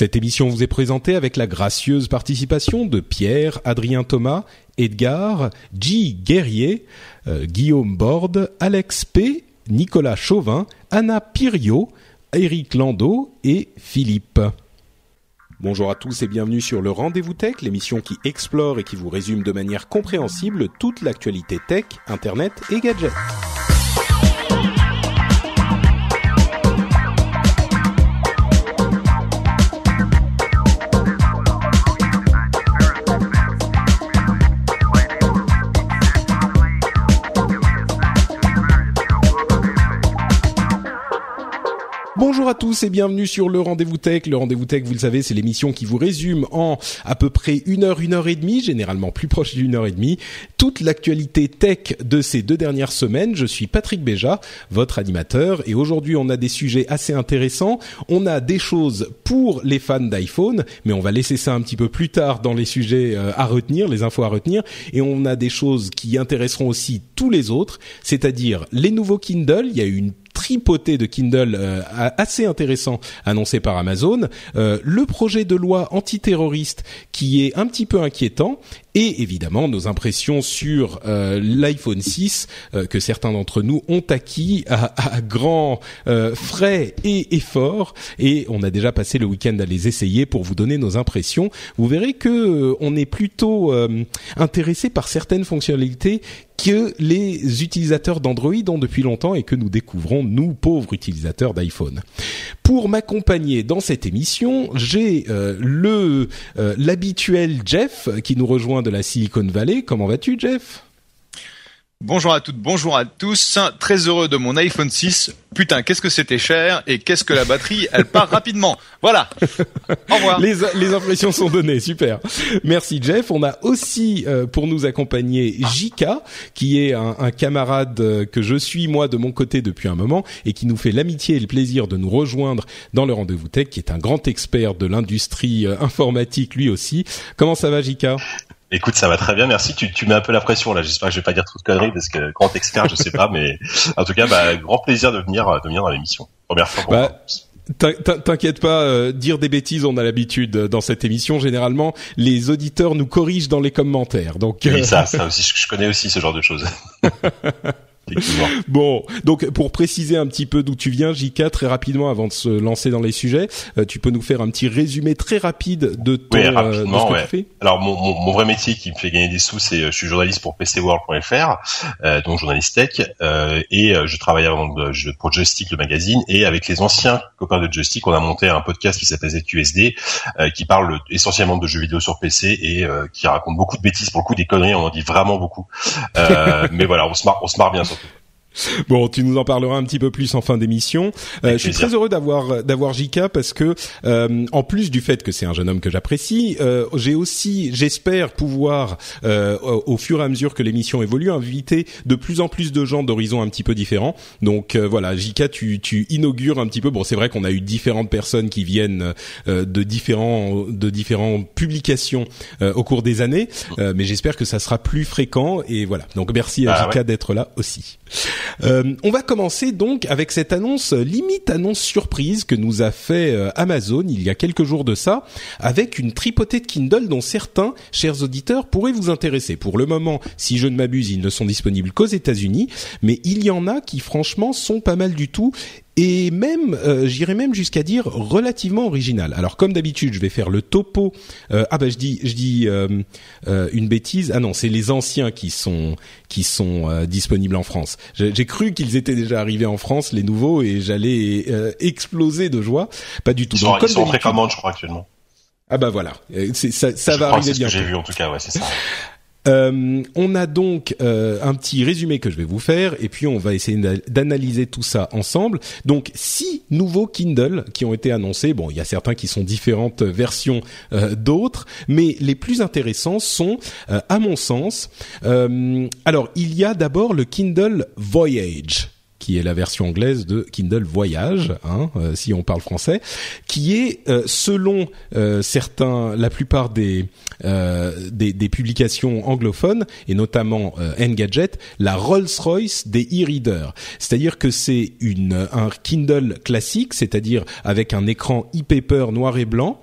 Cette émission vous est présentée avec la gracieuse participation de Pierre, Adrien Thomas, Edgar, G. Guerrier, euh, Guillaume Borde, Alex P., Nicolas Chauvin, Anna Pirio, Eric Landau et Philippe. Bonjour à tous et bienvenue sur le Rendez-vous Tech, l'émission qui explore et qui vous résume de manière compréhensible toute l'actualité tech, internet et gadgets. Bonjour à tous et bienvenue sur le Rendez-vous Tech. Le Rendez-vous Tech, vous le savez, c'est l'émission qui vous résume en à peu près une heure, une heure et demie, généralement plus proche d'une heure et demie, toute l'actualité tech de ces deux dernières semaines. Je suis Patrick Béja, votre animateur, et aujourd'hui on a des sujets assez intéressants. On a des choses pour les fans d'iPhone, mais on va laisser ça un petit peu plus tard dans les sujets euh, à retenir, les infos à retenir, et on a des choses qui intéresseront aussi tous les autres, c'est-à-dire les nouveaux Kindle. Il y a eu une tripotée de Kindle euh, assez intéressant annoncé par Amazon, euh, le projet de loi antiterroriste qui est un petit peu inquiétant et évidemment nos impressions sur euh, l'iPhone 6 euh, que certains d'entre nous ont acquis à, grands euh, frais et efforts et on a déjà passé le week-end à les essayer pour vous donner nos impressions. Vous verrez que on est plutôt intéressé par certaines fonctionnalités que les utilisateurs d'Android ont depuis longtemps et que nous découvrons, nous, pauvres utilisateurs d'iPhone. Pour m'accompagner dans cette émission, j'ai le l'habituel Jeff qui nous rejoint de la Silicon Valley. Comment vas-tu, Jeff? Bonjour à toutes, bonjour à tous. Très heureux de mon iPhone 6. Putain, qu'est-ce que c'était cher et qu'est-ce que la batterie, elle part rapidement. Voilà. Au revoir. Les, les impressions sont données, super. Merci Jeff. On a aussi euh, pour nous accompagner Jika, qui est un, un camarade euh, que je suis moi de mon côté depuis un moment et qui nous fait l'amitié et le plaisir de nous rejoindre dans le rendez-vous tech, qui est un grand expert de l'industrie euh, informatique lui aussi. Comment ça va Jika? Écoute, ça va très bien, merci. Tu, tu mets un peu la pression là. J'espère que je vais pas dire trop de conneries parce que grand expert, je sais pas, mais en tout cas, bah, grand plaisir de venir, de venir dans l'émission. Première fois. Pour bah, T'inquiète pas, euh, dire des bêtises, on a l'habitude dans cette émission. Généralement, les auditeurs nous corrigent dans les commentaires. Donc oui, ça, ça aussi, je connais aussi ce genre de choses. Bon, donc pour préciser un petit peu d'où tu viens, J4, très rapidement avant de se lancer dans les sujets, euh, tu peux nous faire un petit résumé très rapide de ton oui, euh, de ce que ouais. tu fais Alors mon, mon, mon, vrai métier qui me fait gagner des sous, c'est je suis journaliste pour PCWorld.fr, euh, donc journaliste tech, euh, et je travaille avant de, je, pour Joystick le magazine, et avec les anciens copains de Joystick, on a monté un podcast qui s'appelle ZQSD, euh, qui parle essentiellement de jeux vidéo sur PC et euh, qui raconte beaucoup de bêtises, pour le coup des conneries, on en dit vraiment beaucoup, mais voilà, on se marre, on se marre bien surtout. Bon, tu nous en parleras un petit peu plus en fin d'émission. Euh, je suis très heureux d'avoir d'avoir Jika parce que euh, en plus du fait que c'est un jeune homme que j'apprécie, euh, j'ai aussi, j'espère pouvoir euh, au, fur et à mesure que l'émission évolue, inviter de plus en plus de gens d'horizons un petit peu différents. Donc euh, voilà, Jika, tu, tu inaugures un petit peu. Bon, c'est vrai qu'on a eu différentes personnes qui viennent euh, de différents de différentes publications au cours des années, mais j'espère que ça sera plus fréquent. Et voilà. Donc merci à Ah, Jika ouais. d'être là aussi. Euh, on va commencer donc avec cette annonce, euh, limite annonce surprise que nous a fait euh, Amazon il y a quelques jours de ça, avec une tripotée de Kindle dont certains, chers auditeurs, pourraient vous intéresser. Pour le moment, si je ne m'abuse, ils ne sont disponibles qu'aux États-Unis, mais il y en a qui franchement sont pas mal du tout et même, euh, j'irais même jusqu'à dire relativement original. Alors comme d'habitude, je vais faire le topo. Euh, ah bah je dis, je dis euh, euh, une bêtise. Ah non, c'est les anciens qui sont qui sont euh, disponibles en France. J'ai cru qu'ils étaient déjà arrivés en France, les nouveaux, et j'allais euh, exploser de joie. Pas du tout. Ils Donc, sont, comme ils sont en précommande, je crois actuellement. Ah bah voilà, ça, ça je va crois arriver c'est ce que j'ai vu en tout cas, ouais, c'est ça. Euh, on a donc euh, un petit résumé que je vais vous faire et puis on va essayer d'analyser tout ça ensemble. Donc six nouveaux Kindle qui ont été annoncés. Bon, il y a certains qui sont différentes versions euh, d'autres, mais les plus intéressants sont, à mon sens, alors il y a d'abord le Kindle Voyage qui est la version anglaise de Kindle Voyage, hein, euh, si on parle français, qui est euh, selon euh, certains, la plupart des, des, des publications anglophones et notamment Engadget, la Rolls-Royce des e-readers. C'est-à-dire que c'est une un Kindle classique, c'est-à-dire avec un écran e-paper noir et blanc,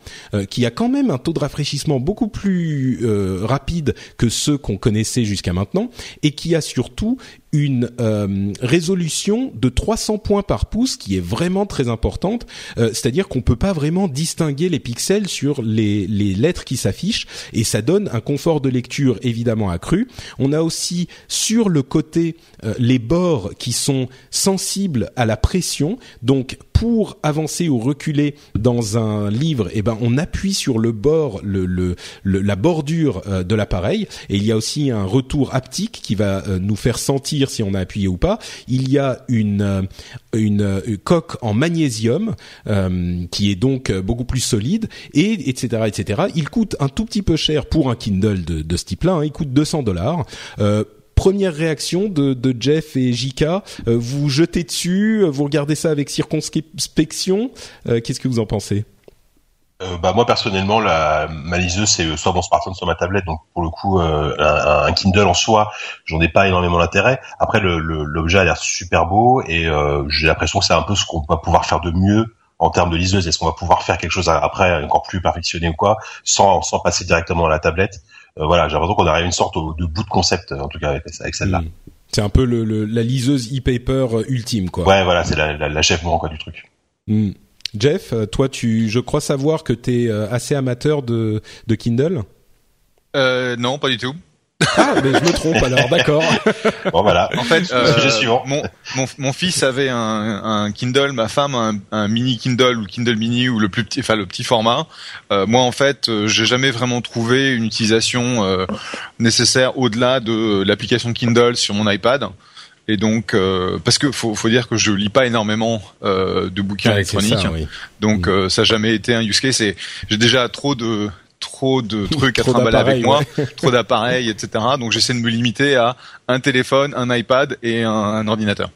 qui a quand même un taux de rafraîchissement beaucoup plus rapide que ceux qu'on connaissait jusqu'à maintenant, et qui a surtout une euh, résolution de 300 points par pouce qui est vraiment très importante. Euh, c'est-à-dire qu'on peut pas vraiment distinguer les pixels sur les, lettres qui s'affichent et ça donne un confort de lecture évidemment accru. On a aussi sur le côté euh, les bords qui sont sensibles à la pression. Donc pour avancer ou reculer dans un livre, eh ben on appuie sur le bord, le, le, la bordure de l'appareil et il y a aussi un retour haptique qui va nous faire sentir si on a appuyé ou pas. Il y a une, euh, une, euh, coque en magnésium euh, qui est donc beaucoup plus solide et etc etc. Il coûte un tout petit peu cher pour un Kindle de, de ce type-là. Hein. Il coûte 200 dollars. Première réaction de, Jeff et Jika, vous jetez dessus, vous regardez ça avec circonspection. Qu'est-ce que vous en pensez? Euh, bah moi personnellement la ma liseuse c'est soit mon smartphone soit ma tablette donc pour le coup euh, un, Kindle en soi j'en ai pas énormément d'intérêt. Après l'objet a l'air super beau et euh, j'ai l'impression que c'est un peu ce qu'on va pouvoir faire de mieux en termes de liseuse. Est-ce qu'on va pouvoir faire quelque chose après encore plus perfectionné ou quoi sans passer directement à la tablette? Voilà j'ai l'impression qu'on arrive à une sorte de bout de concept en tout cas avec, avec celle-là hmm. c'est un peu le, la liseuse e-paper ultime quoi ouais voilà c'est l'achèvement la, quoi du truc hmm. Jeff, euh, toi, tu, je crois savoir que tu es euh, assez amateur de, de Kindle? Euh, non, pas du tout. Ah, mais je me trompe alors, d'accord. Bon voilà. En fait, euh, mon, mon, mon, fils avait un, un Kindle, ma femme un, un, mini Kindle ou Kindle mini ou le plus petit, enfin le petit format. Euh, moi, en fait, j'ai jamais vraiment trouvé une utilisation euh, nécessaire au-delà de l'application Kindle sur mon iPad. Et donc, euh, parce que faut, faut dire que je lis pas énormément euh, de bouquins électroniques, donc mm. euh, ça n'a jamais été un use case. J'ai déjà trop de trop de trucs à trimballer avec moi, trop d'appareils, etc. Donc j'essaie de me limiter à un téléphone, un iPad et un ordinateur.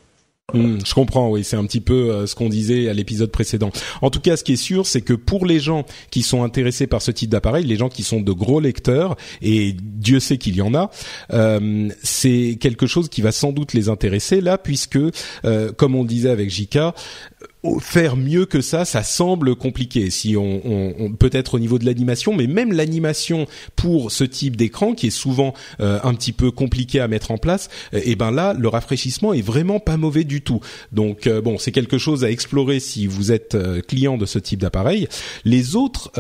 Hmm, je comprends, oui, c'est un petit peu euh, ce qu'on disait à l'épisode précédent. En tout cas, ce qui est sûr, c'est que pour les gens qui sont intéressés par ce type d'appareil, les gens qui sont de gros lecteurs, et Dieu sait qu'il y en a, euh, c'est quelque chose qui va sans doute les intéresser là, puisque, euh, comme on disait avec Jika, faire mieux que ça, ça semble compliqué. Si on, on, peut-être au niveau de l'animation, mais même l'animation pour ce type d'écran qui est souvent euh, un petit peu compliqué à mettre en place, et eh ben là, le rafraîchissement est vraiment pas mauvais du tout. Donc euh, bon, c'est quelque chose à explorer si vous êtes euh, client de ce type d'appareil. Les autres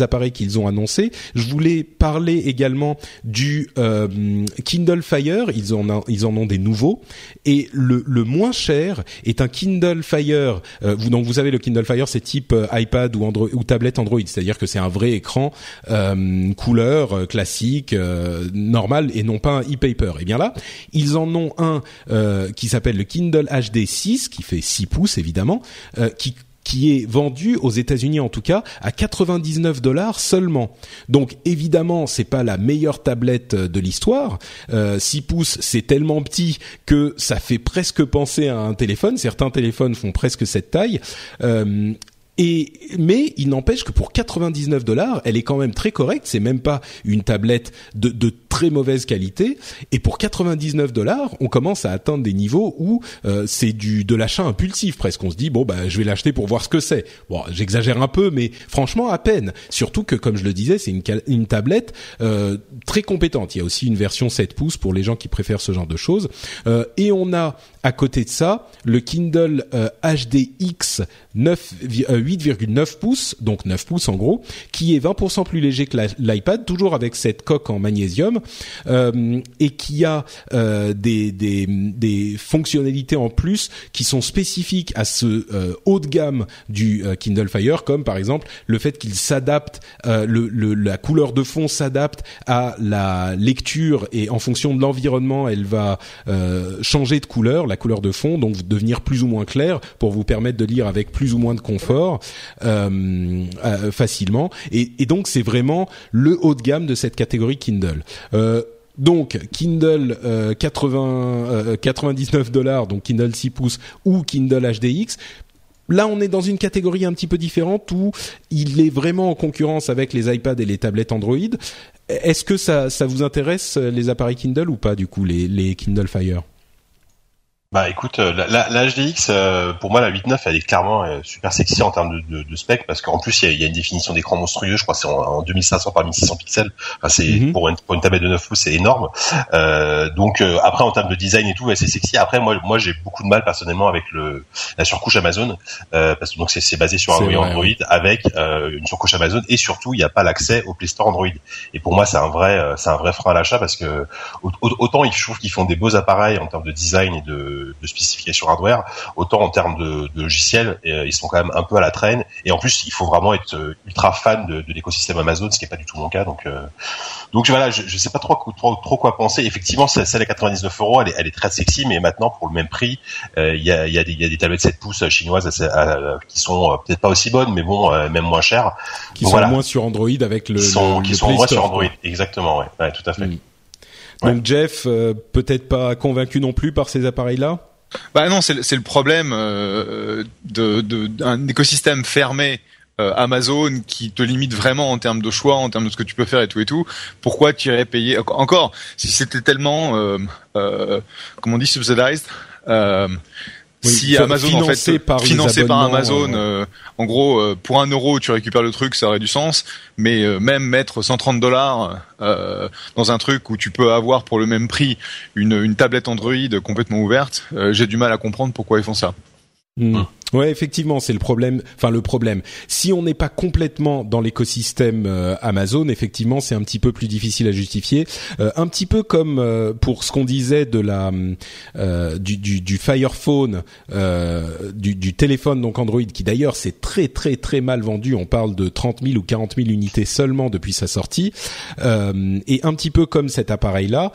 appareils qu'ils ont annoncés, je voulais parler également du Kindle Fire. Ils en ils en ont des nouveaux et le, le moins cher est un Kindle Fire euh, vous, donc vous savez le Kindle Fire c'est type euh, iPad ou Android ou tablette Android, c'est-à-dire que c'est un vrai écran euh, couleur classique normal et non pas un e-paper. Et bien là, ils en ont un qui s'appelle le Kindle HD 6 qui fait 6 pouces évidemment, qui qui est vendu aux États-Unis en tout cas à 99 dollars seulement. Donc évidemment, c'est pas la meilleure tablette de l'histoire. Euh, 6 pouces, c'est tellement petit que ça fait presque penser à un téléphone. Certains téléphones font presque cette taille. Euh, et mais il n'empêche que pour 99 dollars, elle est quand même très correcte. C'est même pas une tablette de, de très mauvaise qualité. Et pour 99 dollars, on commence à atteindre des niveaux où euh, c'est du de l'achat impulsif presque. On se dit bon bah je vais l'acheter pour voir ce que c'est. Bon, j'exagère un peu, mais franchement à peine. Surtout que comme je le disais, c'est une, une tablette euh, très compétente. Il y a aussi une version 7 pouces pour les gens qui préfèrent ce genre de choses. Euh, et on a à côté de ça, le Kindle HDX 8,9 pouces, donc 9 pouces en gros, qui est 20% plus léger que l'iPad, toujours avec cette coque en magnésium, et qui a des, des, des fonctionnalités en plus qui sont spécifiques à ce haut de gamme du Kindle Fire, comme par exemple le fait qu'il s'adapte, le, le, la couleur de fond s'adapte à la lecture et en fonction de l'environnement, elle va changer de couleur, la couleur de fond, donc devenir plus ou moins clair pour vous permettre de lire avec plus ou moins de confort euh, euh, facilement. Et donc c'est vraiment le haut de gamme de cette catégorie Kindle. Euh, donc Kindle euh, 80 99 dollars, donc Kindle 6 pouces ou Kindle HDX. Là, on est dans une catégorie un petit peu différente où il est vraiment en concurrence avec les iPads et les tablettes Android. Est-ce que ça, ça vous intéresse les appareils Kindle ou pas du coup les, les Kindle Fire? Bah écoute, euh, la, la, la HDX, euh, pour moi la 8.9 elle est clairement euh, super sexy en termes de, de, de spec parce qu'en plus il y a, y a, une définition d'écran monstrueux, je crois c'est en, 2500 par 1600 pixels, enfin, c'est mhm. pour, une, pour une tablette de 9 pouces c'est énorme. Euh, donc après en termes de design et tout, ouais, c'est sexy. Après moi moi j'ai beaucoup de mal personnellement avec le la surcouche Amazon parce que donc c'est basé sur un Android avec une surcouche Amazon et surtout il n'y a pas l'accès au Play Store Android. Et pour moi c'est un vrai c'est un vrai frein à l'achat parce que autant je trouve qu'ils font des beaux appareils en termes de design et de de, spécifications hardware, autant en termes de, de logiciels, euh, ils sont quand même un peu à la traîne. Et en plus, il faut vraiment être euh, ultra fan de, de l'écosystème Amazon, ce qui est pas du tout mon cas. Donc, euh, donc voilà, je, je sais pas trop, trop, trop quoi penser. Effectivement, celle à 99 euros, elle est, elle est très sexy, mais maintenant pour le même prix, il y, a, y, a des, y a des tablettes 7 pouces chinoises qui sont peut-être pas aussi bonnes, mais bon, même moins chères. Qui sont moins sur Android avec le. Qui sont, qui sont moins sur Android, exactement, ouais, ouais tout à fait. Mm. Donc Jeff, euh, peut-être pas convaincu non plus par ces appareils-là? Bah non, c'est le problème euh, de d'un écosystème fermé euh, Amazon qui te limite vraiment en termes de choix, en termes de ce que tu peux faire et tout et tout. Pourquoi tu irais payer encore si c'était tellement, euh, euh, comment on dit, subsidized si Amazon en fait par financé par Amazon, euh, en gros euh, pour un euro tu récupères le truc, ça aurait du sens. Mais euh, même mettre 130 dollars dans un truc où tu peux avoir pour le même prix une, une tablette Android complètement ouverte, j'ai du mal à comprendre pourquoi ils font ça. Hmm. Hmm. Ouais, effectivement, c'est le problème. Enfin, le problème. Si on n'est pas complètement dans l'écosystème euh, Amazon, effectivement, c'est un petit peu plus difficile à justifier. Euh, un petit peu comme euh, pour ce qu'on disait de la du, du, du, Fire Phone, du, du, téléphone donc Android, qui d'ailleurs c'est très très très mal vendu. On parle de 30 000 ou 40 000 unités seulement depuis sa sortie. et un petit peu comme cet appareil-là,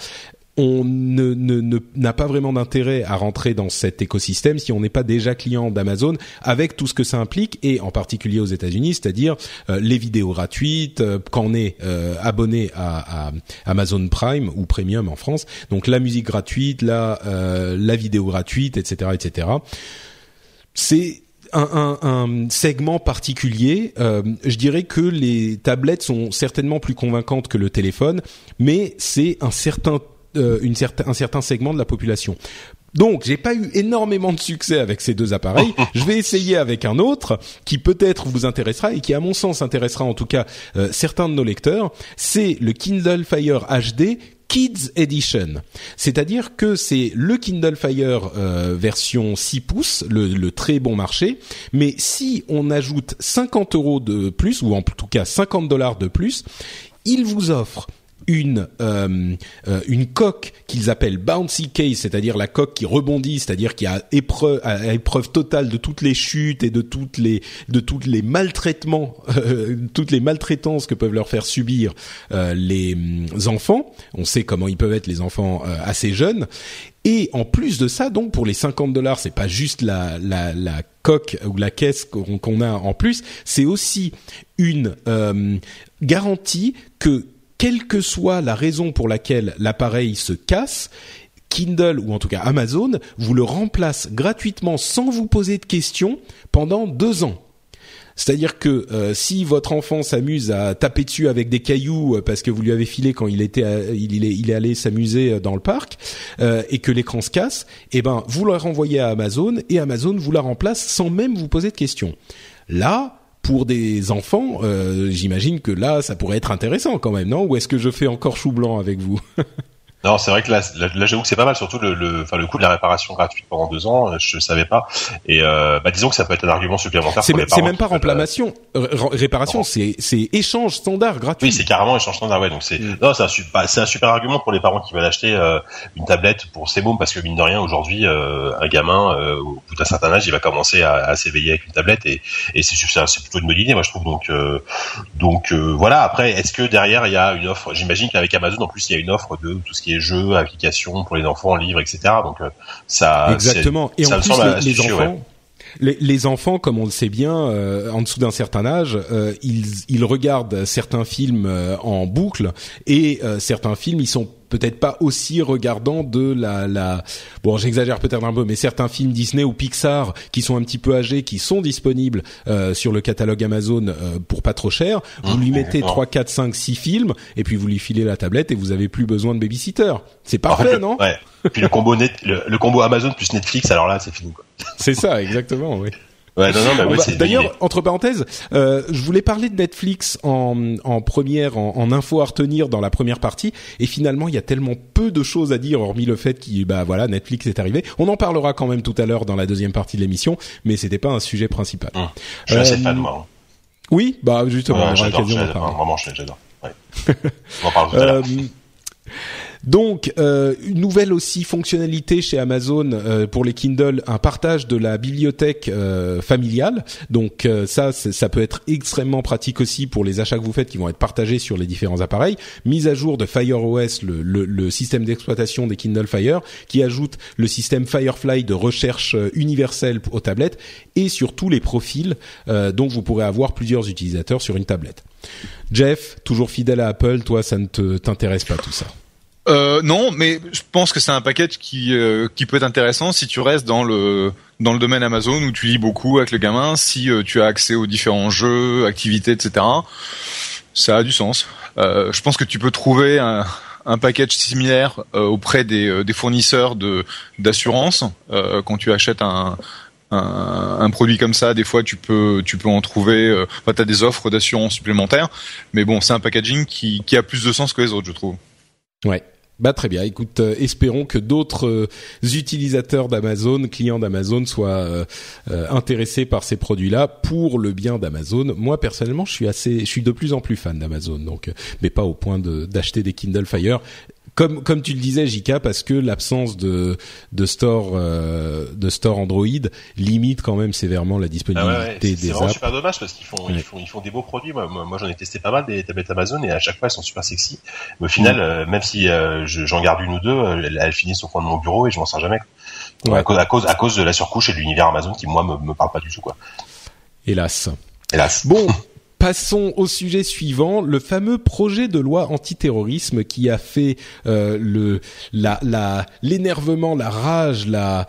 on ne, ne, n'a pas vraiment d'intérêt à rentrer dans cet écosystème si on n'est pas déjà client d'Amazon avec tout ce que ça implique et en particulier aux États-Unis, c'est-à-dire euh, les vidéos gratuites euh, quand on est euh, abonné à, Amazon Prime ou Premium en France, donc la musique gratuite, la la vidéo gratuite, etc., etc. C'est un, un, segment particulier. je dirais que les tablettes sont certainement plus convaincantes que le téléphone, mais c'est un certain euh, une certain, un certain segment de la population. Donc, j'ai pas eu énormément de succès avec ces deux appareils. Je vais essayer avec un autre qui peut-être vous intéressera et qui, à mon sens, intéressera en tout cas euh, certains de nos lecteurs. C'est le Kindle Fire HD Kids Edition. C'est-à-dire que c'est le Kindle Fire euh, version 6 pouces, le, le, très bon marché. Mais si on ajoute 50 euros de plus, ou en tout cas 50 dollars de plus, il vous offre une euh, euh, une coque qu'ils appellent bouncy case, c'est-à-dire la coque qui rebondit, c'est-à-dire qui a épreuve, à épreuve totale de toutes les chutes et de toutes les de toutes les maltraitements, euh, toutes les maltraitances que peuvent leur faire subir les mm, enfants. On sait comment ils peuvent être les enfants assez jeunes. Et en plus de ça, donc pour les 50 dollars, c'est pas juste la, la, la coque ou la caisse qu'on a en plus, c'est aussi une garantie que quelle que soit la raison pour laquelle l'appareil se casse, Kindle ou en tout cas Amazon vous le remplace gratuitement sans vous poser de questions pendant deux ans. C'est-à-dire que euh, si votre enfant s'amuse à taper dessus avec des cailloux euh, parce que vous lui avez filé quand il était euh, il, est, il est allé s'amuser dans le parc et que l'écran se casse, eh ben vous la renvoyez à Amazon et Amazon vous la remplace sans même vous poser de questions. Là, pour des enfants, euh, j'imagine que là, ça pourrait être intéressant quand même, non? Ou est-ce que je fais encore chou blanc avec vous? Non, c'est vrai que là, là, j'avoue que c'est pas mal, surtout le, le, enfin, le coût de la réparation gratuite pendant deux ans, euh, je savais pas. Et euh, bah, disons que ça peut être un argument supplémentaire. C'est même pas remplacement, réparation, c'est c'est échange standard gratuit. Oui, c'est carrément échange standard, ouais. Donc c'est mm. non, c'est un super, bah, c'est un super argument pour les parents qui veulent acheter euh, une tablette pour ses mômes, parce que mine de rien, aujourd'hui, euh, un gamin euh, au bout d'un certain âge, il va commencer à, à s'éveiller avec une tablette, et, et c'est c'est plutôt une bonne idée, moi je trouve. Donc donc voilà. Après, est-ce que derrière il y a une offre? J'imagine qu'avec Amazon, en plus, il y a une offre de tout ce qui est jeux, applications pour les enfants, livres, etc. Donc euh, ça. Exactement. Et en plus, les, enfants. Les, enfants, comme on le sait bien, euh, en dessous d'un certain âge, euh, ils, ils, regardent certains films en boucle et certains films, ils sont peut-être pas aussi regardant de la, la... bon j'exagère peut-être un peu mais certains films Disney ou Pixar qui sont un petit peu âgés qui sont disponibles euh, sur le catalogue Amazon euh, pour pas trop cher vous lui mettez 3 4 5 6 films et puis vous lui filez la tablette et vous avez plus besoin de babysitter. C'est parfait non? ouais. Puis le combo net le, combo Amazon plus Netflix alors là c'est fini quoi. C'est ça exactement oui Ouais, non, non, bah, D'ailleurs, entre parenthèses, euh, je voulais parler de Netflix en, en première, en, en, info à retenir dans la première partie, et finalement, il y a tellement peu de choses à dire, hormis le fait que, bah voilà, Netflix est arrivé. On en parlera quand même tout à l'heure dans la deuxième partie de l'émission, mais c'était pas un sujet principal. Hum. Je suis assez fan, moi. Hein. Oui, bah justement, d'en parler. Vraiment, j'adore. Ouais. on en parle tout à l'heure. Donc, euh, une nouvelle aussi fonctionnalité chez Amazon euh, pour les Kindle, un partage de la bibliothèque euh, familiale. Donc ça, ça peut être extrêmement pratique aussi pour les achats que vous faites qui vont être partagés sur les différents appareils. Mise à jour de Fire OS, le, le, le système d'exploitation des Kindle Fire, qui ajoute le système Firefly de recherche universelle aux tablettes et sur tous les profils, donc vous pourrez avoir plusieurs utilisateurs sur une tablette. Jeff, toujours fidèle à Apple, toi, ça ne t'intéresse pas tout ça euh, non, mais je pense que c'est un package qui euh, qui peut être intéressant si tu restes dans le dans le domaine Amazon où tu lis beaucoup avec le gamin, si euh, tu as accès aux différents jeux, activités, etc. Ça a du sens. Euh, je pense que tu peux trouver un, un package similaire auprès des, des fournisseurs de d'assurance quand tu achètes un, un, un, produit comme ça, des fois tu peux tu peux en trouver. Euh, enfin, t'as des offres d'assurance supplémentaires, mais bon, c'est un packaging qui qui a plus de sens que les autres, je trouve. Ouais. Bah très bien. Écoute, euh, espérons que d'autres euh, utilisateurs d'Amazon, clients d'Amazon, soient euh, intéressés par ces produits-là pour le bien d'Amazon. Moi personnellement, je suis assez, je suis de plus en plus fan d'Amazon, donc, mais pas au point d'acheter des Kindle Fire comme comme tu le disais Jika parce que l'absence de de store euh, de store Android limite quand même sévèrement la disponibilité ah ouais, des apps. C'est super dommage parce qu'ils font, ils font ils font des beaux produits. Moi, moi j'en ai testé pas mal des tablettes Amazon et à chaque fois elles sont super sexy. Mais au final, euh, même si euh, j'en garde une ou deux, elles, elles, finissent au coin de mon bureau et je m'en sers jamais. À cause à cause à cause de la surcouche et de l'univers Amazon qui moi me, me parle pas du tout quoi. Hélas. Hélas. Bon. Passons au sujet suivant, le fameux projet de loi antiterrorisme qui a fait euh, le l'énervement, la rage, la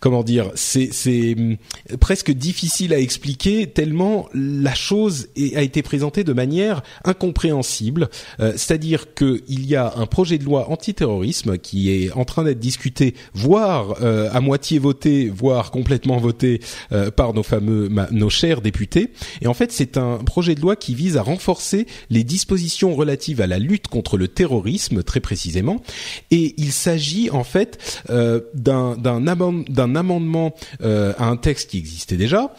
comment dire, c'est c'est hum, presque difficile à expliquer tellement la chose a été présentée de manière incompréhensible. Euh, c'est-à-dire que il y a un projet de loi antiterrorisme qui est en train d'être discuté, voire euh, à moitié voté, voire complètement voté par nos fameux nos chers députés. Et en fait, c'est un projet de loi qui vise à renforcer les dispositions relatives à la lutte contre le terrorisme, très précisément. Et il s'agit en fait euh, d'un amendement euh, à un texte qui existait déjà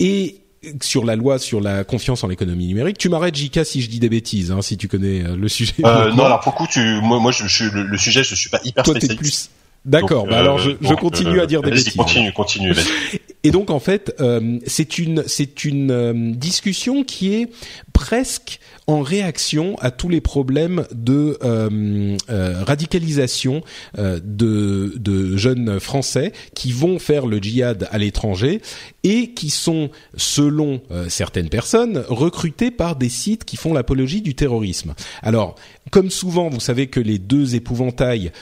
et sur la loi sur la confiance en l'économie numérique. Tu m'arrêtes, Jika, si je dis des bêtises, hein, si tu connais euh, le sujet. Euh, non, alors pour coup, tu, moi, moi, je, je, le, sujet, je suis pas hyper Toi, spécialiste. Plus... D'accord. Bah alors je, je continue à dire des bêtises. Continue, continue. Et donc en fait, euh, c'est une c'est une euh, discussion qui est presque en réaction à tous les problèmes de euh, radicalisation de, de jeunes Français qui vont faire le djihad à l'étranger et qui sont, selon certaines personnes, recrutés par des sites qui font l'apologie du terrorisme. Alors, comme souvent, vous savez que les deux épouvantails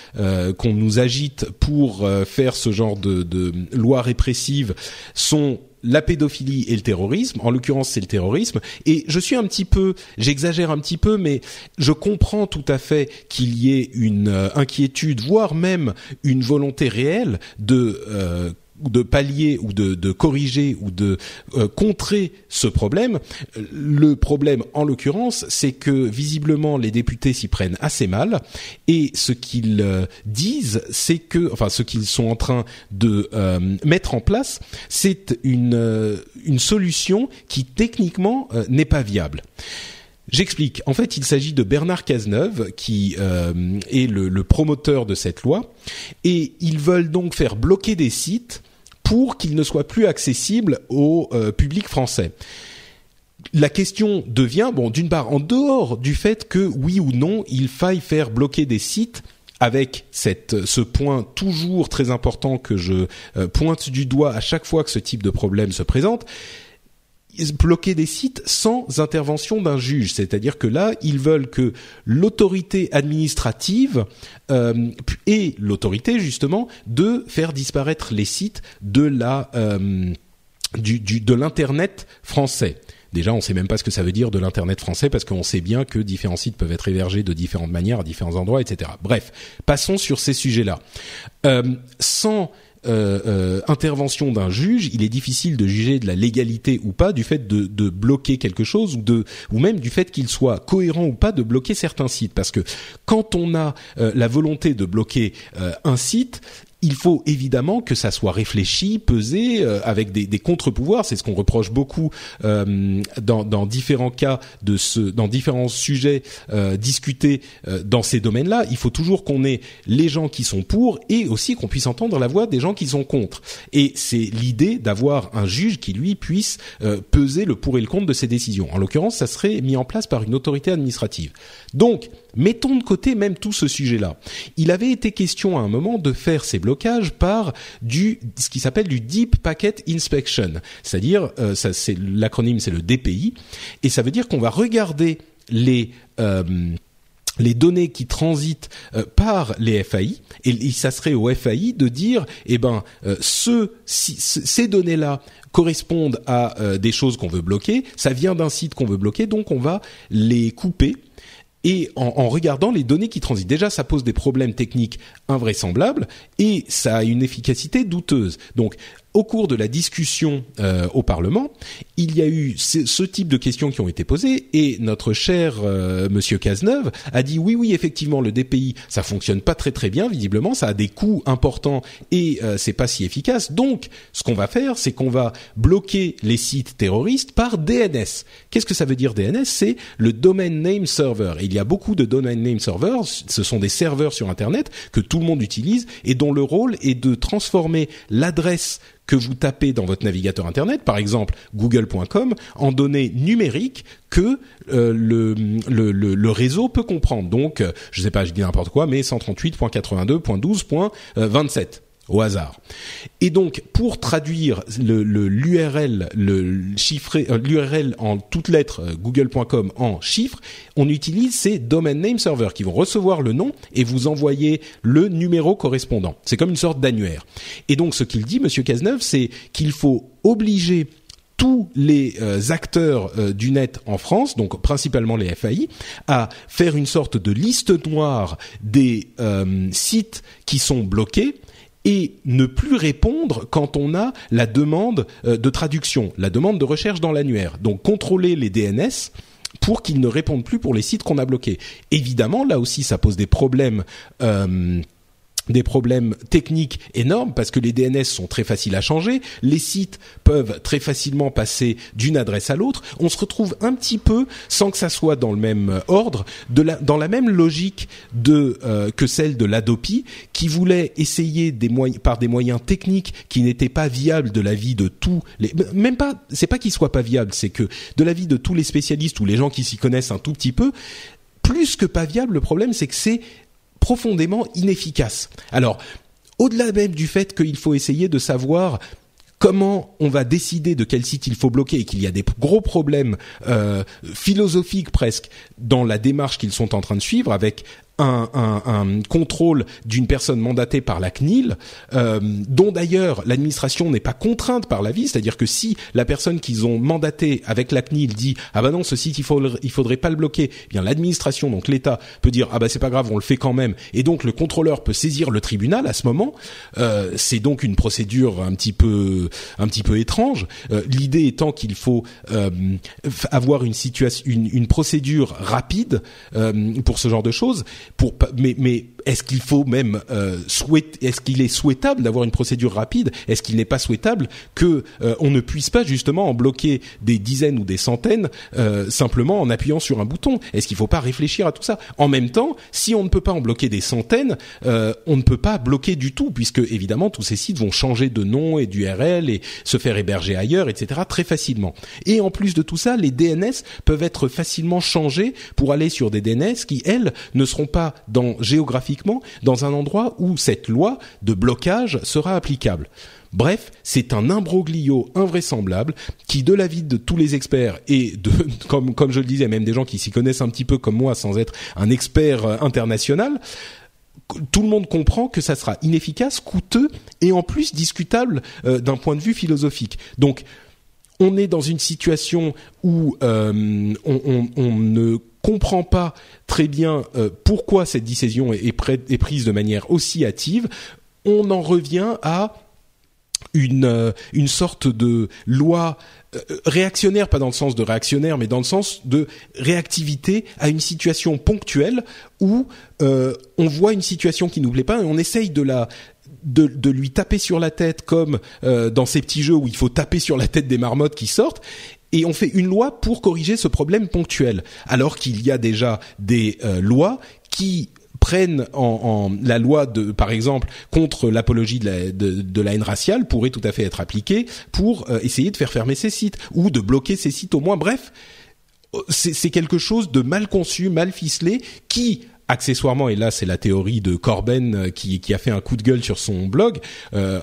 qu'on nous agite pour faire ce genre de, de loi répressive sont la pédophilie et le terrorisme. En l'occurrence, c'est le terrorisme. Et je suis un petit peu, j'exagère un petit peu, mais je comprends tout à fait qu'il y ait une euh, inquiétude, voire même une volonté réelle de euh, de pallier ou de, corriger ou de euh, contrer ce problème. Le problème, en l'occurrence, c'est que visiblement les députés s'y prennent assez mal et ce qu'ils euh, disent, c'est que, enfin, ce qu'ils sont en train de euh, mettre en place, c'est une solution qui techniquement n'est pas viable. J'explique. En fait, il s'agit de Bernard Cazeneuve qui est le, promoteur de cette loi et ils veulent donc faire bloquer des sites pour qu'il ne soit plus accessible au euh, public français. La question devient, bon, d'une part, en dehors du fait que oui ou non, il faille faire bloquer des sites avec ce point toujours très important que je euh, pointe du doigt à chaque fois que ce type de problème se présente, bloquer des sites sans intervention d'un juge. C'est-à-dire que là, ils veulent que l'autorité administrative euh, ait l'autorité justement de faire disparaître les sites de la euh, de l'internet français. Déjà, on ne sait même pas ce que ça veut dire de l'internet français parce qu'on sait bien que différents sites peuvent être hébergés de différentes manières à différents endroits, etc. Bref, passons sur ces sujets-là. Euh, sans euh, euh, intervention d'un juge, il est difficile de juger de la légalité ou pas du fait de, bloquer quelque chose ou même du fait qu'il soit cohérent ou pas de bloquer certains sites. Parce que quand on a euh, la volonté de bloquer un site, il faut évidemment que ça soit réfléchi, pesé, euh, avec des, des contre-pouvoirs. C'est ce qu'on reproche beaucoup euh, dans, dans, différents cas de ce, dans différents sujets euh, discutés euh, dans ces domaines-là. Il faut toujours qu'on ait les gens qui sont pour et aussi qu'on puisse entendre la voix des gens qui sont contre. Et c'est l'idée d'avoir un juge qui lui puisse euh, peser le pour et le contre de ces décisions. En l'occurrence, ça serait mis en place par une autorité administrative. Donc, mettons de côté même tout ce sujet-là. Il avait été question à un moment de faire ces par ce qui s'appelle du Deep Packet Inspection, c'est-à-dire euh, l'acronyme c'est le DPI et ça veut dire qu'on va regarder les euh, données qui transitent euh, par les FAI et, ça serait au FAI de dire eh ben ces données là correspondent à des choses qu'on veut bloquer. Ça vient d'un site qu'on veut bloquer. Donc on va les couper et en, regardant les données qui transitent. Déjà, ça pose des problèmes techniques invraisemblables et ça a une efficacité douteuse. Donc, au cours de la discussion euh, au Parlement, il y a eu ce, type de questions qui ont été posées et notre cher euh, Monsieur Cazeneuve a dit oui oui effectivement le DPI ça fonctionne pas très très bien visiblement ça a des coûts importants et euh, c'est pas si efficace donc ce qu'on va faire c'est qu'on va bloquer les sites terroristes par DNS. Qu'est-ce que ça veut dire DNS C'est le Domain Name Server. Il y a beaucoup de Domain Name Servers, ce sont des serveurs sur internet que tout le monde utilise et dont le rôle est de transformer l'adresse que vous tapez dans votre navigateur internet, par exemple google.com, en données numériques que euh, le, le, le, le, réseau peut comprendre. Donc, euh, je sais pas, je dis n'importe quoi, mais 138.82.12.27 au hasard. Et donc, pour traduire l'URL, le, chiffré, euh, l'URL en toutes lettres euh, google.com en chiffres, on utilise ces domain name servers qui vont recevoir le nom et vous envoyer le numéro correspondant. C'est comme une sorte d'annuaire. Et donc, ce qu'il dit, Monsieur Cazeneuve, c'est qu'il faut obliger tous les euh, acteurs du net en France, donc principalement les FAI, à faire une sorte de liste noire des sites qui sont bloqués et ne plus répondre quand on a la demande euh, de traduction, la demande de recherche dans l'annuaire. Donc contrôler les DNS pour qu'ils ne répondent plus pour les sites qu'on a bloqués. Évidemment, là aussi, ça pose des problèmes. Euh, des problèmes techniques énormes parce que les DNS sont très faciles à changer, les sites peuvent très facilement passer d'une adresse à l'autre. On se retrouve un petit peu, sans que ça soit dans le même euh, ordre, de la, dans la même logique de euh, que celle de l'Adopi, qui voulait essayer des moyens, par des moyens techniques qui n'étaient pas viables de la vie de tous les, même pas, c'est pas qu'ils soient pas viables, c'est que de la vie de tous les spécialistes ou les gens qui s'y connaissent un tout petit peu, plus que pas viable, le problème c'est que c'est profondément inefficace. Alors, au-delà même du fait qu'il faut essayer de savoir comment on va décider de quel site il faut bloquer et qu'il y a des gros problèmes euh, philosophiques presque dans la démarche qu'ils sont en train de suivre avec un, un, un contrôle d'une personne mandatée par la CNIL, euh, dont d'ailleurs l'administration n'est pas contrainte par la vie, c'est-à-dire que si la personne qu'ils ont mandatée avec la CNIL dit ah bah non ce site il faudrait il faudrait pas le bloquer, eh bien l'administration donc l'État peut dire ah bah c'est pas grave on le fait quand même et donc le contrôleur peut saisir le tribunal à ce moment. Euh, c'est donc une procédure un petit peu un petit peu étrange. Euh, l'idée étant qu'il faut euh, avoir une situation une, une procédure rapide euh, pour ce genre de choses pour mais mais est-ce qu'il faut même euh, souhaiter est-ce qu'il est souhaitable d'avoir une procédure rapide? Est-ce qu'il n'est pas souhaitable que euh, on ne puisse pas justement en bloquer des dizaines ou des centaines euh, simplement en appuyant sur un bouton? Est-ce qu'il ne faut pas réfléchir à tout ça? En même temps si on ne peut pas en bloquer des centaines euh, on ne peut pas bloquer du tout puisque évidemment tous ces sites vont changer de nom et d'URL et se faire héberger ailleurs etc très facilement. Et en plus de tout ça les DNS peuvent être facilement changés pour aller sur des DNS qui elles ne seront pas dans géographiquement dans un endroit où cette loi de blocage sera applicable. Bref, c'est un imbroglio invraisemblable qui, de l'avis de tous les experts et de, comme, comme je le disais, même des gens qui s'y connaissent un petit peu comme moi sans être un expert euh, international, tout le monde comprend que ça sera inefficace, coûteux et en plus discutable euh, d'un point de vue philosophique. Donc, on est dans une situation où euh, on, ne comprend pas très bien euh, pourquoi cette décision est, prise de manière aussi hâtive. On en revient à une, euh, une sorte de loi réactionnaire, pas dans le sens de réactionnaire, mais dans le sens de réactivité à une situation ponctuelle où on voit une situation qui nous plaît pas et on essaye de la de, de, lui taper sur la tête comme euh, dans ces petits jeux où il faut taper sur la tête des marmottes qui sortent et on fait une loi pour corriger ce problème ponctuel alors qu'il y a déjà des euh, lois qui prennent en, en, la loi de, par exemple, contre l'apologie de la, de, de la haine raciale pourrait tout à fait être appliquée pour euh, essayer de faire fermer ces sites ou de bloquer ces sites au moins. Bref, c'est quelque chose de mal conçu, mal ficelé, qui accessoirement, et là c'est la théorie de Corben euh, qui, a fait un coup de gueule sur son blog, euh,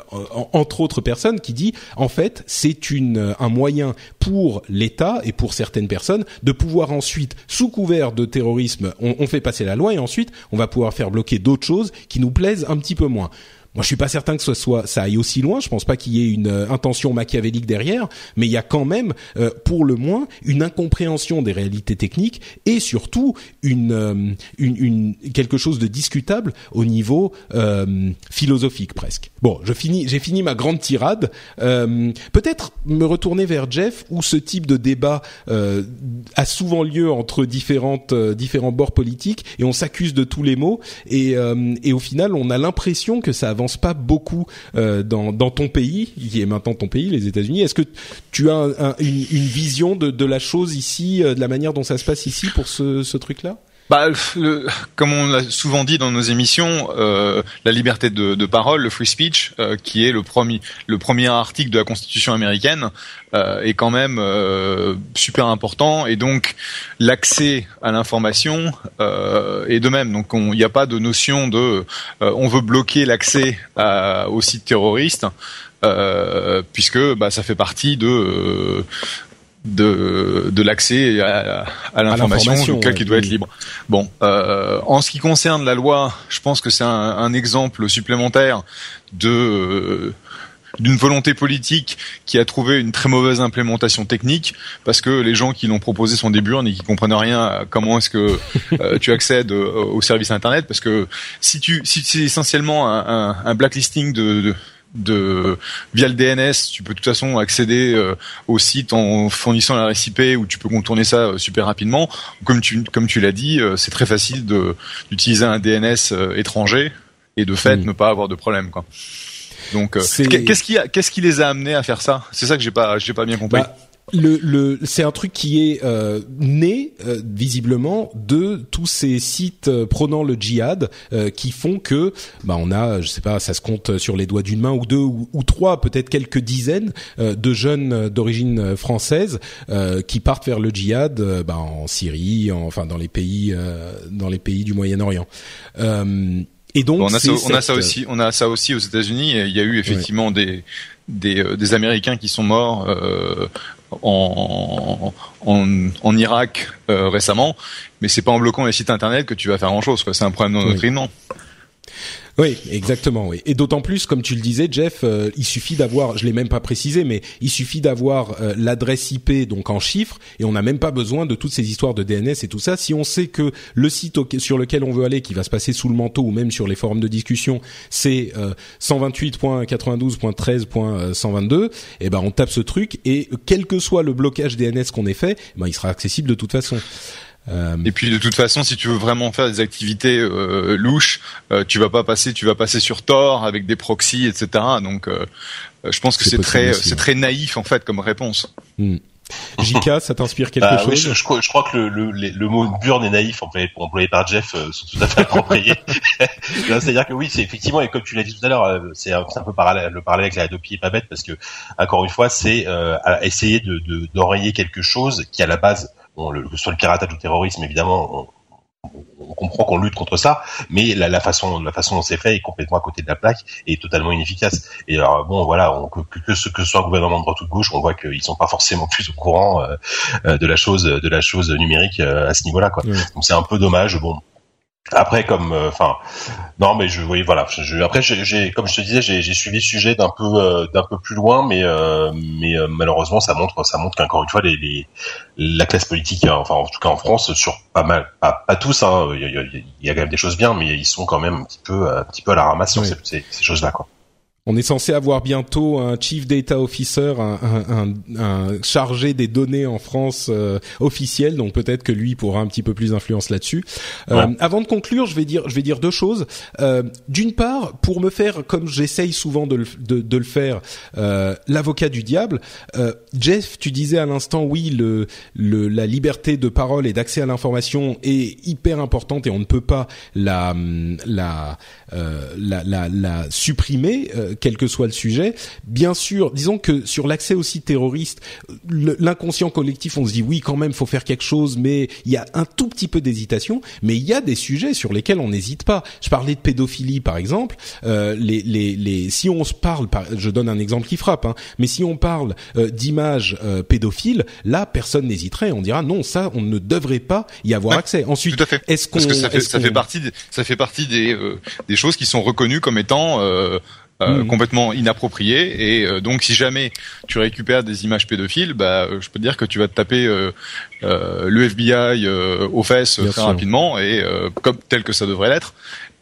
entre autres personnes, qui dit en fait c'est une un moyen pour l'État et pour certaines personnes de pouvoir ensuite, sous couvert de terrorisme, on fait passer la loi et ensuite on va pouvoir faire bloquer d'autres choses qui nous plaisent un petit peu moins. Moi, je suis pas certain que ce soit ça aille aussi loin. Je pense pas qu'il y ait une euh, intention machiavélique derrière, mais il y a quand même, euh, pour le moins, une incompréhension des réalités techniques et surtout une, euh, une, une quelque chose de discutable au niveau euh, philosophique presque. Bon, je finis, j'ai fini ma grande tirade. Peut-être me retourner vers Jeff, où ce type de débat a souvent lieu entre différentes différents bords politiques et on s'accuse de tous les mots et, et au final, on a l'impression que ça avance pas beaucoup euh, dans, ton pays, qui est maintenant ton pays, les États-Unis. Est-ce que tu as un, un, une, vision de, la chose ici, euh, de la manière dont ça se passe ici pour ce, ce truc-là? Bah, le, comme on l'a souvent dit dans nos émissions, euh, la liberté de, de, parole, le free speech, euh, qui est le premier, le premier article de la Constitution américaine, euh, est quand même euh, super important. Et donc, l'accès à l'information euh, est de même. Donc, il n'y a pas de notion de on veut bloquer l'accès aux sites terroristes. Euh, puisque bah, ça fait partie de de, de l'accès à, à l'information, lequel qui doit être libre. Bon, euh, en ce qui concerne la loi, je pense que c'est un, un, exemple supplémentaire de euh, d'une volonté politique qui a trouvé une très mauvaise implémentation technique parce que les gens qui l'ont proposé sont des burnes et qui comprennent rien à comment est-ce que euh, tu accèdes au service internet parce que si tu si c'est essentiellement un, un, un blacklisting de, de de via le DNS, tu peux de toute façon accéder euh, au site en fournissant la RIP où tu peux contourner ça euh, super rapidement. Comme tu comme tu l'as dit, euh, c'est très facile de d'utiliser un DNS euh, étranger et de fait mmh. ne pas avoir de problème quoi. Donc qu'est-ce qui qu'est-ce qui les a amenés à faire ça? C'est ça que j'ai pas j'ai pas bien compris. Bah le, le c'est un truc qui est euh, né euh, visiblement de tous ces sites euh, prônant le djihad euh, qui font que bah on a je sais pas ça se compte sur les doigts d'une main ou deux ou, ou trois peut-être quelques dizaines euh, de jeunes d'origine française qui partent vers le djihad bah, en Syrie en, enfin dans les pays dans les pays du Moyen-Orient et donc on a, ça, on cette... a ça aussi on a ça aussi aux États-Unis il y a eu effectivement ouais. des des, des Américains qui sont morts euh, en, en, en Irak récemment, mais c'est pas en bloquant les sites internet que tu vas faire grand chose. C'est un problème d'endoctrinement. Oui. Oui, exactement. Oui. Et d'autant plus, comme tu le disais, Jeff, euh, il suffit d'avoir, je l'ai même pas précisé, mais il suffit d'avoir euh, l'adresse IP donc en chiffres, et on n'a même pas besoin de toutes ces histoires de DNS et tout ça. Si on sait que le site sur lequel on veut aller, qui va se passer sous le manteau ou même sur les forums de discussion, c'est euh, 128.92.13.122, et eh ben on tape ce truc et quel que soit le blocage DNS qu'on ait fait, ben il sera accessible de toute façon. Euh, et puis de toute façon, si tu veux vraiment faire des activités euh, louches, euh, tu vas pas passer, tu vas passer sur Tor avec des proxys, etc. Donc, je pense que c'est très, c'est très naïf en fait comme réponse. Hmm. Jika, ça t'inspire quelque bah, chose? oui, je, je, crois que le, le, le, mot burn et naïf employé, employé par Jeff sont tout à fait appropriés. C'est-à-dire que oui, c'est effectivement, et comme tu l'as dit tout à l'heure, c'est un, un, peu parallèle, le parallèle avec la Adopi est pas bête parce que encore une fois, c'est essayer de d'enrayer quelque chose qui à la base bon, le, que ce soit le piratage ou le terrorisme, évidemment, on, on comprend qu'on lutte contre ça, mais la, la, façon, la façon dont c'est fait est complètement à côté de la plaque et totalement inefficace. Et alors bon, voilà, on, que, que, ce que ce soit un gouvernement de droite ou de gauche, on voit qu'ils sont pas forcément plus au courant euh, euh, de la chose, de la chose numérique euh, à ce niveau-là, quoi. Donc c'est un peu dommage. Bon, après, comme, euh, enfin, non, mais je, oui, voilà. Je, après, j'ai, comme je te disais, j'ai suivi le sujet d'un peu, euh, d'un peu plus loin, mais, euh, mais malheureusement, ça montre, ça montre qu'encore une fois, les, les, la classe politique, hein, enfin, en tout cas en France, sur pas mal, pas, pas tous, hein, il y, a, y, a, quand même des choses bien, mais ils sont quand même un petit peu, un petit peu à la ramasse sur ces, ces, ces choses-là, quoi. On est censé avoir bientôt un chief data officer, un, un, un, chargé des données en France euh, officiel, donc peut-être que lui pourra un petit peu plus d'influence là-dessus. Euh, avant de conclure, je vais dire, je vais dire deux choses. Euh, D'une part, pour me faire, comme j'essaye souvent de le, de, de le faire, euh, l'avocat du diable. Euh, Jeff, tu disais à l'instant, oui, le, le, la liberté de parole et d'accès à l'information est hyper importante et on ne peut pas la, la, la, la, la supprimer quel que soit le sujet. Bien sûr, disons que sur l'accès aux sites terroristes, l'inconscient collectif, on se dit oui, quand même, faut faire quelque chose, mais il y a un tout petit peu d'hésitation. Mais il y a des sujets sur lesquels on n'hésite pas. Je parlais de pédophilie, par exemple. Euh, les, les, les, si on se parle, je donne un exemple qui frappe, hein, mais si on parle euh, d'images euh, pédophiles, là, personne n'hésiterait. On dira non, ça, on ne devrait pas y avoir accès. Ensuite, est-ce qu'on, parce que ça fait, ça fait partie, ça fait partie des, euh, des choses qui sont reconnues comme étant euh, euh, hmm. complètement inapproprié et euh, donc si jamais tu récupères des images pédophiles bah je peux te dire que tu vas te taper le FBI aux fesses très rapidement et comme tel que ça devrait l'être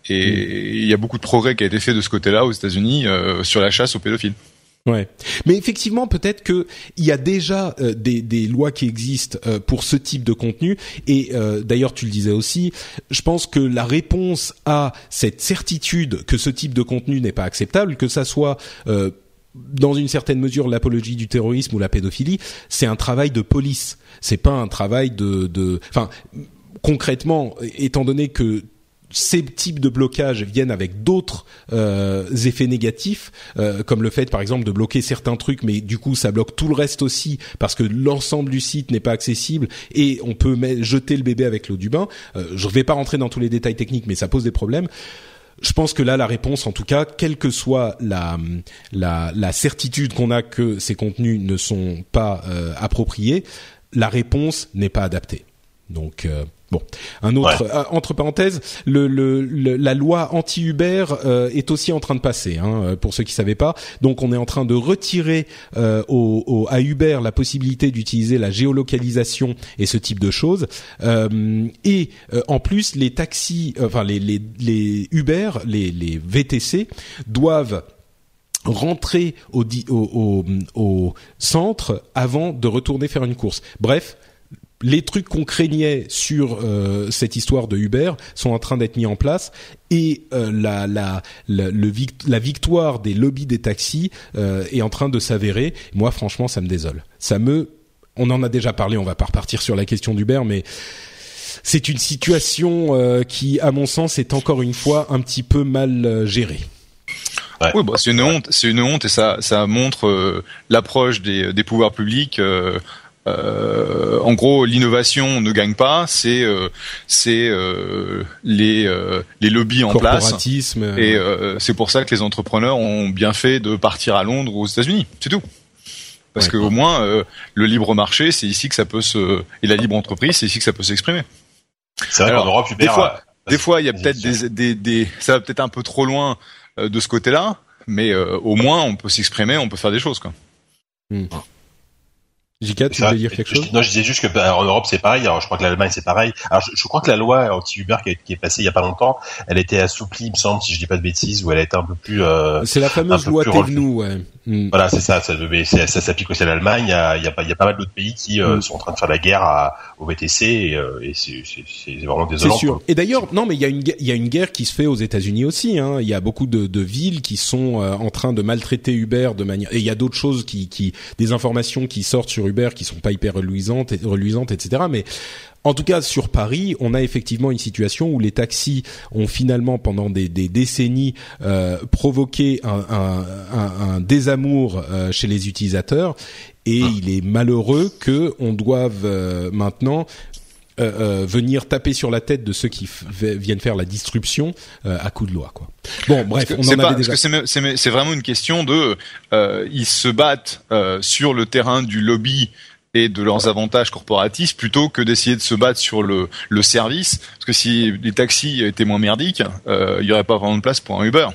et hmm. il y a beaucoup de progrès qui a été fait de ce côté-là aux États-Unis sur la chasse aux pédophiles. Ouais, mais effectivement, peut-être que il y a déjà euh, des, des, lois qui existent euh, pour ce type de contenu. Et euh, d'ailleurs, tu le disais aussi, je pense que la réponse à cette certitude que ce type de contenu n'est pas acceptable, que ça soit dans une certaine mesure l'apologie du terrorisme ou la pédophilie, c'est un travail de police. C'est pas un travail de, de, enfin concrètement, étant donné que ces types de blocages viennent avec d'autres euh, effets négatifs, euh, comme le fait par exemple de bloquer certains trucs, mais du coup ça bloque tout le reste aussi parce que l'ensemble du site n'est pas accessible et on peut jeter le bébé avec l'eau du bain. Euh, je ne vais pas rentrer dans tous les détails techniques, mais ça pose des problèmes. Je pense que là, la réponse, en tout cas, quelle que soit la, la, la certitude qu'on a que ces contenus ne sont pas appropriés, la réponse n'est pas adaptée. Donc Bon, un autre euh, entre parenthèses, le, le, la loi anti-Uber euh, est aussi en train de passer. Hein, euh, pour ceux qui savaient pas, donc on est en train de retirer au, au, à Uber la possibilité d'utiliser la géolocalisation et ce type de choses. et en plus, les taxis, enfin les, les, les Uber, les, les VTC doivent rentrer au, au, au, centre avant de retourner faire une course. Bref, les trucs qu'on craignait sur euh, cette histoire de Uber sont en train d'être mis en place et euh, la, la, la, le, la victoire des lobbies des taxis euh, est en train de s'avérer. Moi, franchement, ça me désole. Ça me, on en a déjà parlé. On va pas repartir sur la question d'Uber, mais c'est une situation qui, à mon sens, est encore une fois un petit peu mal gérée. Oui, bah, c'est une honte, c'est une honte et ça, ça montre l'approche des, des pouvoirs publics euh, en gros, l'innovation ne gagne pas, c'est euh, c'est euh, les les lobbies en place. Et c'est pour ça que les entrepreneurs ont bien fait de partir à Londres ou aux États-Unis. C'est tout. Parce que au moins le libre marché, c'est ici que ça peut se et la libre entreprise, c'est ici que ça peut s'exprimer. C'est vrai qu'en Europe, des fois, des fois, il y a peut-être des, des, des, ça va peut-être un peu trop loin de ce côté-là, mais au moins on peut s'exprimer, on peut faire des choses quoi. Hmm. Jika, tu voulais dire quelque chose Non, je disais juste que bah, en Europe c'est pareil. Alors je crois que l'Allemagne c'est pareil. Alors je, crois que la loi anti-Uber qui, qui, est passée il y a pas longtemps, elle était assouplie, il me semble, si je dis pas de bêtises, ou elle a été un peu plus. Euh, c'est la fameuse loi Tevnou, ouais. Mm. Voilà, c'est ça. Ça, ça, ça s'applique aussi à l'Allemagne. Il y a, il y a, pas, il y a pas mal d'autres pays qui euh, mm. sont en train de faire la guerre à, au VTC et, euh, et c'est, vraiment désolant. C'est sûr. Et d'ailleurs, non, mais il y a une, il y a une guerre qui se fait aux États-Unis aussi. Hein. Il y a beaucoup de, de villes qui sont euh, en train de maltraiter Uber de manière. Et il y a d'autres choses qui, qui, des informations qui sortent sur Uber qui sont pas hyper reluisantes, reluisantes, etc. Mais en tout cas, sur Paris, on a effectivement une situation où les taxis ont finalement, pendant des, décennies, euh, provoqué un, désamour euh, chez les utilisateurs, et ah. il est malheureux que on doive euh, maintenant venir taper sur la tête de ceux qui viennent faire la disruption à coup de loi quoi. Bon bref, on en avait déjà c'est vraiment une question de ils se battent sur le terrain du lobby et de leurs avantages corporatistes plutôt que d'essayer de se battre sur le, le service. Parce que si les taxis étaient moins merdiques, euh, il n'y aurait pas vraiment de place pour un Uber.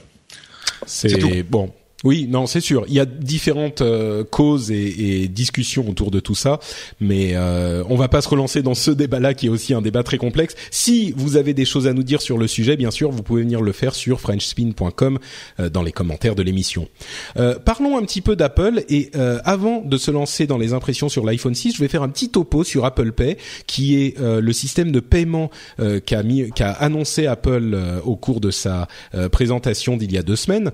C'est bon. Oui, non, c'est sûr. Il y a différentes euh, causes et, et, discussions autour de tout ça, mais euh, on va pas se relancer dans ce débat-là qui est aussi un débat très complexe. Si vous avez des choses à nous dire sur le sujet, bien sûr, vous pouvez venir le faire sur frenchspin.com euh, dans les commentaires de l'émission. Euh, parlons un petit peu d'Apple et avant de se lancer dans les impressions sur l'iPhone 6, je vais faire un petit topo sur Apple Pay, qui est le système de paiement qu'a annoncé Apple au cours de sa présentation d'il y a deux semaines,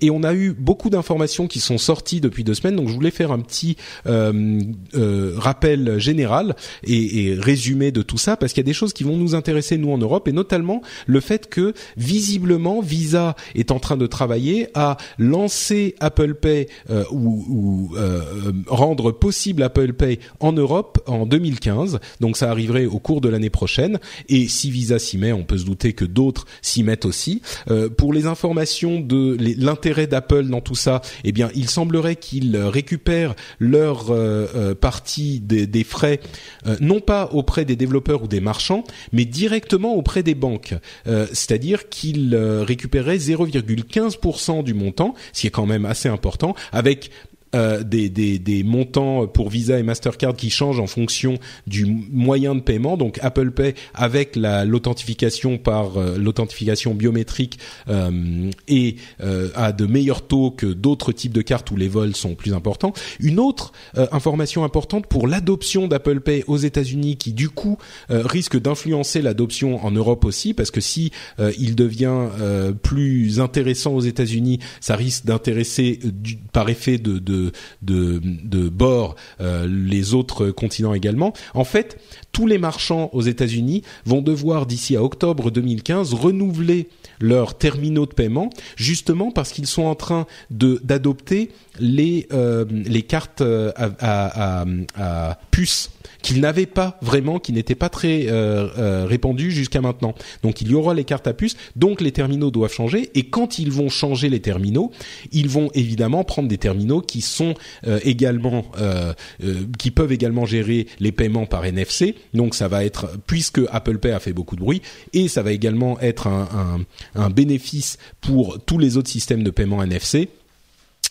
et on a beaucoup d'informations qui sont sorties depuis deux semaines, donc je voulais faire un petit euh, euh, rappel général et, et, résumé de tout ça, parce qu'il y a des choses qui vont nous intéresser nous en Europe, et notamment le fait que visiblement Visa est en train de travailler à lancer Apple Pay euh, ou, ou rendre possible Apple Pay en Europe en 2015. Donc ça arriverait au cours de l'année prochaine. Et si Visa s'y met, on peut se douter que d'autres s'y mettent aussi. Pour les informations de l'intérêt d'Apple dans tout ça, eh bien, il semblerait qu'ils récupèrent leur euh, euh, partie des, frais, euh, non pas auprès des développeurs ou des marchands, mais directement auprès des banques. C'est-à-dire qu'ils récupéraient 0,15% du montant, ce qui est quand même assez important, avec euh, des, des, des, montants pour Visa et Mastercard qui changent en fonction du moyen de paiement. Donc Apple Pay avec la l'authentification par euh, l'authentification biométrique euh, et euh, a de meilleurs taux que d'autres types de cartes où les vols sont plus importants. Une autre information importante pour l'adoption d'Apple Pay aux États-Unis qui du coup risque d'influencer l'adoption en Europe aussi parce que si il devient plus intéressant aux États-Unis, ça risque d'intéresser par effet de, de de, bord euh, les autres continents également. En fait, tous les marchands aux États-Unis vont devoir d'ici à octobre 2015 renouveler leurs terminaux de paiement, justement parce qu'ils sont en train d'adopter les euh, cartes euh, à, puces qu'ils n'avaient pas vraiment, qui n'étaient pas très euh, euh, répandus jusqu'à maintenant. Donc il y aura les cartes à puces, donc les terminaux doivent changer. Et quand ils vont changer les terminaux, ils vont évidemment prendre des terminaux qui sont euh, également, qui peuvent également gérer les paiements par NFC. Donc ça va être, puisque Apple Pay a fait beaucoup de bruit, et ça va également être un, un bénéfice pour tous les autres systèmes de paiement NFC.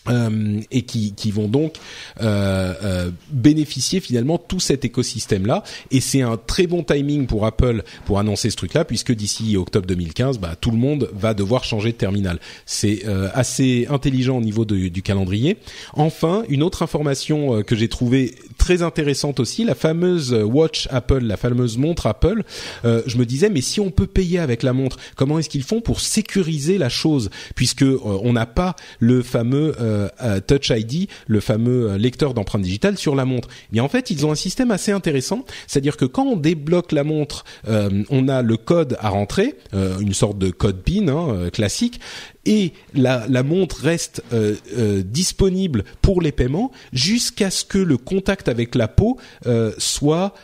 Euh, et qui, qui, vont donc euh, euh, bénéficier finalement tout cet écosystème là et c'est un très bon timing pour Apple pour annoncer ce truc là puisque d'ici octobre 2015 bah, tout le monde va devoir changer de terminal. C'est euh, assez intelligent au niveau de, du calendrier. Enfin une autre information euh, que j'ai trouvée très intéressante aussi la fameuse watch Apple la fameuse montre Apple. Je me disais mais si on peut payer avec la montre comment est-ce qu'ils font pour sécuriser la chose puisque on n'a pas le fameux euh, Touch ID, le fameux euh, lecteur d'empreintes digitales sur la montre. Mais en fait, ils ont un système assez intéressant, c'est-à-dire que quand on débloque la montre, euh, on a le code à rentrer, une sorte de code PIN hein, classique, et la, la montre reste euh, euh, disponible pour les paiements jusqu'à ce que le contact avec la peau euh, soit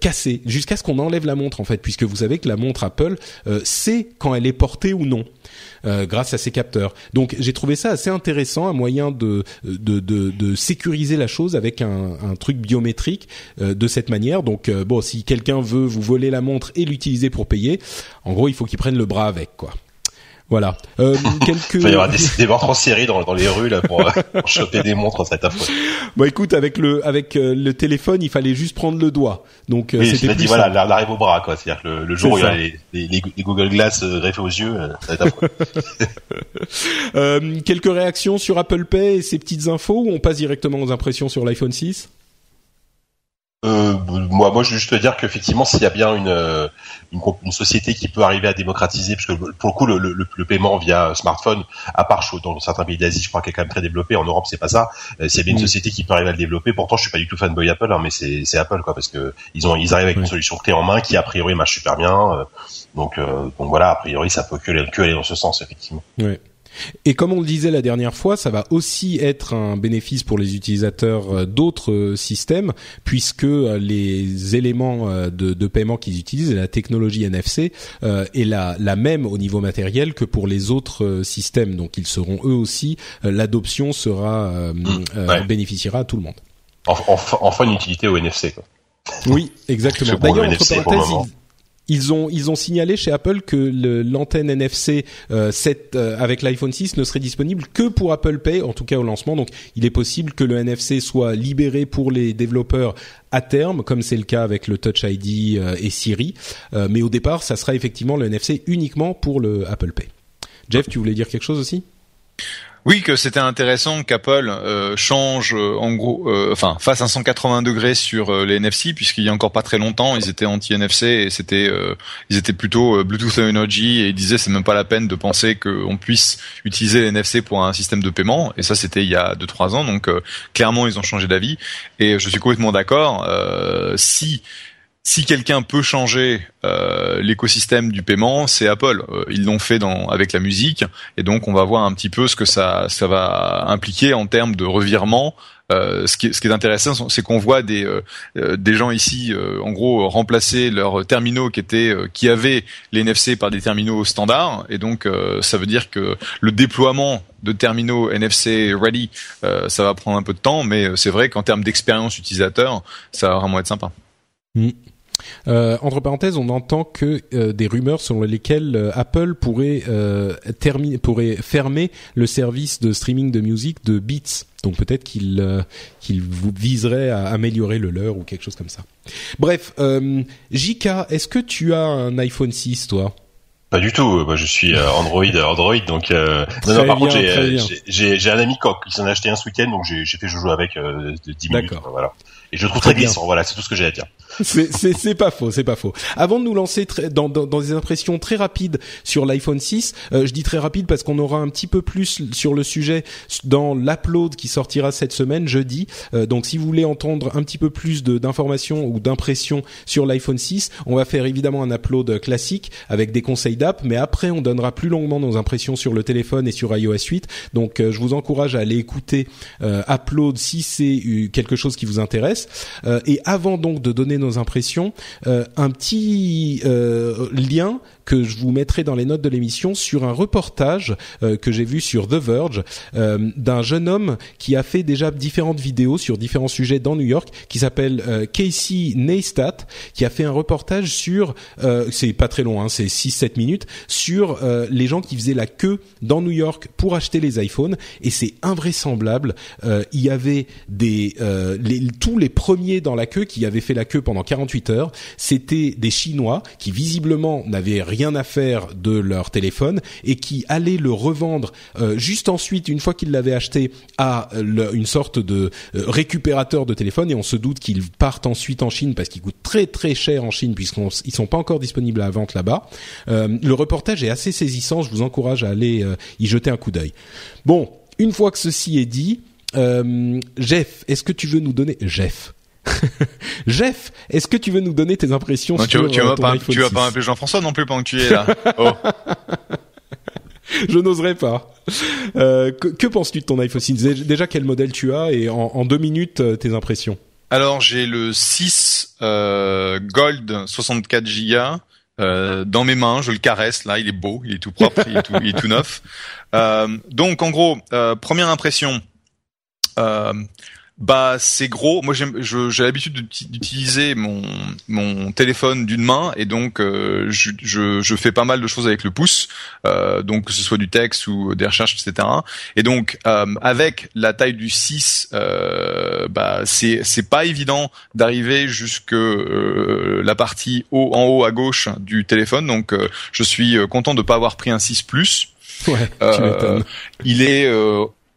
cassé, jusqu'à ce qu'on enlève la montre en fait, puisque vous savez que la montre Apple sait quand elle est portée ou non. grâce à ces capteurs. Donc j'ai trouvé ça assez intéressant, un moyen de de, de, sécuriser la chose avec un, un truc biométrique de cette manière. Donc bon, si quelqu'un veut vous voler la montre et l'utiliser pour payer, en gros il faut qu'il prenne le bras avec quoi. Voilà. Euh, quelques... Il va y avoir des, des en série dans, dans les rues là pour, euh, pour choper des montres, ça va Bon, écoute, avec le avec euh, le téléphone, il fallait juste prendre le doigt. Donc oui, c'était dit voilà, l'arrive au bras quoi. C'est-à-dire que le, le jour où il y a les, les, les, Google Glass greffés aux yeux, ça va être euh, quelques réactions sur Apple Pay et ces petites infos ou on passe directement aux impressions sur l'iPhone 6 euh, moi, moi, je veux juste te dire qu'effectivement, s'il y a bien une, euh, une, une, société qui peut arriver à démocratiser, parce que pour le coup, le, le, le paiement via smartphone, à part dans certains pays d'Asie, je crois qu'il est quand même très développé. En Europe, c'est pas ça. Euh, s'il y a bien une société qui peut arriver à le développer, pourtant, je suis pas du tout fanboy Apple, hein, mais c'est Apple, quoi, parce que ils ont, ils arrivent avec une solution clé en main qui a priori marche super bien. Euh, donc, donc voilà, a priori, ça peut que, que aller dans ce sens, effectivement. Ouais. Et comme on le disait la dernière fois, ça va aussi être un bénéfice pour les utilisateurs euh, d'autres euh, systèmes, puisque euh, les éléments de, paiement qu'ils utilisent, la technologie NFC, est la, la, même au niveau matériel que pour les autres systèmes. Donc ils seront eux aussi, l'adoption sera mmh, bénéficiera à tout le monde. Enfin, enfin une utilité au NFC. Quoi. Oui, exactement. D'ailleurs, entre parenthèses, ils ont ils ont signalé chez Apple que l'antenne NFC euh, euh, avec l'iPhone 6 ne serait disponible que pour Apple Pay, en tout cas au lancement. Donc il est possible que le NFC soit libéré pour les développeurs à terme, comme c'est le cas avec le Touch ID euh, et Siri. Euh, mais au départ, ça sera effectivement le NFC uniquement pour le Apple Pay. Jeff, tu voulais dire quelque chose aussi? Oui, que c'était intéressant qu'Apple euh, change euh, en gros, euh, enfin fasse un 180 degrés sur les NFC puisqu'il y a encore pas très longtemps ils étaient anti NFC et c'était ils étaient plutôt Bluetooth Energy et ils disaient c'est même pas la peine de penser qu'on puisse utiliser les NFC pour un système de paiement. Et ça c'était il y a 2-3 ans. Donc clairement ils ont changé d'avis. Et je suis complètement d'accord si si quelqu'un peut changer euh, l'écosystème du paiement, c'est Apple. Euh, ils l'ont fait dans, avec la musique, et donc on va voir un petit peu ce que ça, ça va impliquer en termes de revirement. Euh, ce, qui est, ce qui est intéressant, c'est qu'on voit des, euh, des gens ici, en gros, remplacer leurs terminaux qui étaient, qui avaient les NFC par des terminaux standards, et donc ça veut dire que le déploiement de terminaux NFC ready, ça va prendre un peu de temps, mais c'est vrai qu'en termes d'expérience utilisateur, ça va vraiment être sympa. Mm. Euh, entre parenthèses, on entend que euh, des rumeurs selon lesquelles euh, Apple pourrait terminer, pourrait fermer le service de streaming de musique de Beats. Donc peut-être qu'il qu'il vous viserait à améliorer le leur ou quelque chose comme ça. Bref, JK, est-ce que tu as un iPhone 6 toi? Pas du tout. Moi, je suis Android, Android. Donc, euh... non, non, par contre, j'ai un ami qui s'en a acheté un ce week-end, donc j'ai fait joujou avec de 10 minutes. Voilà. Et je trouve très, très glissant. Voilà, c'est tout ce que j'ai à dire c'est pas faux, c'est pas faux. Avant de nous lancer dans, dans, dans, des impressions très rapides sur l'iPhone 6, euh, je dis très rapide parce qu'on aura un petit peu plus sur le sujet dans l'upload qui sortira cette semaine, jeudi. Euh, donc si vous voulez entendre un petit peu plus d'informations ou d'impressions sur l'iPhone 6, on va faire évidemment un upload classique avec des conseils d'app, mais après on donnera plus longuement nos impressions sur le téléphone et sur iOS 8. Donc euh, je vous encourage à aller écouter upload si c'est quelque chose qui vous intéresse. Et avant donc de donner nos impressions, euh, un petit euh, lien que je vous mettrai dans les notes de l'émission sur un reportage euh, que j'ai vu sur The Verge euh, d'un jeune homme qui a fait déjà différentes vidéos sur différents sujets dans New York, qui s'appelle euh, Casey Neistat, qui a fait un reportage sur, c'est pas très long, hein, c'est 6-7 minutes, sur les gens qui faisaient la queue dans New York pour acheter les iPhones, et c'est invraisemblable. il y avait des tous les premiers dans la queue qui avaient fait la queue pendant 48 heures, c'était des Chinois qui visiblement n'avaient rien à faire de leur téléphone et qui allaient le revendre euh, juste ensuite, une fois qu'ils l'avaient acheté, à euh, une sorte de euh, récupérateur de téléphone. Et on se doute qu'ils partent ensuite en Chine parce qu'ils coûtent très très cher en Chine puisqu'ils sont pas encore disponibles à la vente là-bas. le reportage est assez saisissant. Je vous encourage à aller y jeter un coup d'œil. Bon, une fois que ceci est dit, Jeff, est-ce que tu veux nous donner Jeff Jeff, est-ce que tu veux nous donner tes impressions sur tu, tu euh, vas pas, Tu vas pas m'appeler Jean-François non plus pendant que tu es là. Oh. je n'oserais pas. Euh, que, que penses-tu de ton iPhone 6 Déjà, quel modèle tu as et en, en deux minutes tes impressions? Alors, j'ai le 6 euh, Gold 64 Go. Euh, dans mes mains, je le caresse. Là, il est beau, il est tout propre, il, est tout, il est tout neuf. Euh, donc, en gros, euh, première impression. Euh, bah c'est gros. Moi j'ai l'habitude d'utiliser mon mon téléphone d'une main et donc euh, je, je, je, fais pas mal de choses avec le pouce, euh, donc que ce soit du texte ou des recherches etc. Et donc euh, avec la taille du 6, euh, bah c'est c'est pas évident d'arriver jusque euh, la partie haut en haut à gauche du téléphone. Donc je suis content de pas avoir pris un 6 plus. Ouais, il est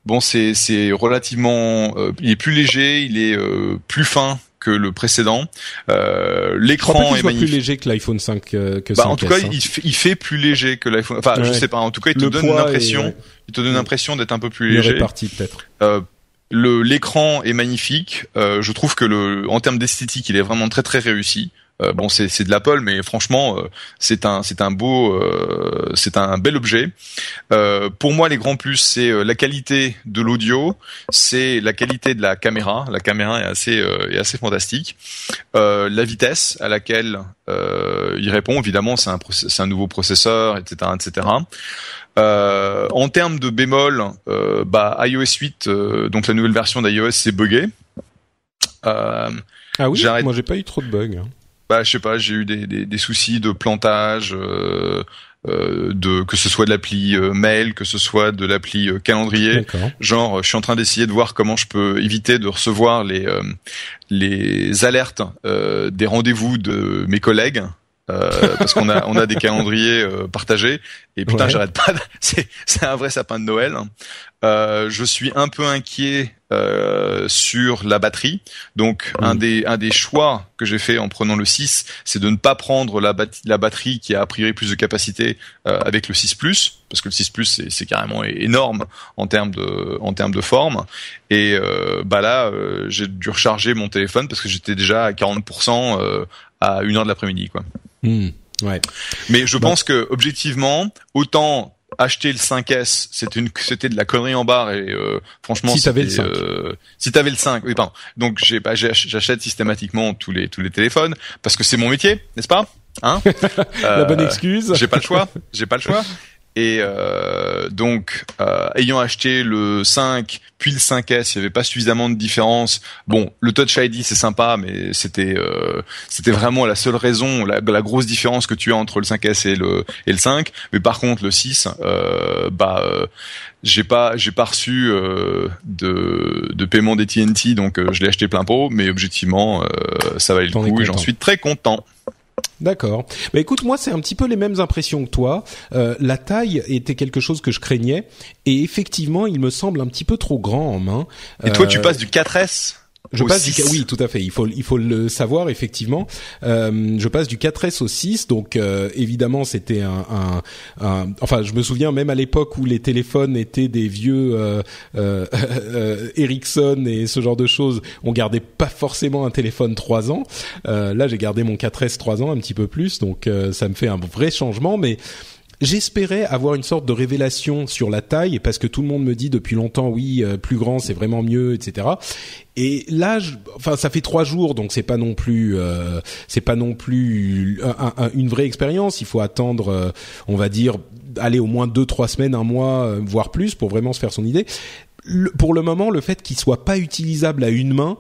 Bon, c'est c'est relativement, euh, il est plus léger, il est euh, plus fin que le précédent. Euh, L'écran est magnifique. plus léger que l'iPhone 5 euh, que bah, En tout cas, hein. il, fait, il, fait, plus léger que l'iPhone. Enfin, je sais pas. En tout cas, il te donne l'impression, il te donne l'impression d'être un peu plus léger. Réparti peut-être. Euh, le l'écran est magnifique. je trouve que le, en termes d'esthétique, il est vraiment très très réussi. Euh, bon, c'est de l'Apple, mais franchement, euh, c'est un c'est un beau, euh, c'est un bel objet. pour moi, les grands plus, c'est la qualité de l'audio, c'est la qualité de la caméra. La caméra est assez est assez fantastique. la vitesse à laquelle il répond, évidemment, c'est un c'est un nouveau processeur, etc., etc. en termes de bémol, bah iOS 8, donc la nouvelle version d'iOS, c'est buggé. ah oui, moi j'ai pas eu trop de bugs. Hein bah je sais pas, j'ai eu des, des, des, soucis de plantage, euh, euh, de que ce soit de l'appli euh, mail, que ce soit de l'appli euh, calendrier. Genre, je suis en train d'essayer de voir comment je peux éviter de recevoir les euh, les alertes des rendez-vous de mes collègues. parce qu'on a on a des calendriers partagés et putain j'arrête pas c'est c'est un vrai sapin de Noël euh, je suis un peu inquiet euh, sur la batterie. Donc un des un des choix que j'ai fait en prenant le 6, c'est de ne pas prendre la, la batterie qui a a priori plus de capacité euh, avec le 6 Plus parce que le 6 Plus c'est carrément énorme en termes de en termes de forme et euh, bah là euh, j'ai dû recharger mon téléphone parce que j'étais déjà à 40% euh, à 1 heure de l'après-midi quoi. Hmm, ouais. Mais je pense que objectivement autant acheter le 5S, c'était une, c'était de la connerie en barre et euh, franchement, si t'avais le 5, euh, si t'avais le 5, oui pardon. Donc j'ai, bah, j'achète systématiquement tous les tous les téléphones parce que c'est mon métier, n'est-ce pas? Hein? La bonne excuse. J'ai pas le choix. J'ai pas le choix. Et euh, donc, euh, ayant acheté le 5 puis le 5S, il n'y avait pas suffisamment de différence. Bon, le Touch ID c'est sympa, mais c'était euh, c'était vraiment la seule raison, la, la, grosse différence que tu as entre le 5S et le et le 5. Mais par contre, le 6, euh, bah euh, j'ai pas j'ai pas reçu euh, de de paiement des TNT, donc je l'ai acheté plein pot. Mais objectivement, ça valait le coup et j'en suis très content. D'accord. Bah écoute, moi c'est un petit peu les mêmes impressions que toi. Euh, la taille était quelque chose que je craignais et effectivement, il me semble un petit peu trop grand en main. Et toi, tu euh, passes du 4S je passe du oui, tout à fait. Il faut il faut le savoir effectivement. Euh, je passe du 4S au 6, donc euh, évidemment c'était un, un, un, enfin je me souviens même à l'époque où les téléphones étaient des vieux euh, euh, euh Ericsson et ce genre de choses, on gardait pas forcément un téléphone 3 ans. là j'ai gardé mon 4S 3 ans, un petit peu plus, donc ça me fait un vrai changement, mais J'espérais avoir une sorte de révélation sur la taille parce que tout le monde me dit depuis longtemps oui euh, plus grand c'est vraiment mieux etc. Et là, enfin ça fait trois jours donc c'est pas non plus euh, c'est pas non plus une vraie expérience. Il faut attendre euh, on va dire aller au moins deux trois semaines un mois voire plus pour vraiment se faire son idée. pour le moment le fait qu'il soit pas utilisable à une main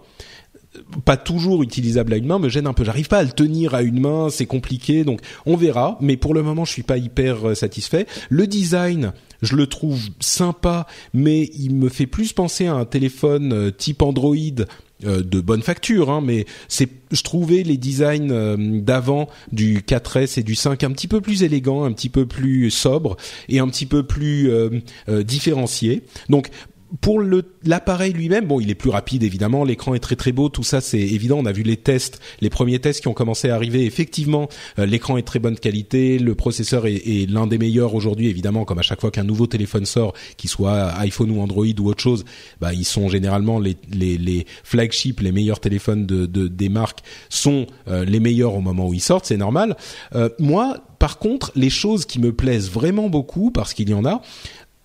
pas toujours utilisable à une main me gêne un peu. J'arrive pas à le tenir à une main, c'est compliqué, donc on verra. Mais pour le moment, je suis pas hyper euh, satisfait. Le design, je le trouve sympa, mais il me fait plus penser à un téléphone euh, type Android euh, de bonne facture, hein, mais c'est, je trouvais les designs d'avant du 4S et du 5 un petit peu plus élégants, un petit peu plus sobres et un petit peu plus différenciés. Donc pour l'appareil lui-même, bon, il est plus rapide évidemment, l'écran est très très beau, tout ça c'est évident. On a vu les tests, les premiers tests qui ont commencé à arriver. Effectivement, euh, l'écran est très bonne qualité, le processeur est, est l'un des meilleurs aujourd'hui évidemment. Comme à chaque fois qu'un nouveau téléphone sort, qu'il soit iPhone ou Android ou autre chose, bah ils sont généralement les les, les flagships, les meilleurs téléphones de, de des marques sont euh, les meilleurs au moment où ils sortent, c'est normal. Euh, moi, par contre, les choses qui me plaisent vraiment beaucoup, parce qu'il y en a,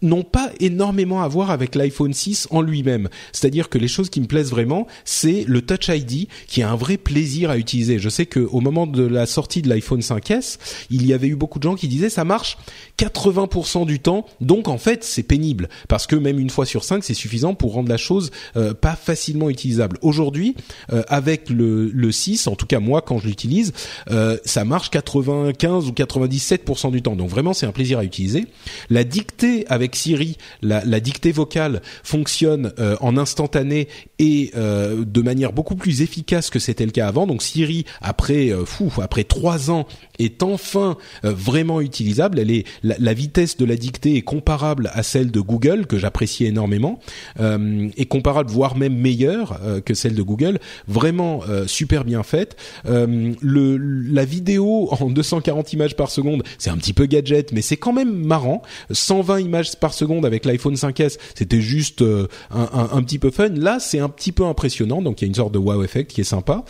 n'ont pas énormément à voir avec l'iPhone 6 en lui-même. C'est-à-dire que les choses qui me plaisent vraiment, c'est le Touch ID qui est un vrai plaisir à utiliser. Je sais que au moment de la sortie de l'iPhone 5S, il y avait eu beaucoup de gens qui disaient ça marche 80% du temps, donc en fait c'est pénible parce que même une fois sur cinq c'est suffisant pour rendre la chose euh, pas facilement utilisable. Aujourd'hui, euh, avec le, le 6, en tout cas moi quand je l'utilise, euh, ça marche 95 ou 97% du temps. Donc vraiment c'est un plaisir à utiliser. La dictée avec Siri, la, dictée vocale fonctionne euh, en instantané et euh, de manière beaucoup plus efficace que c'était le cas avant. Donc Siri, après euh, fou, après trois ans, est enfin vraiment utilisable. La, vitesse de la dictée est comparable à celle de Google que j'apprécie énormément, et comparable voire même meilleure que celle de Google. Vraiment super bien faite. la vidéo en 240 images par seconde, c'est un petit peu gadget, mais c'est quand même marrant. 120 images par seconde avec l'iPhone 5S, c'était juste euh, un, petit peu fun. Là, c'est un petit peu impressionnant, donc il y a une sorte de wow effect qui est sympa.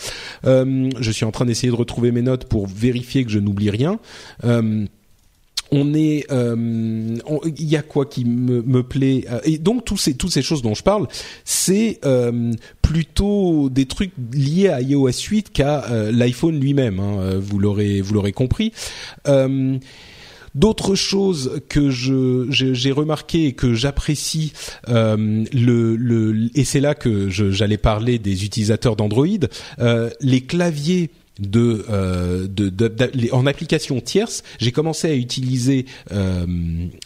Euh, je suis en train d'essayer de retrouver mes notes pour vérifier que je n'oublie rien. Euh, on est, il y a quoi qui me, me plaît et donc tous ces toutes ces choses dont je parle, c'est plutôt des trucs liés à iOS 8 qu'à l'iPhone lui-même. Hein, vous l'aurez vous l'aurez compris. D'autres choses que j'ai remarqué et que j'apprécie euh, le, le et c'est là que j'allais parler des utilisateurs d'Android, euh, les claviers de, euh, en application tierce, j'ai commencé à utiliser euh,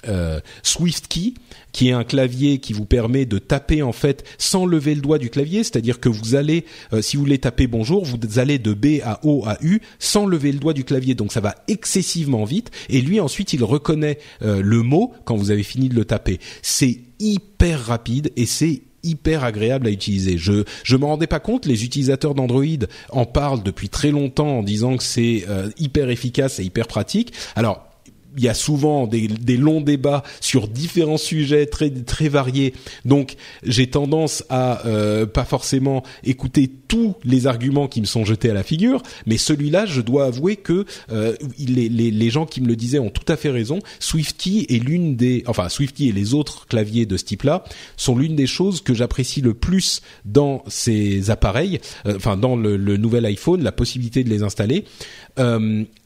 euh, SwiftKey, qui est un clavier qui vous permet de taper en fait sans lever le doigt du clavier, c'est-à-dire que vous allez, euh, si vous voulez taper bonjour, vous allez de B à O à U sans lever le doigt du clavier, donc ça va excessivement vite. Et lui ensuite, il reconnaît le mot quand vous avez fini de le taper. C'est hyper rapide et c'est hyper agréable à utiliser. Je je me rendais pas compte, les utilisateurs d'Android en parlent depuis très longtemps en disant que c'est euh, hyper efficace et hyper pratique. Alors il y a souvent des, longs débats sur différents sujets très très variés. Donc j'ai tendance à euh, pas forcément écouter tous les arguments qui me sont jetés à la figure, mais celui-là, je dois avouer que euh, les, les, les, gens qui me le disaient ont tout à fait raison. SwiftKey est l'une des, enfin SwiftKey et les autres claviers de ce type-là sont l'une des choses que j'apprécie le plus dans ces appareils, euh, enfin dans le, le, nouvel iPhone, la possibilité de les installer.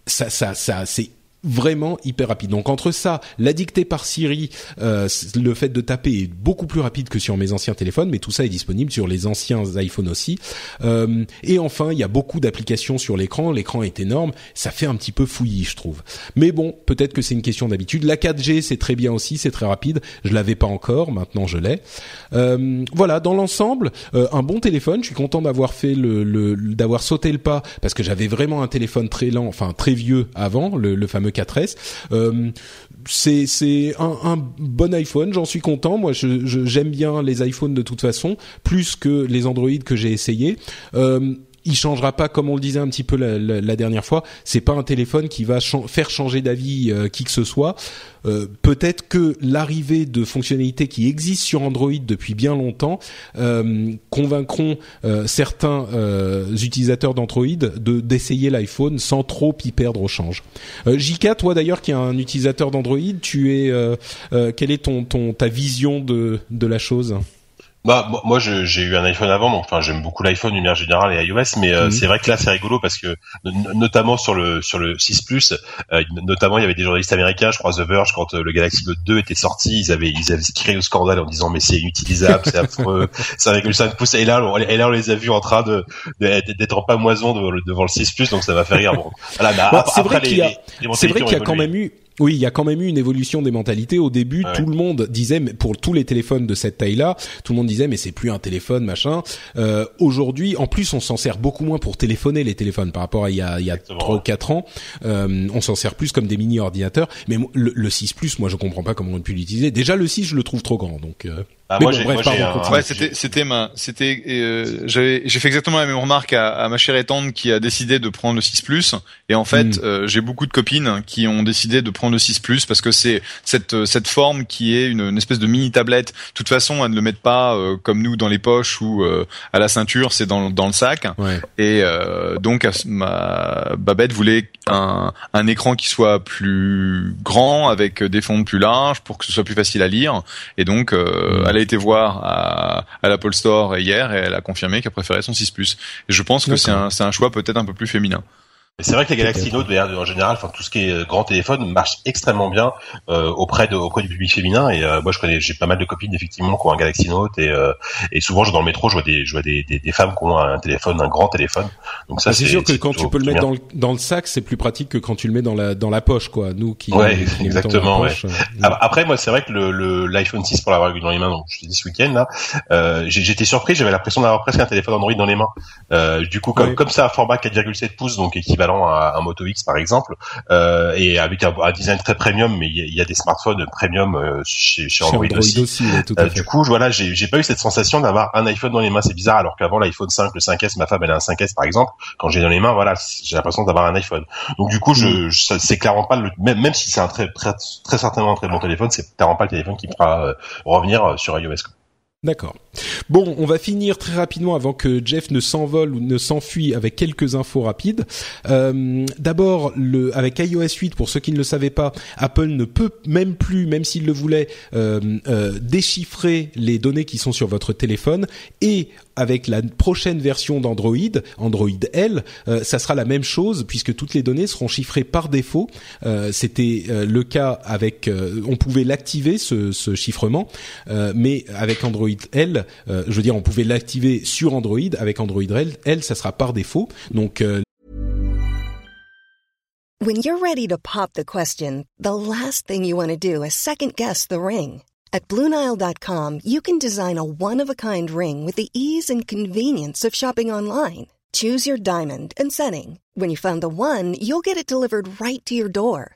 Ça, ça, ça, c'est vraiment hyper rapide. Donc entre ça, la dictée par Siri, euh, le fait de taper est beaucoup plus rapide que sur mes anciens téléphones, mais tout ça est disponible sur les anciens iPhones aussi. Euh, et enfin, il y a beaucoup d'applications sur l'écran. L'écran est énorme, ça fait un petit peu fouillis, je trouve. Mais bon, peut-être que c'est une question d'habitude. La 4G, c'est très bien aussi, c'est très rapide. Je l'avais pas encore, maintenant je l'ai. Euh, voilà, dans l'ensemble, euh, un bon téléphone. Je suis content d'avoir fait le, le d'avoir sauté le pas parce que j'avais vraiment un téléphone très lent, enfin très vieux avant, le, le fameux 4S. Euh, c'est un, bon iPhone, j'en suis content. Moi, j'aime bien les iPhones de toute façon, plus que les Android que j'ai essayé. Euh, il changera pas comme on le disait un petit peu la, dernière fois. C'est pas un téléphone qui va faire changer d'avis euh, qui que ce soit. Euh, Peut-être que l'arrivée de fonctionnalités qui existent sur Android depuis bien longtemps euh, convaincront euh, certains utilisateurs d'Android de d'essayer l'iPhone sans trop y perdre au change. JK, toi d'ailleurs qui est un utilisateur d'Android, tu es quelle est ton, ton ta vision de de la chose? Bah moi j'ai eu un iPhone avant, donc enfin j'aime beaucoup l'iPhone d'une manière générale et iOS, mais euh, mmh. c'est vrai que là c'est rigolo parce que notamment sur le sur le 6 Plus, euh, notamment il y avait des journalistes américains, je crois The Verge, quand euh, le Galaxy Note 2 était sorti, ils avaient ils avaient créé au scandale en disant mais c'est inutilisable, c'est affreux, c'est avec le 5 pouces et là on, et là on les a vus en train de d'être en pamoison devant le, devant le 6 Plus, donc ça va faire rire. Bon, voilà, bah, c'est vrai qu'il y a, c'est vrai qu'il y a quand même eu oui, il y a quand même eu une évolution des mentalités. Au début, ouais. tout le monde disait, pour tous les téléphones de cette taille-là, tout le monde disait, mais c'est plus un téléphone, machin. Euh, Aujourd'hui, en plus, on s'en sert beaucoup moins pour téléphoner les téléphones par rapport à il y a, il y a 3 ou 4 ans. Euh, on s'en sert plus comme des mini-ordinateurs. Mais le, le, 6 Plus, moi, je comprends pas comment on a pu l'utiliser. Déjà, le 6, je le trouve trop grand, donc... Euh... Ah, moi, bref, pardon, ouais, c'était, c'était ma, c'était, euh, j'avais, j'ai fait exactement la même remarque à, à, ma chère étante qui a décidé de prendre le 6 Plus. Et en fait, hmm. euh, j'ai beaucoup de copines qui ont décidé de prendre le 6 Plus parce que c'est cette, euh, cette forme qui est une, une, espèce de mini tablette. De toute façon, elles ne le mettent pas euh, comme nous dans les poches ou à la ceinture, c'est dans, dans le sac. Ouais. Et donc, ma Babette voulait un, un écran qui soit plus grand avec des fonds plus larges pour que ce soit plus facile à lire. Et donc, elle elle a été voir à, à l'Apple Store hier et elle a confirmé qu'elle préférait son 6 Plus. Et je pense que c'est un, un choix peut-être un peu plus féminin c'est vrai que les Galaxy Note, en général, enfin tout ce qui est euh, grand téléphone marche extrêmement bien euh, auprès de auprès du public féminin. Et euh, moi, je connais, j'ai pas mal de copines effectivement qui ont un Galaxy Note et euh, et souvent, je dans le métro, je vois des je vois des, des, des, femmes qui ont un téléphone, un grand téléphone. Donc ça, ah, c'est sûr que quand tu peux le mettre dans le, dans le sac, c'est plus pratique que quand tu le mets dans la dans la poche, quoi. Nous qui ouais, exactement. ouais. Après, moi, c'est vrai que le l'iPhone 6 pour l'avoir eu dans les mains, donc je te dis ce week-end là, j'étais surpris. J'avais l'impression d'avoir presque un téléphone Android dans les mains. du coup, comme comme c'est un format 4,7 pouces, donc équivalent à un Moto X par exemple, euh, et avec un, design très premium, mais il y, a des smartphones premium euh, chez, chez, Android, aussi. Euh, du coup, voilà, j'ai pas eu cette sensation d'avoir un iPhone dans les mains. C'est bizarre, alors qu'avant l'iPhone 5, le 5S, ma femme elle a un 5S par exemple. Quand j'ai dans les mains, voilà, j'ai l'impression d'avoir un iPhone. Donc du coup, je, mm. c'est clairement pas le même, même si c'est un très, très très certainement un très bon téléphone, c'est clairement pas le téléphone qui fera revenir sur iOS. D'accord. Bon, on va finir très rapidement avant que Jeff ne s'envole ou ne s'enfuit avec quelques infos rapides. Euh, D'abord, avec iOS 8, pour ceux qui ne le savaient pas, Apple ne peut même plus, même s'il le voulait, euh, euh, déchiffrer les données qui sont sur votre téléphone et avec la prochaine version d'Android, Android L, euh, ça sera la même chose puisque toutes les données seront chiffrées par défaut. C'était le cas avec, on pouvait l'activer ce, chiffrement, mais avec Android L, je veux dire, on pouvait l'activer sur Android. Avec Android L, ça sera par défaut. Donc When you're ready to pop the question, the last thing you want to do is second guess the ring. At BlueNile.com, you can design a one-of-a-kind ring with the ease and convenience of shopping online. Choose your diamond and setting. When you find the one, you'll get it delivered right to your door.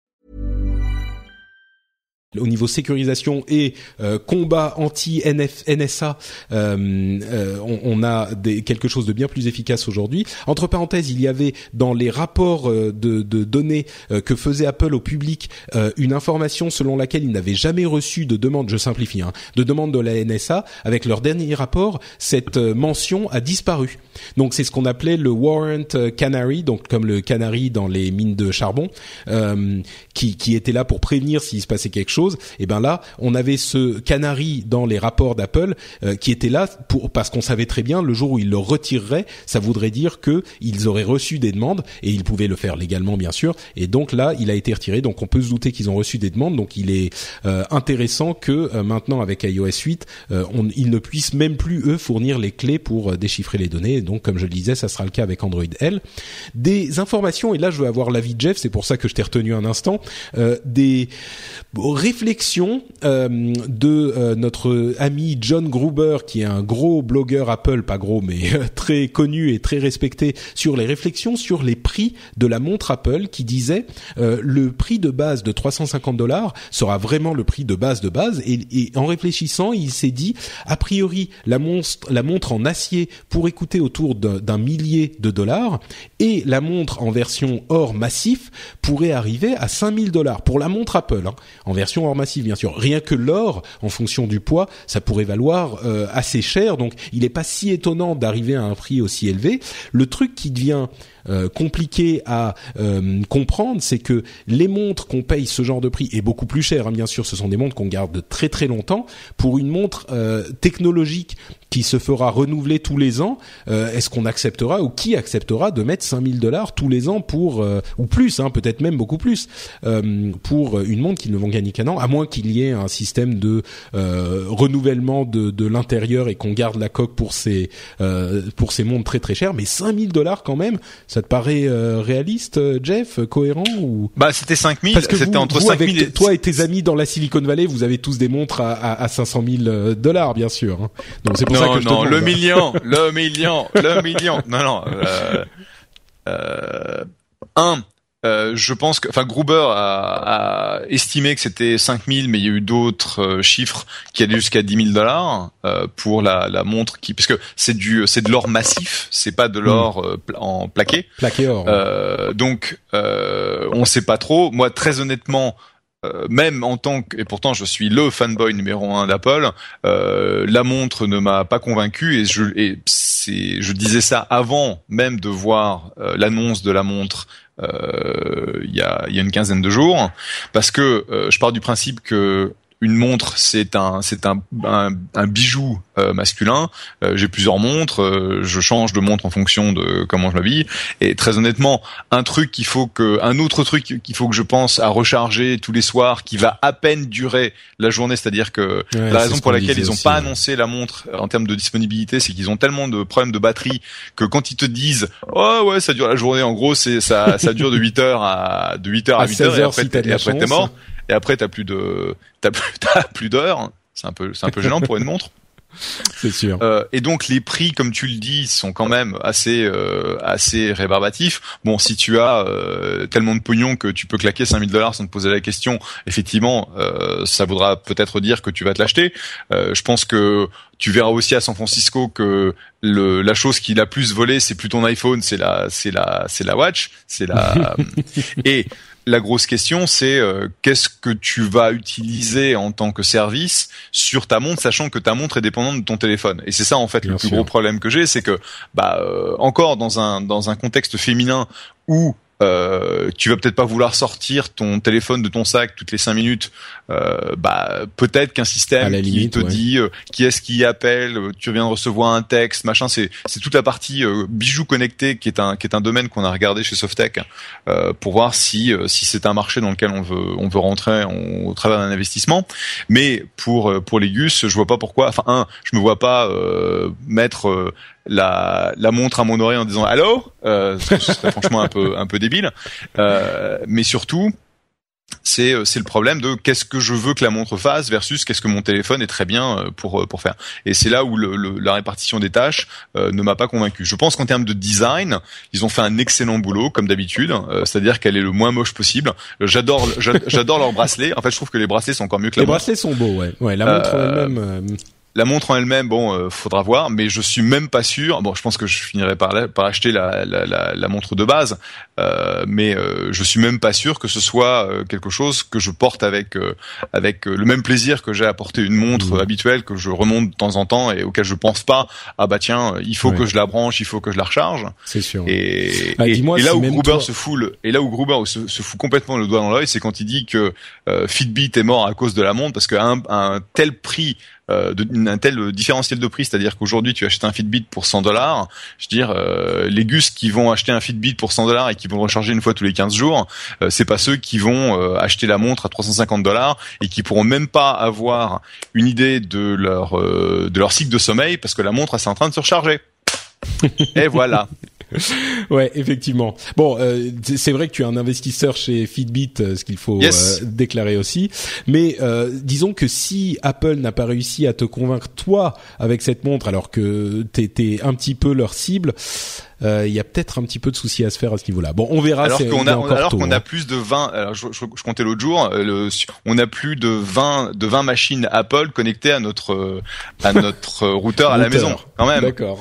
Au niveau sécurisation et euh, combat anti NSA, euh, euh, on, on, a des, quelque chose de bien plus efficace aujourd'hui. Entre parenthèses, il y avait dans les rapports euh, de, de, données euh, que faisait Apple au public une information selon laquelle ils n'avaient jamais reçu de demande, je simplifie, hein, de demande de la NSA. Avec leur dernier rapport, cette mention a disparu. Donc c'est ce qu'on appelait le warrant canary, donc comme le canari dans les mines de charbon, qui, qui était là pour prévenir s'il se passait quelque chose et ben là, on avait ce canari dans les rapports d'Apple euh, qui était là pour parce qu'on savait très bien le jour où ils le retireraient, ça voudrait dire que ils auraient reçu des demandes et ils pouvaient le faire légalement bien sûr. Et donc là, il a été retiré. Donc on peut se douter qu'ils ont reçu des demandes. Donc il est euh, intéressant que euh, maintenant avec iOS 8, on, ils ne puissent même plus eux fournir les clés pour déchiffrer les données. Donc comme je le disais, ça sera le cas avec Android L. Des informations et là je veux avoir l'avis de Jeff. C'est pour ça que je t'ai retenu un instant. des réflexion euh, de euh, notre ami John Gruber, qui est un gros blogueur Apple, pas gros mais euh, très connu et très respecté, sur les réflexions sur les prix de la montre Apple, qui disait le prix de base de 350 dollars sera vraiment le prix de base de base. Et, en réfléchissant, il s'est dit a priori la montre, la montre en acier pourrait coûter autour d'un millier de dollars et la montre en version or massif pourrait arriver à 5000 dollars pour la montre Apple hein, en version or massif bien sûr. Rien que l'or, en fonction du poids, ça pourrait valoir euh, assez cher. Donc, il n'est pas si étonnant d'arriver à un prix aussi élevé. Le truc qui devient euh, compliqué à euh, comprendre, c'est que les montres qu'on paye ce genre de prix est beaucoup plus cher. Hein, bien sûr, ce sont des montres qu'on garde très très longtemps. Pour une montre technologique qui se fera renouveler tous les ans, est-ce qu'on acceptera ou qui acceptera de mettre 5000 dollars tous les ans pour ou plus, hein, peut-être même beaucoup plus pour une montre qui ne vont gagner qu'un an, à moins qu'il y ait un système de renouvellement de, de l'intérieur et qu'on garde la coque pour ces pour ces montres très très chères. Mais 5000 dollars quand même, ça te paraît euh, réaliste, euh, Jeff, cohérent ou? Bah c'était 5000, c'était entre 5000 et toi et tes amis dans la Silicon Valley, vous avez tous des montres à, à, à 500 000 euh, dollars, bien sûr. Hein. Donc c'est pour ça que je non, le million, le million, le million. Non, non. Euh, euh, un, euh, je pense que, enfin, Gruber a, a estimé que c'était 5000, mais il y a eu d'autres euh, chiffres qui allaient jusqu'à 10 000 dollars euh, pour la, la, montre qui, parce que c'est du, c'est de l'or massif, c'est pas de hmm. l'or en plaqué. Plaqué or. donc, on sait pas trop. Moi, très honnêtement, même en tant que et pourtant je suis le fanboy numéro un d'Apple, euh, la montre ne m'a pas convaincu et je et c'est je disais ça avant même de voir l'annonce de la montre euh, il y, a, y a une quinzaine de jours, parce que euh, je pars du principe que une montre, c'est un, c'est un, un, bijou euh, masculin. Euh, j'ai plusieurs montres, euh, je change de montre en fonction de comment je m'habille. Et très honnêtement, un truc qu'il faut que, un autre truc qu'il faut que je pense à recharger tous les soirs, qui va à peine durer la journée, c'est-à-dire que la raison pour laquelle ils n'ont pas annoncé la montre en termes de disponibilité, c'est qu'ils ont tellement de problèmes de batterie que quand ils te disent, oh ouais, ça dure la journée, en gros, c'est ça, ça dure de 8 heures à de 8 heures à, 8 heures, et après, t'es mort et après t'as plus de t'as plus t'as plus d'heures. C'est un peu c'est un peu gênant pour une montre. C'est sûr. Euh, et donc les prix, comme tu le dis, sont quand même assez euh, assez rébarbatifs. Bon, si tu as euh, tellement de pognon que tu peux claquer 5000 dollars sans te poser la question, effectivement, euh, ça voudra peut-être dire que tu vas te l'acheter. Euh, je pense que tu verras aussi à San Francisco que le, la chose qui l'a plus volé, c'est plus ton iPhone, c'est la c'est la c'est la watch, c'est la et la grosse question, c'est euh, qu'est-ce que tu vas utiliser en tant que service sur ta montre, sachant que ta montre est dépendante de ton téléphone. Et c'est ça en fait le plus gros problème que j'ai, c'est que bah euh, encore dans un dans un contexte féminin où euh, tu vas peut-être pas vouloir sortir ton téléphone de ton sac toutes les cinq minutes. Euh, bah peut-être qu'un système qui te dit euh, qui est-ce qui appelle, euh, tu viens de recevoir un texte, machin. C'est c'est toute la partie bijoux connectés qui est un qui est un domaine qu'on a regardé chez Softec pour voir si si c'est un marché dans lequel on veut on veut rentrer au travers d'un investissement. Mais pour pour les Gus, je vois pas pourquoi. Enfin un, je me vois pas mettre la, la montre à mon oreille en disant allô? Euh, ce serait franchement un peu un peu débile. Euh, mais surtout c'est c'est le problème de qu'est-ce que je veux que la montre fasse versus qu'est-ce que mon téléphone est très bien euh, pour pour faire. Et c'est là où le, la répartition des tâches euh, ne m'a pas convaincu. Je pense qu'en termes de design ils ont fait un excellent boulot comme d'habitude euh, c'est-à-dire qu'elle est le moins moche possible. J'adore j'adore leurs bracelets. En fait je trouve que les bracelets sont encore mieux que la les bracelets sont beaux ouais. Ouais la montre elle-même la montre en elle-même, bon, euh, faudra voir, mais je suis même pas sûr. Bon, je pense que je finirai par, par acheter la, la, la, la, montre de base, euh, mais euh, je suis même pas sûr que ce soit euh, quelque chose que je porte avec avec le même plaisir que j'ai à porter une montre mmh. habituelle que je remonte de temps en temps et auquel je pense pas. Ah bah tiens, il faut que je la branche, il faut que je la recharge. C'est sûr. Et, bah, et, là où Gruber se fout le, et là où Gruber se, se fout complètement le doigt dans l'œil, c'est quand il dit que Fitbit est mort à cause de la montre parce qu'à un, un tel prix euh, un tel différentiel de prix, c'est-à-dire qu'aujourd'hui tu achètes un Fitbit pour 100 dollars, je veux dire euh, les gus qui vont acheter un Fitbit pour 100 dollars et qui vont recharger une fois tous les 15 jours, euh, c'est pas ceux qui vont euh, acheter la montre à 350 dollars et qui pourront même pas avoir une idée de leur de leur cycle de sommeil parce que la montre c'est en train de se recharger. et voilà. ouais, effectivement. Bon, euh, c'est vrai que tu es un investisseur chez Fitbit, euh, ce qu'il faut euh, déclarer aussi. Mais disons que si Apple n'a pas réussi à te convaincre toi avec cette montre, alors que t'étais un petit peu leur cible, il y a peut-être un petit peu de soucis à se faire à ce niveau-là. Bon, on verra. Alors qu'on a, alors qu'on a hein. plus de 20. Alors je, je, comptais l'autre jour. Le, on a plus de 20 de 20 machines Apple connectées à notre à notre routeur à la maison. Quand même. D'accord.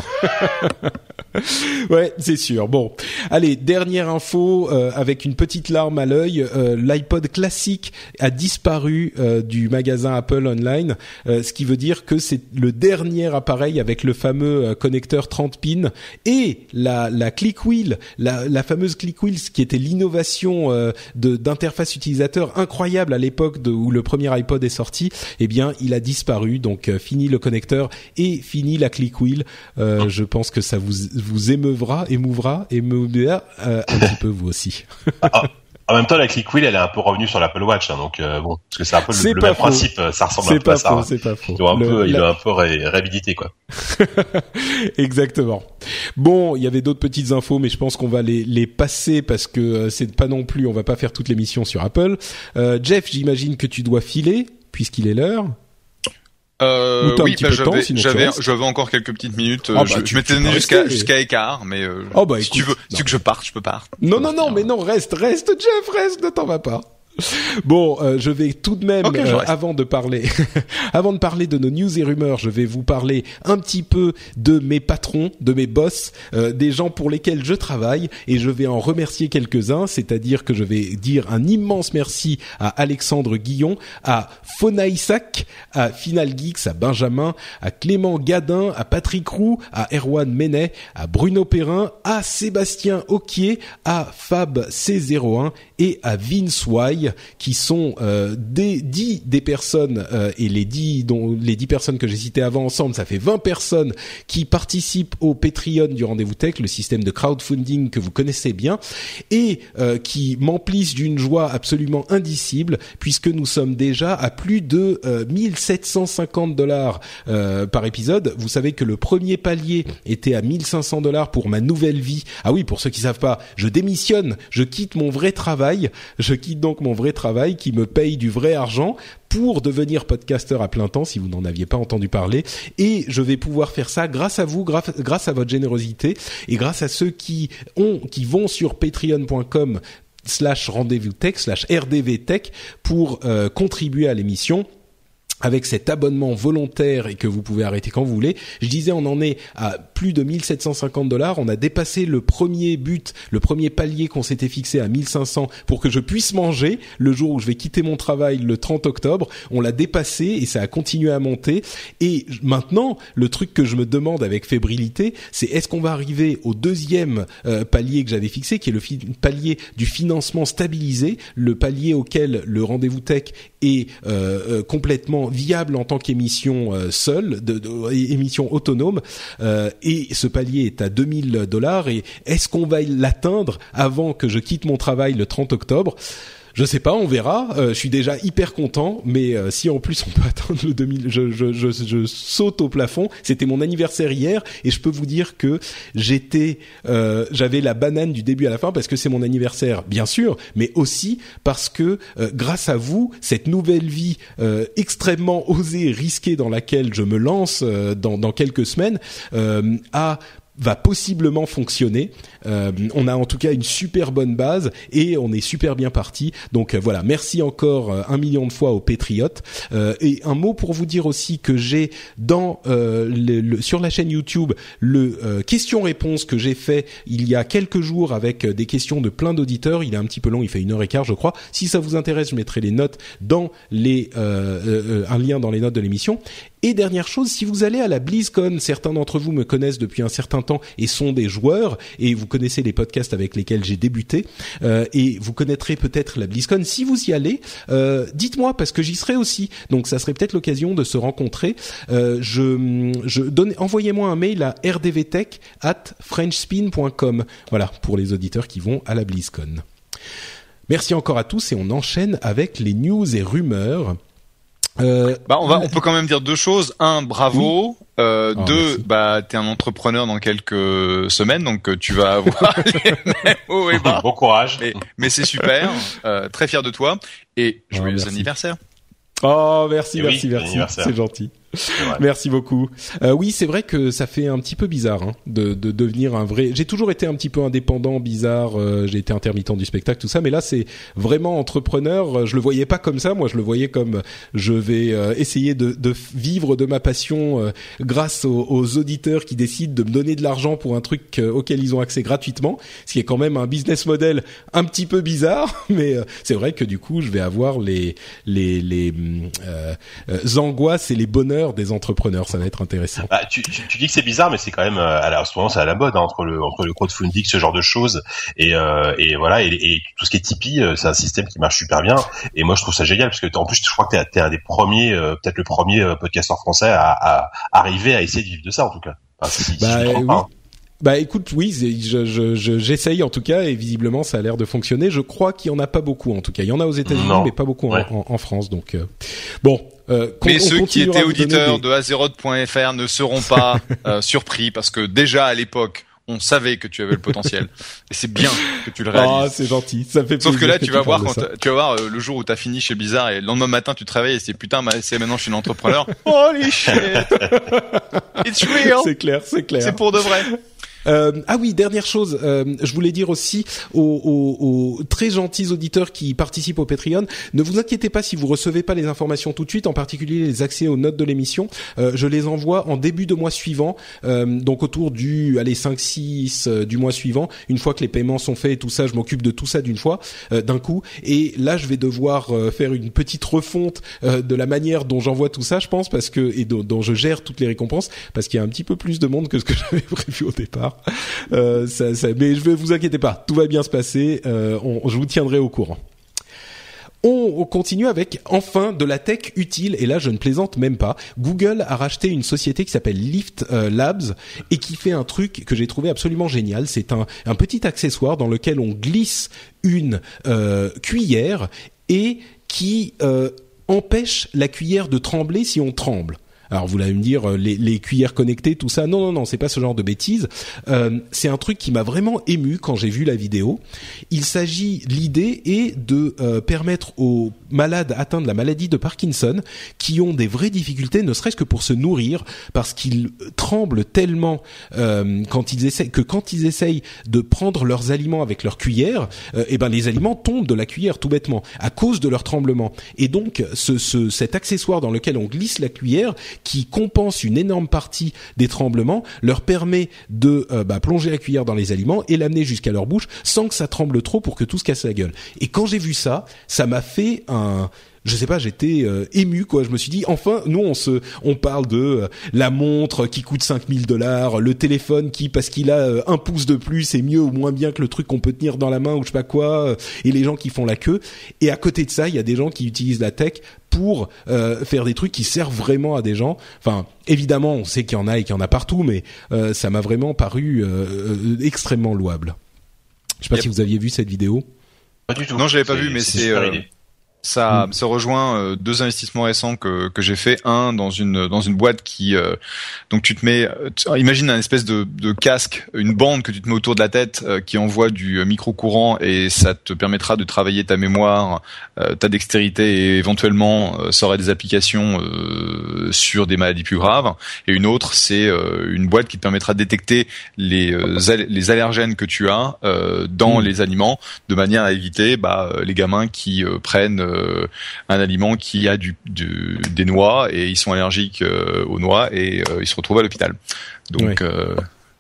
ouais, c'est sûr. Bon, allez, dernière info euh, avec une petite larme à l'œil. Euh, L'iPod classique a disparu euh, du magasin Apple Online, ce qui veut dire que c'est le dernier appareil avec le fameux connecteur 30 pins et la, la click wheel, la, fameuse click wheel, qui était l'innovation euh, d'interface utilisateur incroyable à l'époque où le premier iPod est sorti, eh bien, il a disparu. Donc, euh, fini le connecteur et fini la click wheel. Euh, je pense que ça vous vous émeuvra, émouvra, émeuvra euh, un petit peu vous aussi. En même temps, la click wheel, elle est un peu revenue sur l'Apple Watch, hein, donc euh, bon, parce que c'est un peu le, même principe, euh, ça ressemble un peu à ça. Hein. C'est pas faux. Il, un peu, il a un peu réhabilité, quoi. Exactement. Bon, il y avait d'autres petites infos, mais je pense qu'on va les, les passer parce que euh, c'est pas non plus, on va pas faire toute l'émission sur Apple. Jeff, j'imagine que tu dois filer puisqu'il est l'heure. Euh, oui, bah, j'avais, j'avais, encore quelques petites minutes. Ah, bah, je, m'étais donné jusqu'à jusqu'à écart, mais euh, oh, bah, si tu veux, si tu veux que je parte, je peux partir. Non, non, non, mais non, reste, reste, Jeff, reste, ne t'en vas pas. Bon, euh, je vais tout de même, euh, avant de parler, avant de parler de nos news et rumeurs, je vais vous parler un petit peu de mes patrons, de mes boss, euh, des gens pour lesquels je travaille, et je vais en remercier quelques-uns. C'est-à-dire que je vais dire un immense merci à Alexandre Guillon, à Fona Isaac, à Final Geeks, à Benjamin, à Clément Gadin, à Patrick Roux, à Erwan Menet, à Bruno Perrin, à Sébastien Oquier, à Fab C01 et à Vince Wai, qui sont euh, des dix des personnes euh, et les dix dont les dix personnes que j'ai citées avant ensemble, ça fait 20 personnes qui participent au Patreon du Rendez-vous Tech, le système de crowdfunding que vous connaissez bien et euh, qui m'emplissent d'une joie absolument indicible puisque nous sommes déjà à plus de 1750 dollars par épisode. Vous savez que le premier palier était à 1500 dollars pour ma nouvelle vie. Ah oui, pour ceux qui savent pas, je démissionne, je quitte mon vrai travail je quitte donc mon vrai travail qui me paye du vrai argent pour devenir podcasteur à plein temps si vous n'en aviez pas entendu parler. Et je vais pouvoir faire ça grâce à vous grâce, à votre générosité et grâce à ceux qui ont qui vont sur patreon.com slash rendez-vous tech slash rdv tech pour euh, contribuer à l'émission avec cet abonnement volontaire et que vous pouvez arrêter quand vous voulez. Je disais, on en est à plus de 1750 dollars. On a dépassé le premier but, le premier palier qu'on s'était fixé à 1500 pour que je puisse manger le jour où je vais quitter mon travail le 30 octobre. On l'a dépassé et ça a continué à monter. Et maintenant, le truc que je me demande avec fébrilité, c'est est-ce qu'on va arriver au deuxième euh, palier que j'avais fixé, qui est le palier du financement stabilisé, le palier auquel le rendez-vous tech est euh, euh, complètement viable en tant qu'émission euh, seule, de, émission autonome. Euh, et ce palier est à 2000 dollars. Et est-ce qu'on va l'atteindre avant que je quitte mon travail le 30 octobre? Je sais pas, on verra. Euh, je suis déjà hyper content, mais euh, si en plus on peut atteindre le 2000, je, je, je, je saute au plafond. C'était mon anniversaire hier et je peux vous dire que j'étais, euh, j'avais la banane du début à la fin parce que c'est mon anniversaire, bien sûr, mais aussi parce que grâce à vous, cette nouvelle vie extrêmement osée risquée dans laquelle je me lance dans, dans quelques semaines a va possiblement fonctionner. Euh, on a en tout cas une super bonne base et on est super bien parti. Donc euh, voilà, merci encore euh, un million de fois aux Patriotes. et un mot pour vous dire aussi que j'ai dans sur la chaîne YouTube le question-réponse que j'ai fait il y a quelques jours avec des questions de plein d'auditeurs. Il est un petit peu long, il fait une heure et quart je crois. Si ça vous intéresse, je mettrai les notes dans les un lien dans les notes de l'émission. Et dernière chose, si vous allez à la BlizzCon, certains d'entre vous me connaissent depuis un certain temps et sont des joueurs, et vous connaissez les podcasts avec lesquels j'ai débuté, euh, et vous connaîtrez peut-être la BlizzCon. Si vous y allez, euh, dites-moi parce que j'y serai aussi. Donc ça serait peut-être l'occasion de se rencontrer. Euh, je, je envoyez-moi un mail à rdvtech at frenchspin.com. Voilà pour les auditeurs qui vont à la BlizzCon. Merci encore à tous et on enchaîne avec les news et rumeurs. Euh, bah on va, on peut quand même dire deux choses. Un, bravo. Euh, oh, deux, bah t'es un entrepreneur dans quelques semaines, donc euh, tu vas avoir les Bon courage. mais c'est super. Euh, très fier de toi et oh, joyeux anniversaire. Oh merci, merci, merci. C'est gentil. Merci beaucoup. Euh, oui, c'est vrai que ça fait un petit peu bizarre hein, de, de, devenir un vrai. J'ai toujours été un petit peu indépendant, bizarre. Euh, j'ai été intermittent du spectacle, tout ça, mais là, c'est vraiment entrepreneur. Je le voyais pas comme ça. Moi, je le voyais comme je vais euh, essayer de, de, vivre de ma passion euh, grâce aux, aux, auditeurs qui décident de me donner de l'argent pour un truc auquel ils ont accès gratuitement, ce qui est quand même un business model un petit peu bizarre. Mais c'est vrai que du coup, je vais avoir les les les angoisses et les bonheurs des entrepreneurs. Ça va être intéressant. Bah, tu, tu, tu, dis que c'est bizarre, mais c'est quand même euh, à la, ce moment c'est à la mode hein, entre le entre le crowdfunding, ce genre de choses, et, euh, et voilà, et, et, tout ce qui est Tipeee, euh, c'est un système qui marche super bien. Et moi, je trouve ça génial parce que en plus, je crois que t'es es un des premiers, euh, peut-être le premier podcasteur français à, à, arriver à essayer de vivre de ça, en tout cas. Enfin, si, bah. Hein. Bah écoute, oui, j'essaye je, je, en tout cas, et visiblement ça a l'air de fonctionner. Je crois qu'il y en a pas beaucoup en tout cas. Il y en a aux États-Unis, mais pas beaucoup en, en, France. Donc euh, bon. Euh, mais ceux qui étaient auditeurs de Azeroth.fr ne seront pas euh, surpris parce que déjà à l'époque, on savait que tu avais le potentiel. Et c'est bien que tu le réalises. Ah, c'est gentil. Ça fait Sauf que là, tu, vas voir quand tu vas voir le jour où t'as fini chez Bizarre et le lendemain matin, tu te réveilles et c'est putain, c'est maintenant je suis un entrepreneur. Holy shit! It's real! C'est clair, c'est clair. C'est pour de vrai. Euh, ah oui, dernière chose, euh, je voulais dire aussi aux, très gentils auditeurs qui participent au Patreon, ne vous inquiétez pas si vous recevez pas les informations tout de suite, en particulier les accès aux notes de l'émission. Euh, je les envoie en début de mois suivant, donc autour du allez 5-6 euh, du mois suivant. Une fois que les paiements sont faits et tout ça, je m'occupe de tout ça d'une fois, d'un coup. Et là, je vais devoir faire une petite refonte de la manière dont j'envoie tout ça, je pense, parce que et dont je gère toutes les récompenses, parce qu'il y a un petit peu plus de monde que ce que j'avais prévu au départ. Euh, mais je vais vous inquiétez pas, tout va bien se passer. Euh, je vous tiendrai au courant. On continue avec enfin de la tech utile et là je ne plaisante même pas. Google a racheté une société qui s'appelle Lift euh, Labs et qui fait un truc que j'ai trouvé absolument génial. C'est un, petit accessoire dans lequel on glisse une cuillère et qui empêche la cuillère de trembler si on tremble. Alors vous allez me dire euh, les, les, cuillères connectées, tout ça. Non, non, non, c'est pas ce genre de bêtises. Euh, c'est un truc qui m'a vraiment ému quand j'ai vu la vidéo. Il s'agit, l'idée est de euh, permettre aux malades atteints de la maladie de Parkinson, qui ont des vraies difficultés, ne serait-ce que pour se nourrir, parce qu'ils tremblent tellement euh, quand ils essayent que quand ils essayent de prendre leurs aliments avec leur cuillère, et eh ben les aliments tombent de la cuillère tout bêtement à cause de leur tremblement. Et donc ce, ce, cet accessoire dans lequel on glisse la cuillère qui compense une énorme partie des tremblements, leur permet de euh, bah, plonger la cuillère dans les aliments et l'amener jusqu'à leur bouche sans que ça tremble trop pour que tout se casse la gueule. Et quand j'ai vu ça, ça m'a fait un je sais pas, j'étais euh, ému quoi. Je me suis dit enfin, nous on se, on parle de euh, la montre qui coûte 5000 dollars, le téléphone qui parce qu'il a un pouce de plus est mieux ou moins bien que le truc qu'on peut tenir dans la main ou je sais pas quoi, et les gens qui font la queue. Et à côté de ça, il y a des gens qui utilisent la tech pour euh, faire des trucs qui servent vraiment à des gens. Enfin, évidemment, on sait qu'il y en a et qu'il y en a partout, mais euh, ça m'a vraiment paru euh, extrêmement louable. Je sais pas si vous aviez vu cette vidéo. Pas du tout. Non, je l'avais pas vu, mais c'est ça, mm. ça rejoint euh, deux investissements récents que, que j'ai fait. Un dans une dans une boîte qui euh, donc tu te mets, imagine un espèce de, de casque, une bande que tu te mets autour de la tête euh, qui envoie du micro courant et ça te permettra de travailler ta mémoire, ta dextérité et éventuellement ça aurait des applications sur des maladies plus graves. Et une autre c'est une boîte qui te permettra de détecter les les allergènes que tu as dans mm. les aliments de manière à éviter bah, les gamins qui prennent euh, un aliment qui a du, des noix et ils sont allergiques euh, aux noix et euh, ils se retrouvent à l'hôpital. Donc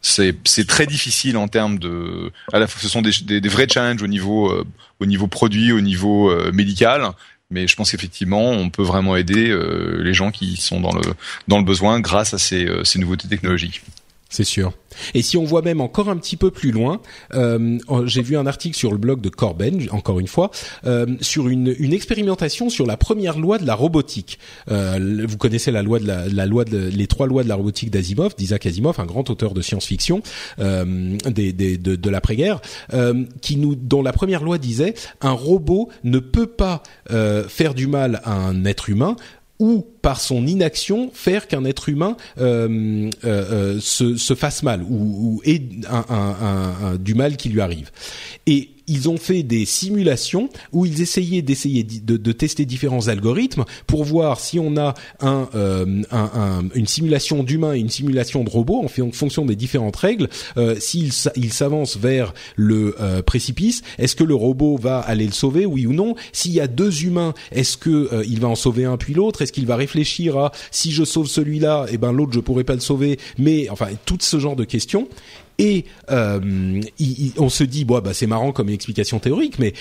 c'est c'est très difficile en termes de à la ce sont des, des, vrais challenges au niveau au niveau produit au niveau médical. Mais je pense qu'effectivement on peut vraiment aider les gens qui sont dans le dans le besoin grâce à ces, ces nouveautés technologiques c'est sûr. Et si on voit même encore un petit peu plus loin, euh, j'ai vu un article sur le blog de Corben, encore une fois, euh, sur une, expérimentation sur la première loi de la robotique. Euh, vous connaissez la loi de la, loi de, les trois lois de la robotique d'Asimov, d'Isaac Asimov, un grand auteur de science-fiction des, des, de, de l'après-guerre, qui nous, dont la première loi disait un robot ne peut pas faire du mal à un être humain ou par son inaction faire qu'un être humain euh, euh, euh se, se, fasse mal ou, ait du mal qui lui arrive. Et ils ont fait des simulations où ils essayaient d'essayer de, tester différents algorithmes pour voir si on a un, un, une simulation d'humain et une simulation de robot en, fonction des différentes règles. Euh, S'il il s'avance vers le précipice, est-ce que le robot va aller le sauver, oui ou non? S'il y a deux humains, est-ce que il va en sauver un puis l'autre? Est-ce qu'il va à si je sauve celui-là, et eh ben l'autre je pourrais pas le sauver. Mais enfin tout ce genre de questions. Et euh, on se dit bon bah c'est marrant comme explication théorique, mais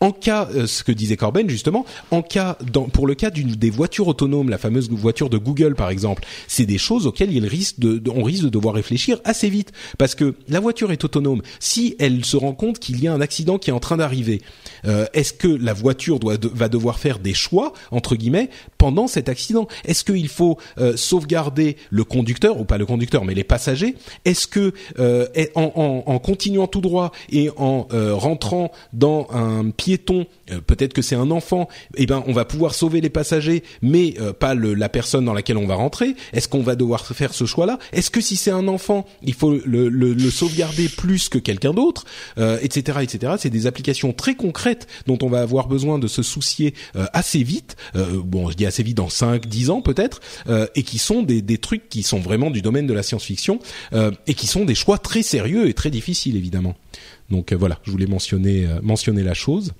en cas, euh, ce que disait Corben justement, en cas, pour le cas des voitures autonomes, la fameuse voiture de Google par exemple, c'est des choses auxquelles il risque de, on risque de devoir réfléchir assez vite, parce que la voiture est autonome. Si elle se rend compte qu'il y a un accident qui est en train d'arriver, euh, est-ce que la voiture doit va devoir faire des choix entre guillemets pendant cet accident? Est-ce qu'il faut euh, sauvegarder le conducteur ou pas le conducteur, mais les passagers? Est-ce que en, en, continuant tout droit et en rentrant dans un piéton, euh, peut-être que c'est un enfant, eh ben on va pouvoir sauver les passagers, mais euh, pas le, la personne dans laquelle on va rentrer. Est-ce qu'on va devoir faire ce choix-là? Est-ce que si c'est un enfant, il faut le, le, le sauvegarder plus que quelqu'un d'autre, etc., euh, etc. C'est des applications très concrètes dont on va avoir besoin de se soucier assez vite. bon, je dis assez vite dans 5, 10 ans peut-être, et qui sont des, des trucs qui sont vraiment du domaine de la science-fiction et qui sont des choix très sérieux et très difficiles évidemment. Donc euh, voilà, je voulais mentionner euh, mentionner la chose.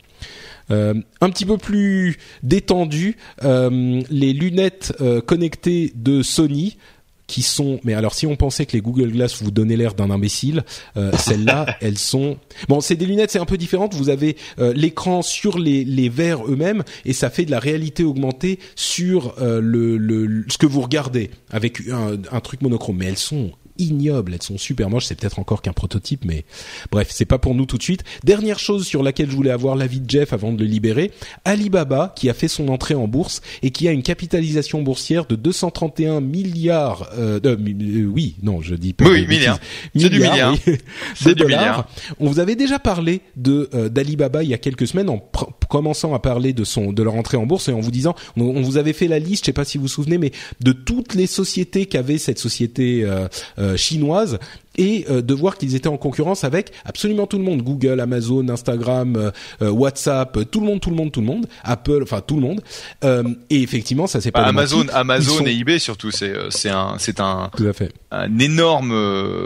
Euh, un petit peu plus détendu, les lunettes connectées de Sony qui sont mais alors si on pensait que les Google Glass vous donnaient l'air d'un imbécile celles-là elles sont bon c'est des lunettes c'est un peu différent vous avez l'écran sur les, les verres eux-mêmes et ça fait de la réalité augmentée sur le, le, ce que vous regardez avec un, un truc monochrome mais elles sont ignobles, elles sont super moches, c'est peut-être encore qu'un prototype, mais bref, c'est pas pour nous tout de suite. Dernière chose sur laquelle je voulais avoir l'avis de Jeff avant de le libérer, Alibaba qui a fait son entrée en bourse et qui a une capitalisation boursière de 231 milliards, euh, euh, oui, non, je dis pas oui, milliards, c'est du milliard, c'est du milliard. On vous avait déjà parlé de euh, d'Alibaba il y a quelques semaines en commençant à parler de son de leur entrée en bourse et en vous disant, on, vous avait fait la liste, je sais pas si vous vous souvenez, mais de toutes les sociétés qu'avait cette société euh, euh, chinoise et euh, de voir qu'ils étaient en concurrence avec absolument tout le monde. Google Amazon Instagram WhatsApp tout le monde tout le monde tout le monde. Apple enfin tout le monde. Et effectivement ça c'est pas bah, Amazon Amazon et eBay surtout c'est c'est un c'est un tout à fait. un énorme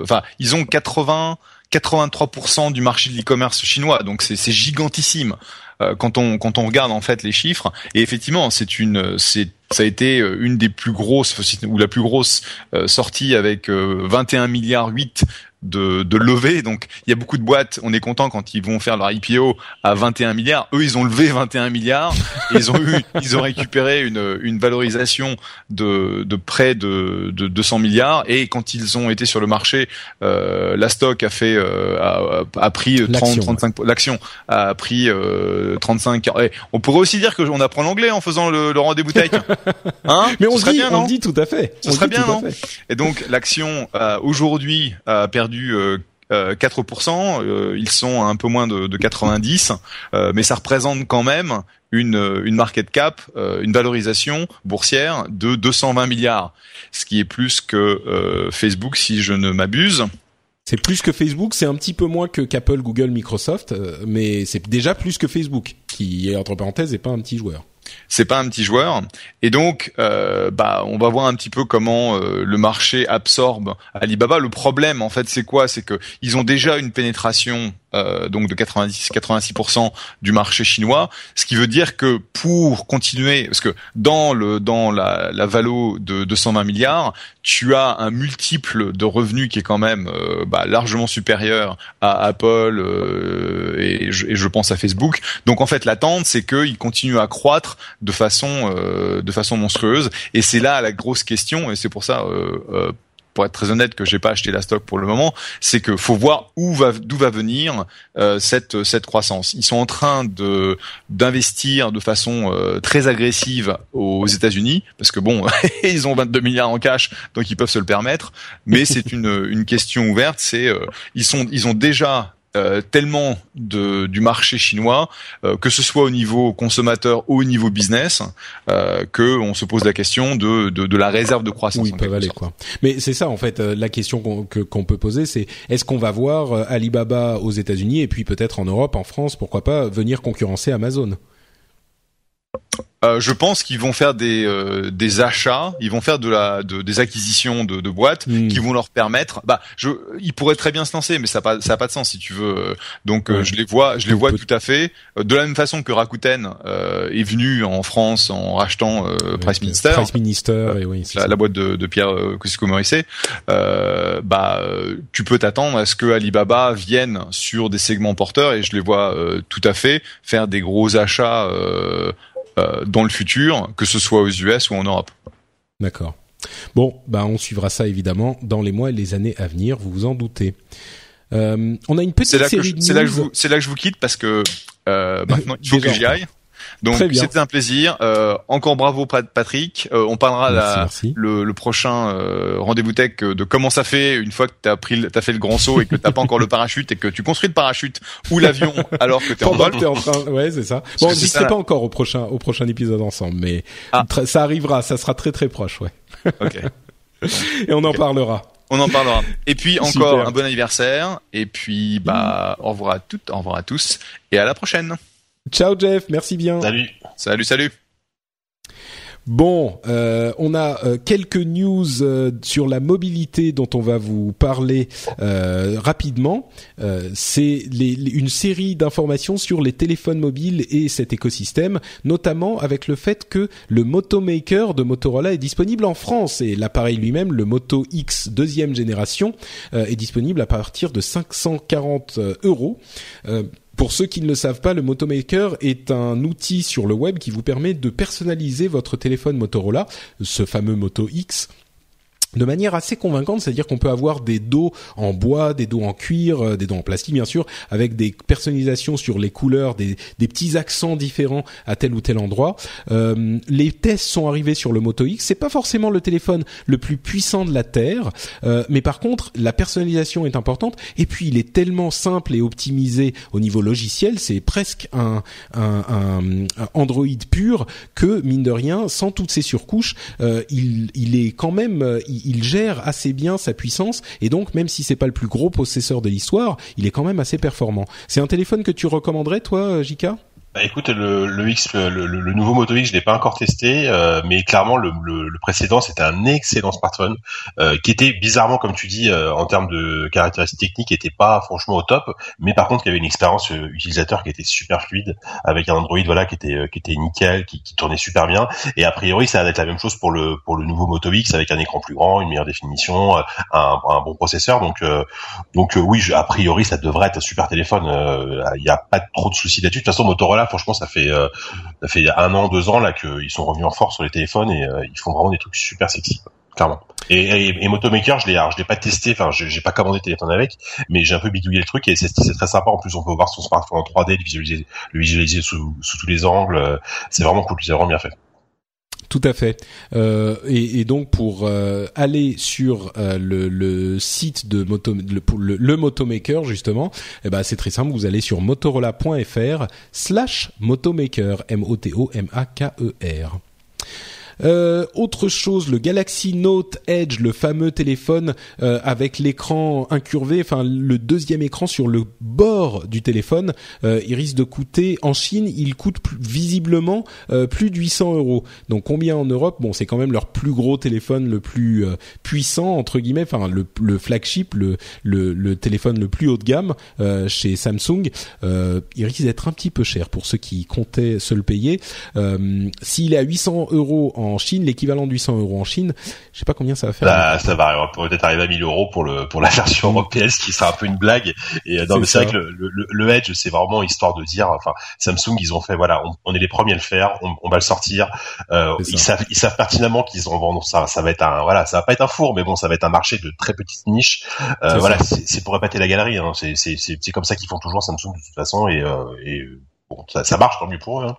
enfin ils ont 80 83% du marché de l'e-commerce chinois. Donc c'est c'est gigantissime euh, quand on quand on regarde en fait les chiffres. Et effectivement, c'est une c'est ça a été euh, une des plus grosses ou la plus grosse euh, sortie avec 21 milliards 8 de, de lever. Donc il y a beaucoup de boîtes, on est content quand ils vont faire leur IPO à 21 milliards. Eux, ils ont levé 21 milliards. ils ont eu, ils ont récupéré une, une valorisation de, de près de, de 200 milliards. Et quand ils ont été sur le marché, euh, la stock a fait euh, a, a, pris 30, 35 l'action a pris euh, 35. Et on pourrait aussi dire que on apprend l'anglais en faisant le, le rendez-vous tech. Hein? Mais on, dit, bien, on dit tout à fait. Ce serait bien, non? Et donc l'action euh, aujourd'hui a perdu perdu 4%, euh, euh, ils sont un peu moins de, de 90, euh, mais ça représente quand même une, une market cap, une valorisation boursière de 220 milliards, ce qui est plus que Facebook si je ne m'abuse. C'est plus que Facebook, c'est un petit peu moins que qu'Apple, Google, Microsoft, mais c'est déjà plus que Facebook, qui entre parenthèses et pas un petit joueur c'est pas un petit joueur. Et donc euh, bah on va voir un petit peu comment euh, le marché absorbe Alibaba. Le problème en fait c'est quoi? C'est que ils ont déjà une pénétration euh, donc de 90-86% du marché chinois, ce qui veut dire que pour continuer, parce que dans le dans la, la valo de 220 milliards, tu as un multiple de revenus qui est quand même euh, bah, largement supérieur à Apple euh, et, je, et, je, pense à Facebook. Donc en fait, l'attente c'est qu'ils continuent à croître de façon de façon monstrueuse, et c'est là la grosse question, et c'est pour ça pour être très honnête, que j'ai pas acheté la stock pour le moment, c'est que faut voir où va, d'où va venir euh, cette cette croissance. Ils sont en train de d'investir de façon euh, très agressive aux États-Unis, parce que bon, ils ont 22 milliards en cash, donc ils peuvent se le permettre. Mais c'est une une question ouverte. C'est euh, ils sont ils ont déjà euh, tellement de, du marché chinois, euh, que ce soit au niveau consommateur ou au niveau business, euh, que on se pose la question de, de, de la réserve de croissance. Oui, peuvent aller quoi. Mais c'est ça en fait euh, la question qu'on qu'on peut poser, c'est est-ce qu'on va voir Alibaba aux États-Unis et puis peut-être en Europe, en France, pourquoi pas venir concurrencer Amazon? Euh, je pense qu'ils vont faire des euh, des achats, ils vont faire de la de, des acquisitions de, de boîtes Hmm. qui vont leur permettre. Bah, je, ils pourraient très bien se lancer, mais ça a pas ça a pas de sens si tu veux. Donc euh, Ouais. je les vois, je les vois tout à fait. Euh, De la même façon que Rakuten euh, est venu en France en rachetant euh, Price Minister. Price Minister, et oui, La, boîte de, de Pierre Cosco Morisset, euh, bah tu peux t'attendre à ce que Alibaba vienne sur des segments porteurs et je les vois euh, tout à fait faire des gros achats euh, dans le futur, que ce soit aux US ou en Europe. D'accord. Bon, bah on suivra ça évidemment dans les mois et les années à venir, vous vous en doutez. Euh, on a une petite C'est là que série je, de c'est là que je vous, c'est là que je vous quitte parce que euh, maintenant il faut Déjà, que j'y aille. Donc c'était un plaisir. Euh, encore bravo Pat- Patrick. Euh, on parlera Merci, la, merci. le, le prochain euh, rendez-vous tech euh, de comment ça fait une fois que t'as pris, t'as fait le grand saut et que t'as pas encore le parachute et que tu construis le parachute ou l'avion alors que t'es en vol. en train, ouais, c'est ça. Bon, on n'y ça, pas encore au prochain, au prochain épisode ensemble, mais Ah. ça arrivera, ça sera très très proche, ouais. Ok. Et on en parlera. On en parlera. Et puis encore Super. un bon anniversaire. Et puis bah au revoir à toutes, au revoir à tous et à la prochaine. Ciao Jeff, merci bien. Salut. Salut, salut. Bon, euh, on a euh, quelques news euh, sur la mobilité dont on va vous parler euh, rapidement. Euh, C'est les- les- une série d'informations sur les téléphones mobiles et cet écosystème, notamment avec le fait que le Moto Maker de Motorola est disponible en France et l'appareil lui-même, le Moto X deuxième génération, euh, est disponible à partir de 540 euh, euros. Pour ceux qui ne le savent pas, le Motomaker est un outil sur le web qui vous permet de personnaliser votre téléphone Motorola, ce fameux Moto X de manière assez convaincante, c'est-à-dire qu'on peut avoir des dos en bois, des dos en cuir, euh, des dos en plastique bien sûr, avec des personnalisations sur les couleurs, des, petits accents différents à tel ou tel endroit. Euh, les tests sont arrivés sur le Moto X. C'est pas forcément le téléphone le plus puissant de la terre, euh, mais par contre la personnalisation est importante. Et puis il est tellement simple et optimisé au niveau logiciel, c'est presque un, Android pur que mine de rien, sans toutes ces surcouches, il, est quand même, il gère assez bien sa puissance et donc même si c'est pas le plus gros processeur de l'histoire, il est quand même assez performant. C'est un téléphone que tu recommanderais toi, Jika Bah, écoute, le, le X, le, le- le nouveau Moto X, je l'ai pas encore testé, euh, mais clairement le, précédent c'était un excellent smartphone euh, qui était bizarrement, comme tu dis, euh, en termes de caractéristiques techniques, était pas franchement au top, mais par contre il y avait une expérience euh, utilisateur qui était super fluide, avec un Android voilà qui était euh, qui était nickel, qui, qui tournait super bien, et a priori ça va être la même chose pour le pour le nouveau Moto X avec un écran plus grand, une meilleure définition, euh, un, un bon processeur, donc donc oui, je- a priori ça devrait être un super téléphone, il n'y a pas trop de soucis là-dessus. De toute façon Motorola franchement, ça fait euh, ça fait un an, deux ans là qu'ils sont revenus en force sur les téléphones et euh, ils font vraiment des trucs super sexy, clairement. Et, et, et Motomaker, je l'ai, je l'ai pas testé, enfin, j'ai pas commandé téléphone avec, mais j'ai un peu bidouillé le truc et c'est c'est très sympa. En plus, on peut voir son smartphone en 3D, le visualiser, le visualiser sous, sous tous les angles. euh, C'est vraiment cool, c'est vraiment bien fait. Tout à fait. Euh, et, donc pour euh, aller sur euh, le, site de Moto, le, le, le Motomaker justement, eh ben c'est très simple. Vous allez sur motorola.fr slash motomaker Euh, autre chose, le Galaxy Note Edge, le fameux téléphone euh, avec l'écran incurvé, enfin le deuxième écran sur le bord du téléphone, euh, il risque de coûter en Chine, il coûte visiblement euh, plus de 800 euros. Donc combien en Europe? Bon, c'est quand même leur plus gros téléphone, le plus euh, puissant entre guillemets, enfin le, le flagship, le, le, le téléphone le plus haut de gamme euh, chez Samsung. Il risque d'être un petit peu cher pour ceux qui comptaient se le payer. S'il est à 800 euros en Chine, l'équivalent de 800 euros en Chine, je sais pas combien ça va faire. Là, ça va peut-être arriver à 1000 euros pour le pour la version européenne, ce qui sera un peu une blague. Et euh, non, mais c'est vrai que le, le, le Edge, c'est vraiment histoire de dire, enfin, Samsung, ils ont fait, voilà, on, on est les premiers à le faire, on, on va le sortir. Euh, ils savent, ils savent pertinemment qu'ils en vendent. Ça, ça va être un, voilà, ça va pas être un four, mais bon, ça va être un marché de très petites niches. Euh, voilà, c'est pour épater la galerie. Hein. C'est c'est c'est c'est comme ça qu'ils font toujours Samsung de toute façon. Et, euh, et bon, ça, ça marche tant mieux pour eux. Hein.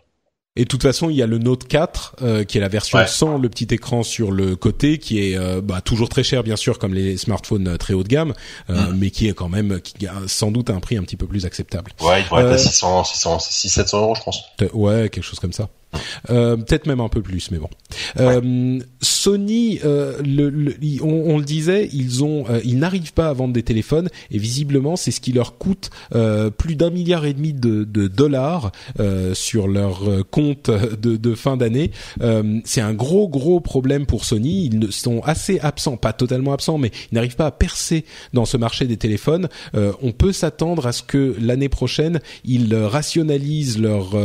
Et de toute façon, il y a le Note 4 euh, qui est la version Ouais. sans le petit écran sur le côté, qui est euh, bah, toujours très cher bien sûr comme les smartphones euh, très haut de gamme, euh, Mm. mais qui est quand même qui a sans doute un prix un petit peu plus acceptable. Ouais, il pourrait être à 600, 600, 600, 700 euros, je pense. Ouais, quelque chose comme ça. Euh, peut-être même un peu plus, mais bon. Euh, Sony, euh, le, on, le disait, ils ont, ils n'arrivent pas à vendre des téléphones et visiblement c'est ce qui leur coûte plus d'un milliard et demi de, de dollars sur leur compte de, de fin d'année. c'est un gros gros problème pour Sony. Ils sont assez absents, pas totalement absents, mais ils n'arrivent pas à percer dans ce marché des téléphones. on peut s'attendre à ce que l'année prochaine ils rationalisent leur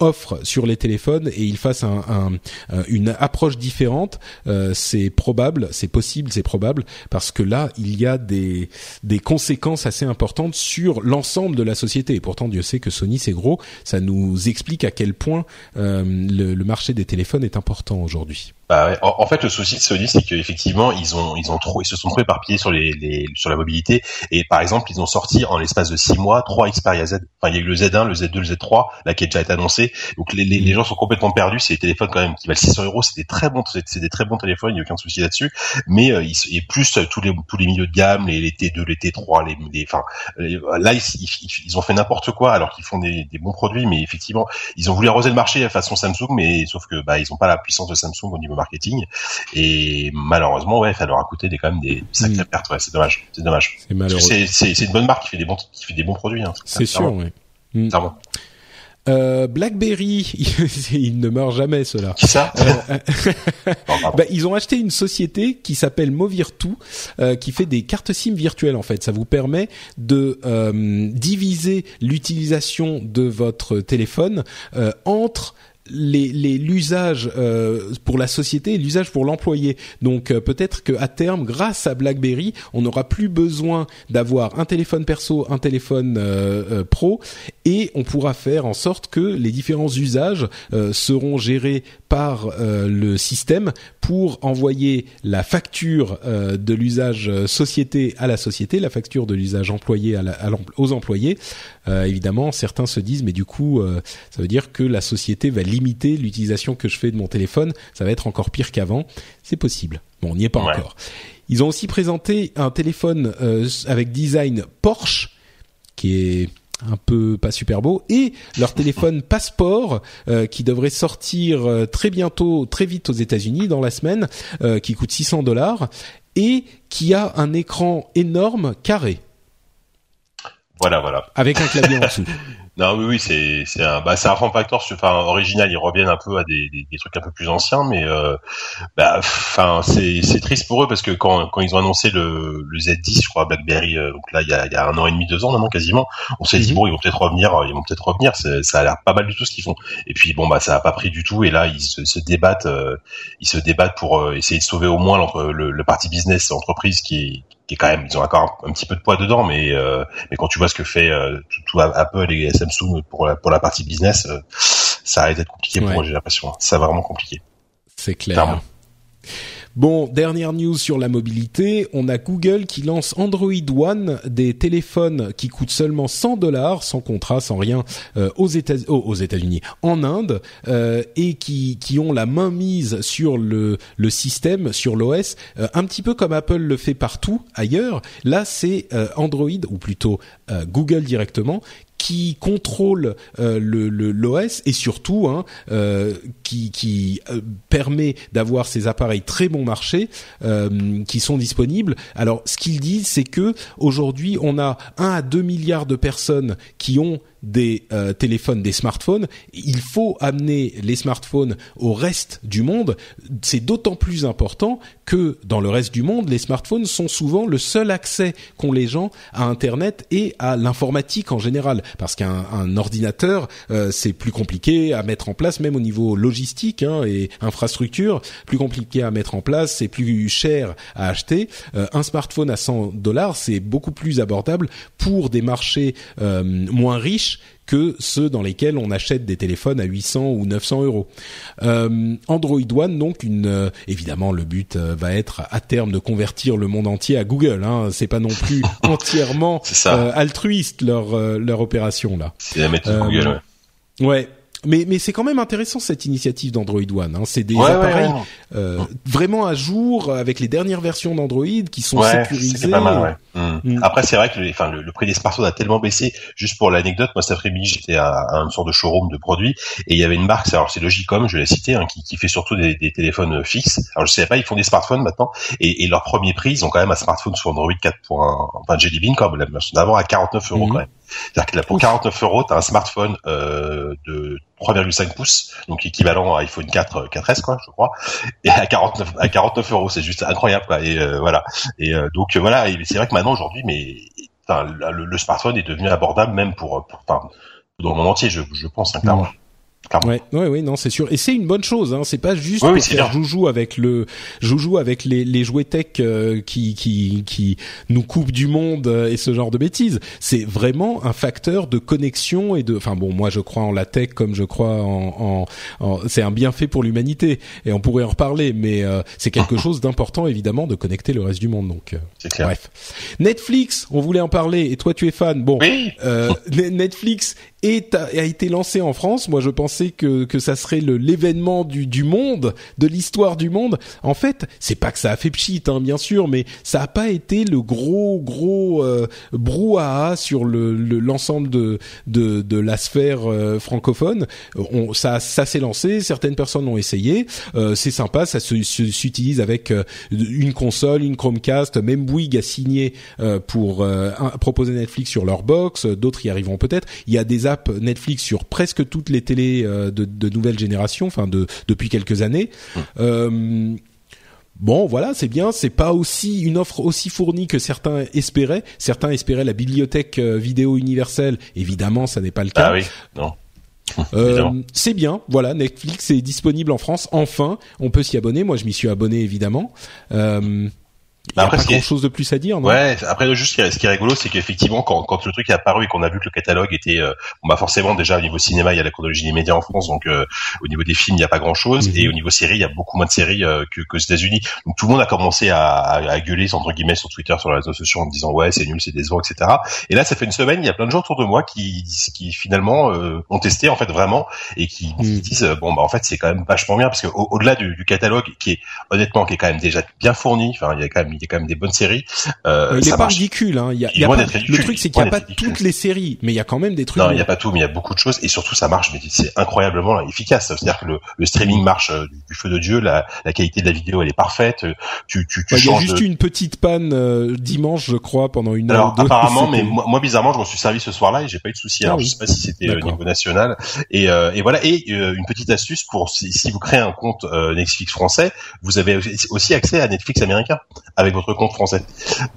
offre sur les téléphones et ils fassent un, euh, une approche différente, euh, c'est probable, c'est possible, c'est probable, parce que là, il y a des, des conséquences assez importantes sur l'ensemble de la société. Et pourtant, Dieu sait que Sony, c'est gros. Ça nous explique à quel point euh, le marché des téléphones est important aujourd'hui. Bah ouais. en, fait, le souci de Sony, c'est qu'effectivement, ils ont, ils ont trop, ils se sont trop éparpillés sur les, les, sur la mobilité. Et par exemple, ils ont sorti en l'espace de six mois trois Xperia Z. Enfin, il y a eu le Z1, le Z2, le Z3, là qui a déjà été annoncé. Donc les, les, gens sont complètement perdus. C'est des téléphones quand même qui valent 600 euros. C'est des très bons, c'est des très bons téléphones. Il n'y a aucun souci là-dessus. Mais euh, ils, et plus euh, tous les tous les milieux de gamme, les, les T2, les T3, les, enfin là ils, ils, ont fait n'importe quoi alors qu'ils font des, des bons produits. Mais effectivement, ils ont voulu arroser le marché façon Samsung, mais sauf que bah ils ont pas la puissance de Samsung au niveau marketing. Et malheureusement, ouais, ça leur a coûté des, quand même des sacrées mm. pertes. Ouais, c'est dommage. C'est dommage. C'est C'est une bonne marque qui fait des bons, qui fait des bons produits. Hein, c'est sûr, oui. Mm. Euh, BlackBerry, il ne meurt jamais cela. Qui ça? Euh, bah, Ils ont acheté une société qui s'appelle Movirtu, euh, qui fait des cartes SIM virtuelles en fait. Ça vous permet de diviser l'utilisation de votre téléphone entre les l'usage euh, pour la société et l'usage pour l'employé. Donc euh, peut-être qu'à terme, grâce à BlackBerry, on n'aura plus besoin d'avoir un téléphone perso, un téléphone euh, pro, et on pourra faire en sorte que les différents usages seront gérés par le système pour envoyer la facture de l'usage société à la société, la facture de l'usage employé à aux employés. évidemment, certains se disent mais du coup, ça veut dire que la société va limiter l'utilisation que je fais de mon téléphone, ça va être encore pire qu'avant. C'est possible. Bon, on n'y est pas encore. Ils ont aussi présenté un téléphone euh, avec design Porsche, qui est un peu pas super beau, et leur téléphone passeport euh, qui devrait sortir euh, très bientôt, très vite aux États-Unis dans la semaine, qui coûte 600 dollars et qui a un écran énorme carré. Voilà, voilà. Avec un clavier en dessous. Non, oui, oui, c'est c'est un bah c'est un form factor, enfin original. Ils reviennent un peu à des, des, des trucs un peu plus anciens, mais euh, bah enfin c'est c'est triste pour eux parce que quand quand ils ont annoncé le le Z10, je crois BlackBerry, euh, donc là il y a il y a un an et demi, deux ans maintenant quasiment, on s'est dit mhm. bon ils vont peut-être revenir, ils vont peut-être revenir. Ça a l'air pas mal du tout ce qu'ils font. Et puis bon bah ça a pas pris du tout et là ils se, se débattent, euh, ils se débattent pour euh, essayer de sauver au moins le, le parti business entreprise qui qui est quand même, ils ont encore un, petit peu de poids dedans, mais euh, mais quand tu vois ce que fait euh, tout, tout, Apple et Samsung pour la pour la partie business, euh, ça arrête d'être compliqué pour moi, j'ai l'impression. C'est vraiment compliqué. C'est clair. Bon, dernière news sur la mobilité, on a Google qui lance Android One, des téléphones qui coûtent seulement 100 dollars, sans contrat, sans rien, euh, oh, aux États-Unis, en Inde, euh, et qui ont la main mise sur le le système, sur l'OS, euh, un petit peu comme Apple le fait partout ailleurs. Là, c'est Android ou plutôt Google directement qui contrôle euh, le l'OS et surtout hein, euh, qui, qui euh, permet d'avoir ces appareils très bon marché qui sont disponibles. Alors ce qu'ils disent c'est que aujourd'hui on a 1 à 2 milliards de personnes qui ont des euh, téléphones, des smartphones. Il faut amener les smartphones au reste du monde. C'est d'autant plus important que dans le reste du monde, les smartphones sont souvent le seul accès qu'ont les gens à Internet et à l'informatique en général. Parce qu'un ordinateur, euh, c'est plus compliqué à mettre en place, même au niveau logistique hein, et infrastructure, plus compliqué à mettre en place, c'est plus cher à acheter. Euh, un smartphone à 100 dollars, c'est beaucoup plus abordable pour des marchés moins riches que ceux dans lesquels on achète des téléphones à 800 ou 900 euros. Euh, Android One, donc une, euh, évidemment, le but euh, va être à terme de convertir le monde entier à Google. Hein. C'est pas non plus entièrement altruiste leur leur opération là. C'est la méthode Google. Ouais. ouais. Mais, mais c'est quand même intéressant cette initiative d'Android One. Hein. C'est des appareils euh, vraiment à jour avec les dernières versions d'Android qui sont sécurisés. Pas mal, mmh. Mm. Après, c'est vrai que le, enfin, le, prix des smartphones a tellement baissé. Juste pour l'anecdote, moi cet après-midi, j'étais à, à, une sorte de showroom de produits et il y avait une marque, alors c'est Logicom, je l'ai cité, hein, qui, qui, fait surtout des, des, téléphones fixes. Alors je sais pas, ils font des smartphones maintenant et, et leur premier prix, ils ont quand même un smartphone sur Android 4. Enfin, Jelly Bean, comme la version d'avant, à 49 euros mm. quand même. C'est-à-dire que pour 49 euros, tu as un smartphone euh, de 3,5 pouces, donc équivalent à iPhone 4 4S quoi, je crois, et à 49 à 49 euros, c'est juste incroyable quoi. Et euh, voilà. Et euh, donc voilà, c'est vrai que maintenant aujourd'hui, mais enfin, le, smartphone est devenu abordable même pour, pour dans le monde entier, je, je pense hein, clairement. Ouais, ouais, ouais, non, c'est sûr. Et c'est une bonne chose. Hein. C'est pas juste pour faire joujou avec le joujou avec les, les jouets tech euh, qui qui qui nous coupent du monde euh, et ce genre de bêtises. C'est vraiment un facteur de connexion et de. Enfin bon, moi je crois en la tech comme je crois en. en, c'est un bienfait pour l'humanité et on pourrait en reparler, mais euh, c'est quelque chose d'important évidemment de connecter le reste du monde. Donc clair. bref. Netflix, on voulait en parler et toi tu es fan. Bon, Netflix est, a été lancé en France. Moi je pense que ça serait l'événement du monde, de l'histoire du monde. En fait, c'est pas que ça a fait pchit, hein, bien sûr, mais ça a pas été le gros gros euh, brouhaha sur le l'ensemble de, la sphère euh, francophone. On, ça s'est lancé, certaines personnes l'ont essayé, euh, c'est sympa, ça s'utilise avec une console, une Chromecast, même Bouygues a signé pour proposer Netflix sur leur box, d'autres y arriveront peut-être. Il y a des apps Netflix sur presque toutes les télés euh, de, de nouvelle génération, enfin de depuis quelques années. Hum. Euh, bon, voilà, c'est bien. C'est pas aussi une offre aussi fournie que certains espéraient. Certains espéraient la bibliothèque euh, vidéo universelle. Évidemment, ça n'est pas le cas. Ah oui, non. Euh, c'est bien, voilà, Netflix est disponible en France. Enfin, on peut s'y abonner. Moi, je m'y suis abonné évidemment. Euh, il après, a pas grand chose de plus à dire, non? Ouais. Après, juste ce qui est rigolo, c'est qu'effectivement, quand, quand le truc est apparu et qu'on a vu que le catalogue était, euh, bon, bah forcément déjà au niveau cinéma, il y a la chronologie des médias en France, donc euh, au niveau des films, il n'y a pas grand chose, mhm. et au niveau série, il y a beaucoup moins de séries euh, que qu'aux États-Unis. Donc tout le monde a commencé à, à, à, gueuler entre guillemets sur Twitter, sur les réseaux sociaux, en disant ouais, c'est nul, c'est décevant, etc. Et là, ça fait une semaine, il y a plein de gens autour de moi qui, qui finalement euh, ont testé en fait vraiment et qui, mhm. disent bon bah en fait c'est quand même vachement bien parce que au-delà du, du catalogue qui est honnêtement qui est quand même déjà bien fourni, enfin il y a quand même il y a quand même des bonnes séries euh, il est pas ridicule. Hein. Il y a, il y a pas, le truc, c'est qu'il n'y a pas toutes les séries, mais il y a quand même des trucs. Non, il n'y a pas tout, mais il y a beaucoup de choses et surtout ça marche. Mais c'est incroyablement efficace. C'est-à-dire que le, le, streaming marche euh, du, feu de dieu. La, la, qualité de la vidéo, elle est parfaite. Euh, tu, tu, tu Il y a juste une petite panne euh, dimanche, je crois, pendant une heure. Alors apparemment, mais moi, moi, bizarrement, je m'en suis servi ce soir-là et j'ai pas eu de soucis. Alors ah je sais pas si c'était au niveau national. Et, et voilà. Et une petite astuce pour si, si vous créez un compte Netflix français, vous avez aussi accès à Netflix américain avec votre compte français.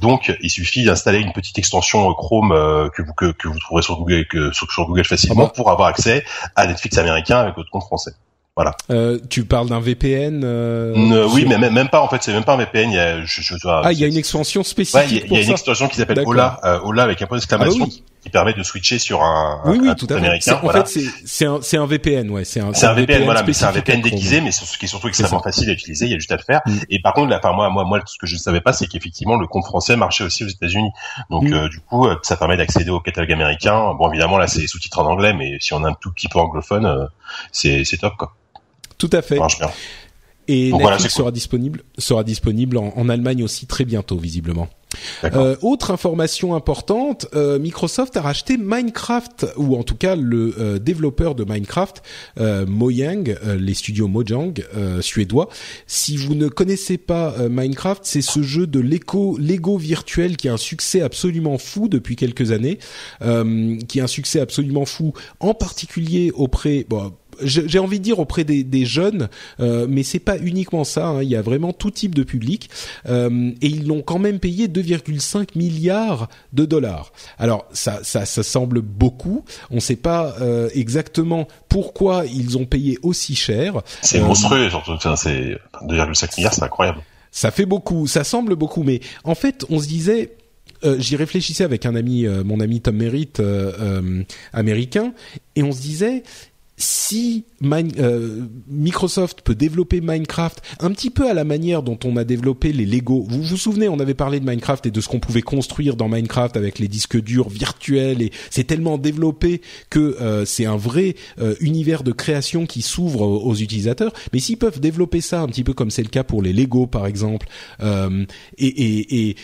Donc il suffit d'installer une petite extension euh, Chrome euh, que vous que, que, vous trouverez sur Google que, sur, Google facilement ah pour avoir accès à Netflix américain avec votre compte français. Voilà. Euh, tu parles d'un VPN euh, Oui, mais même, pas en fait, c'est même pas un VPN. Il y a, je, je, ah, il y a une extension spécifique. il y a, une extension qui s'appelle Ola, euh, Ola avec un point d'exclamation. Ah bah qui permet de switcher sur un, oui, oui, un tout à américain. En fait, c'est un, un VPN, ouais. C'est un, un, VPN, voilà, mais c'est un VPN déguisé, mais ce qui est surtout extrêmement facile à utiliser. Il y a juste à le faire. Mm. Et par contre, là, par moi, moi, moi, ce que je ne savais pas, c'est qu'effectivement, le compte français marchait aussi aux États-Unis. Donc, mm. euh, du coup, euh, ça permet d'accéder au catalogue américain. Bon, évidemment, là, c'est sous-titres en anglais, mais si on a un tout petit peu anglophone, euh, c'est top, quoi. Tout à fait. Et Netflix sera disponible sera disponible en, Allemagne aussi très bientôt visiblement. Euh, autre information importante, euh, Microsoft a racheté Minecraft ou en tout cas le euh, développeur de Minecraft, euh, Mojang, les studios Mojang suédois. Si vous ne connaissez pas Minecraft, c'est ce jeu de Lego, Lego virtuel qui a un succès absolument fou depuis quelques années, qui a un succès absolument fou, en particulier auprès bon, j'ai envie de dire auprès des, des jeunes, euh, mais c'est pas uniquement ça. Hein, il y a vraiment tout type de public euh, et ils l'ont quand même payé 2,5 milliards de dollars. Alors ça, ça, ça semble beaucoup. On ne sait pas euh, exactement pourquoi ils ont payé aussi cher. C'est monstrueux, surtout. c'est 2,5 milliards, c'est incroyable. Ça fait beaucoup, ça semble beaucoup, mais en fait, on se disait. Euh, j'y réfléchissais avec un ami, mon ami Tom Merritt, américain, et on se disait, si euh, Microsoft peut développer Minecraft un petit peu à la manière dont on a développé les Lego. Vous vous souvenez, on avait parlé de Minecraft et de ce qu'on pouvait construire dans Minecraft avec les disques durs virtuels et c'est tellement développé que euh, c'est un vrai euh, univers de création qui s'ouvre aux, utilisateurs. Mais s'ils peuvent développer ça un petit peu comme c'est le cas pour les Lego par exemple et, et, et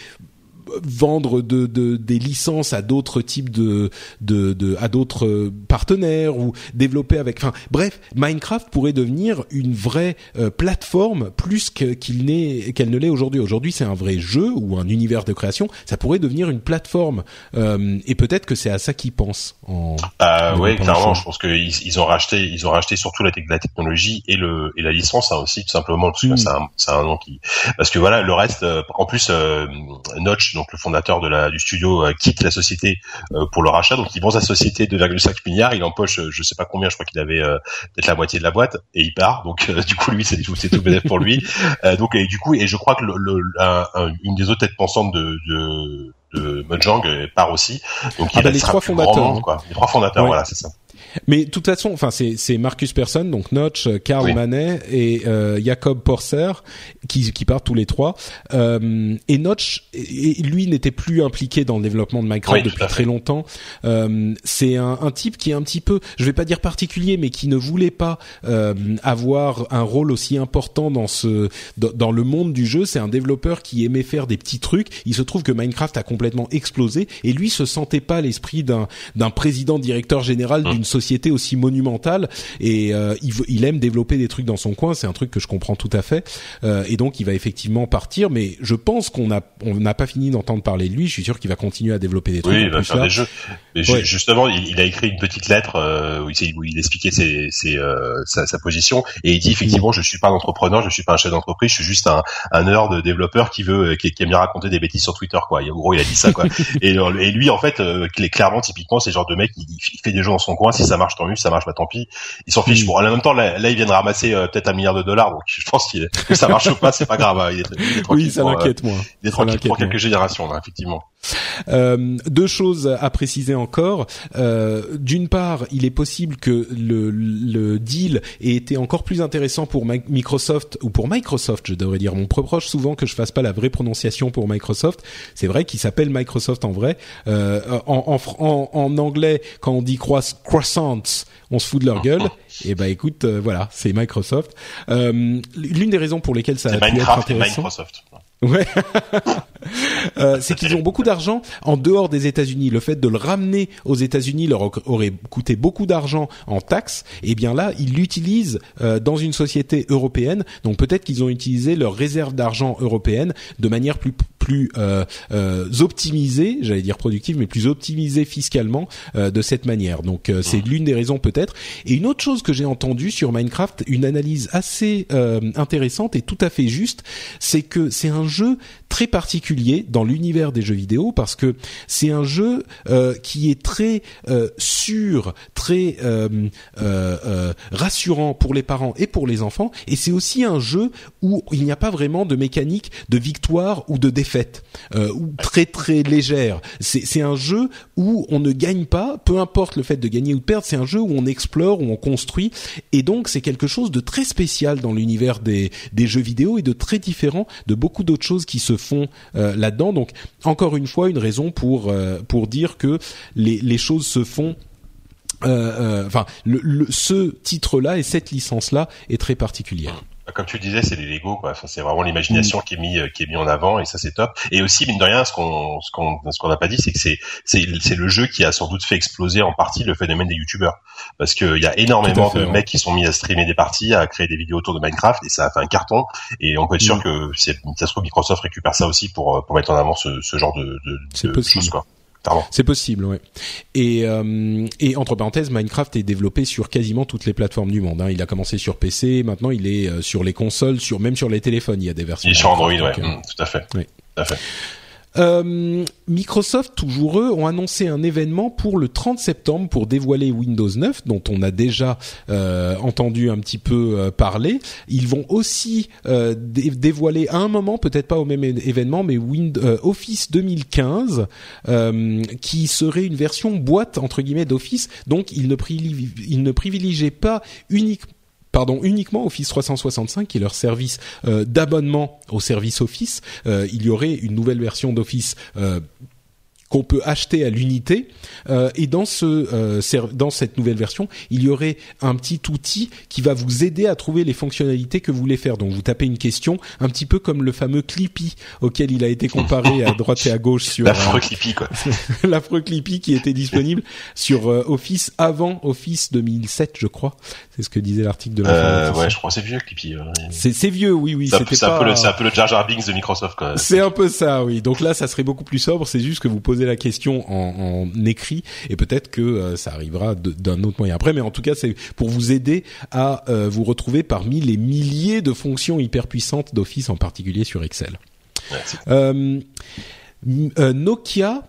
vendre de, de, des licences à d'autres types de, de, de à d'autres partenaires ou développer avec. Enfin, bref, Minecraft pourrait devenir une vraie euh, plateforme plus qu'il n'est qu'elle ne l'est aujourd'hui. Aujourd'hui, c'est un vrai jeu ou un univers de création. Ça pourrait devenir une plateforme euh, et peut-être que c'est à ça qu'ils pensent. En, euh, oui, clairement. Je pense qu'ils ils ont racheté, ils ont racheté surtout la, la technologie et le et la licence hein, aussi tout simplement parce que mm. c'est un, un nom qui parce que voilà le reste. Euh, en plus, Notch, donc le fondateur de la du studio, quitte la société pour le rachat. Donc il vend sa société de 2,5 milliards. Il empoche, je sais pas combien. Je crois qu'il avait peut-être la moitié de la boîte et il part. Donc du coup lui c'est tout bénéf pour lui. donc et du coup et je crois que le, le une des autres têtes pensantes de, de de Mojang part aussi. Donc ah il bah les trois fondateurs, hein. quoi. Les trois fondateurs, voilà, c'est ça. Mais de toute façon, enfin c'est Marcus Persson, donc Notch, Karl Manet et euh, Jacob Porser qui, qui partent tous les trois. Euh, et Notch, et, lui n'était plus impliqué dans le développement de Minecraft depuis très longtemps. Euh, c'est un, un, type qui est un petit peu, je vais pas dire particulier, mais qui ne voulait pas euh, avoir un rôle aussi important dans ce dans, dans le monde du jeu. C'est un développeur qui aimait faire des petits trucs. Il se trouve que Minecraft a complètement explosé et lui se sentait pas l'esprit d'un d'un président directeur général mmh. d'une société société aussi monumentale et euh, il, il, aime développer des trucs dans son coin. C'est un truc que je comprends tout à fait. Euh, et donc il va effectivement partir, mais je pense qu'on a on n'a pas fini d'entendre parler de lui. Je suis sûr qu'il va continuer à développer des trucs. Oui, il va faire des jeux. Mais justement, il, a écrit une petite lettre euh, où, il, où, il, expliquait ses, ses, sa, sa, position et il dit effectivement, je suis pas un entrepreneur, je suis pas un chef d'entreprise, je suis juste un, un nerd développeur qui veut qui, qui aime bien raconter des bêtises sur Twitter quoi. en gros, il a dit ça quoi. et, et lui en fait, clairement, typiquement, c'est le genre de mec qui fait des jeux dans son coin. Si ça marche tant mieux, ça marche, pas bah, tant pis. Ils s'en fichent. Bon, en même temps, là, là ils viennent ramasser euh, peut-être un milliard de dollars, donc je pense que ça marche pas, c'est pas grave. Hein. Il est, oui, ça m'inquiète moi. Il est tranquille pour quelques générations, là, effectivement. Euh, deux choses à préciser encore. Euh, D'une part, il est possible que le, le, deal ait été encore plus intéressant pour Microsoft ou pour Microsoft, je devrais dire. Mon reproche souvent que je fasse pas la vraie prononciation pour Microsoft. C'est vrai qu'il s'appelle Microsoft en vrai. Euh, en, en, en, anglais, quand on dit on se fout de leur gueule. Et eh ben écoute, euh, voilà, c'est Microsoft. Euh, L'une des raisons pour lesquelles ça a pu être intéressant. Microsoft. Ouais. Euh, c'est qu'ils ont beaucoup d'argent en dehors des États-Unis. Le fait de le ramener aux États-Unis leur aurait coûté beaucoup d'argent en taxes. Et eh bien là, ils l'utilisent euh, dans une société européenne. Donc peut-être qu'ils ont utilisé leur réserve d'argent européenne de manière plus plus euh, euh j'allais dire productive, mais plus optimisée fiscalement de cette manière. Donc c'est mmh. l'une des raisons peut-être. Et une autre chose que j'ai entendue sur Minecraft, une analyse assez intéressante et tout à fait juste, c'est que c'est un jeu très particulier dans l'univers des jeux vidéo parce que c'est un jeu euh, qui est très euh, sûr, très euh, rassurant pour les parents et pour les enfants et c'est aussi un jeu où il n'y a pas vraiment de mécanique de victoire ou de défaite ou très très légère. C'est un jeu où on ne gagne pas, peu importe le fait de gagner ou de perdre, c'est un jeu où on explore, où on construit et donc c'est quelque chose de très spécial dans l'univers des, des jeux vidéo et de très différent de beaucoup d'autres choses qui se font euh, là-dedans. Donc encore une fois, une raison pour euh, dire que les, les choses se font euh, enfin, le, ce titre-là et cette licence-là est très particulière. Bah, comme tu disais, c'est les Lego, quoi. c'est vraiment l'imagination qui est mis qui est mis en avant et ça c'est top. Et aussi mine de rien, ce qu'on ce qu'on ce qu'on n'a pas dit, c'est que c'est c'est c'est le jeu qui a sans doute fait exploser en partie le phénomène des youtubeurs, parce qu'il y a énormément de mecs qui sont mis à streamer des parties, à créer des vidéos autour de Minecraft et ça a fait un carton. Et on peut être sûr mm. que c'est ça se trouve Microsoft récupère ça aussi pour pour mettre en avant ce, ce genre de, de, de choses, quoi. C'est possible, ouais. Et, euh, et entre parenthèses, Minecraft est développé sur quasiment toutes les plateformes du monde. Hein. Il a commencé sur PC, maintenant il est euh, sur les consoles, sur même sur les téléphones. Il y a des versions. Il est sur Android, ouais. Euh, mm, tout à fait. Oui. Tout à fait. Euh, Microsoft, toujours eux, ont annoncé un événement pour le 30 septembre pour dévoiler Windows 9, dont on a déjà euh, entendu un petit peu euh, parler. Ils vont aussi euh, dévoiler à un moment, peut-être pas au même événement, mais Windows, Office 2015, qui serait une version boîte entre guillemets d'Office. Donc, ils ne, ils ne privilégiaient pas uniquement pardon, uniquement Office 365 qui est leur service euh, d'abonnement au service Office. Euh, il y aurait une nouvelle version d'Office euh, qu'on peut acheter à l'unité. et dans ce dans cette nouvelle version, il y aurait un petit outil qui va vous aider à trouver les fonctionnalités que vous voulez faire. Donc vous tapez une question, un petit peu comme le fameux Clippy auquel il a été comparé à droite et à gauche sur l'affreux Clippy quoi. l'affreux Clippy qui était disponible sur Office avant Office 2007, je crois. C'est ce que disait l'article de la. Euh, ouais, je crois c'est vieux Clippy. C'est vieux, oui, oui. C'est un, peu le, c'est un peu le Jar Jar Binks de Microsoft quoi. C'est un peu ça, oui. Donc là, ça serait beaucoup plus sobre. C'est juste que vous posez la question en, en écrit et peut-être que euh, ça arrivera d'un autre moyen après. Mais en tout cas, c'est pour vous aider à euh, vous retrouver parmi les milliers de fonctions hyper puissantes d'Office, en particulier sur Excel. Euh, Nokia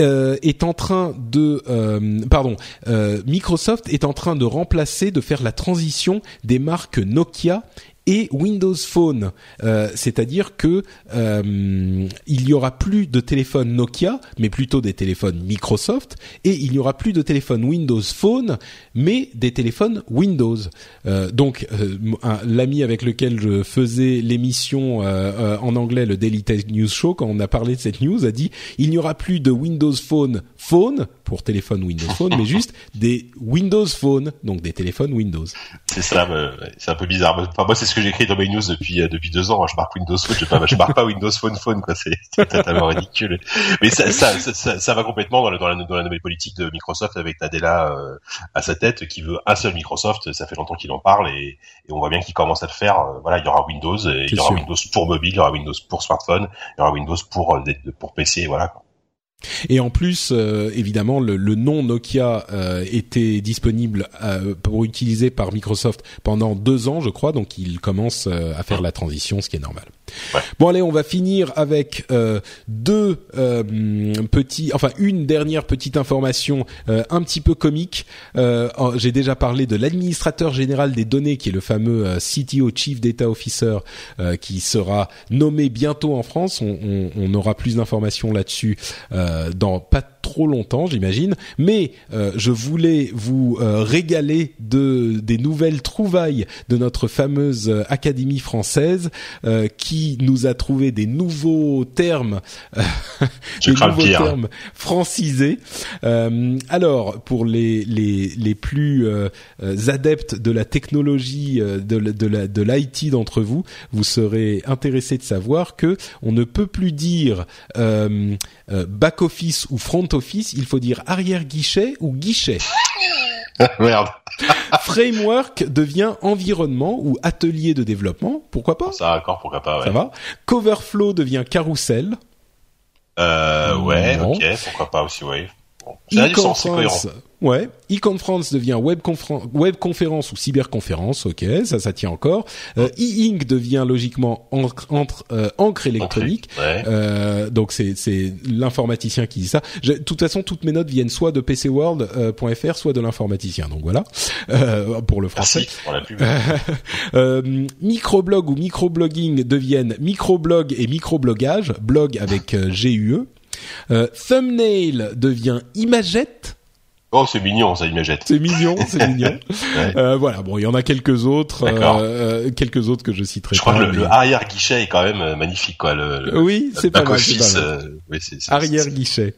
euh, est en train de, euh, pardon, euh, Microsoft est en train de remplacer, de faire la transition des marques Nokia et Windows Phone, euh, c'est-à-dire que euh, il n'y aura plus de téléphones Nokia, mais plutôt des téléphones Microsoft, et il n'y aura plus de téléphones Windows Phone, mais des téléphones Windows. Euh, donc l'ami avec lequel je faisais l'émission en anglais, le Daily Tech News Show, quand on a parlé de cette news, a dit il n'y aura plus de Windows Phone Phone pour téléphone Windows Phone, mais juste des Windows Phone, donc des téléphones Windows. C'est ça, c'est un peu bizarre. Enfin, moi, c'est ce que j'écris dans mes news depuis euh, depuis deux ans. Je marque Windows Phone, je, pas, je marque pas Windows Phone Phone, quoi. C'est totalement ridicule. Mais ça, ça, ça, ça, va complètement dans, dans, la, dans la nouvelle politique de Microsoft avec Nadella euh, à sa tête, qui veut un seul Microsoft. Ça fait longtemps qu'il en parle et, et, on voit bien qu'il commence à le faire. Euh, voilà, il y aura Windows, et il y aura Windows pour mobile, il y aura Windows pour smartphone, il y aura Windows pour pour PC, voilà. Quoi. Et en plus, euh, évidemment, le, nom Nokia euh, était disponible euh, pour utiliser par Microsoft pendant deux ans, je crois. Donc, il commence à faire la transition, ce qui est normal. Bon, allez, on va finir avec deux petits, enfin une dernière petite information un petit peu comique. J'ai déjà parlé de l'administrateur général des données, qui est le fameux CTO, Chief Data Officer, qui sera nommé bientôt en France. On, on, aura plus d'informations là-dessus. Euh, dans pas trop longtemps, j'imagine. Mais euh, je voulais vous euh, régaler de des nouvelles trouvailles de notre fameuse Académie française qui nous a trouvé des nouveaux termes, des nouveaux termes francisés. alors pour les les les plus adeptes de la technologie de de la de l'IT d'entre vous, vous serez intéressés de savoir que on ne peut plus dire back office ou front office, il faut dire arrière guichet ou guichet. Merde. Framework devient environnement ou atelier de développement, pourquoi pas? Ça encore, pourquoi pas, ouais. Ça va. Coverflow devient carrousel. Euh, ouais, ok, pourquoi pas aussi, ouais. Bon, c'est cohérent. Ouais, e-conference devient web, web conférence ou cyberconférence, ok, ça ça tient encore. Euh, e-ink devient logiquement encre, entre, euh, encre électronique, euh, donc c'est c'est l'informaticien qui dit ça. de toute façon, toutes mes notes viennent soit de pcworld.fr, euh, soit de l'informaticien, donc voilà euh, pour le français. microblog ou microblogging deviennent microblog et microblogage, blog avec GUE. thumbnail devient imagette Oh, c'est mignon, ça, Imagette. C'est mignon, c'est mignon. euh, voilà, bon, il y en a quelques autres, euh, quelques autres que je citerai. Je crois que le, arrière guichet est quand même euh, magnifique, quoi. Le, oui, c'est pas, mal, euh, oui, arrière guichet.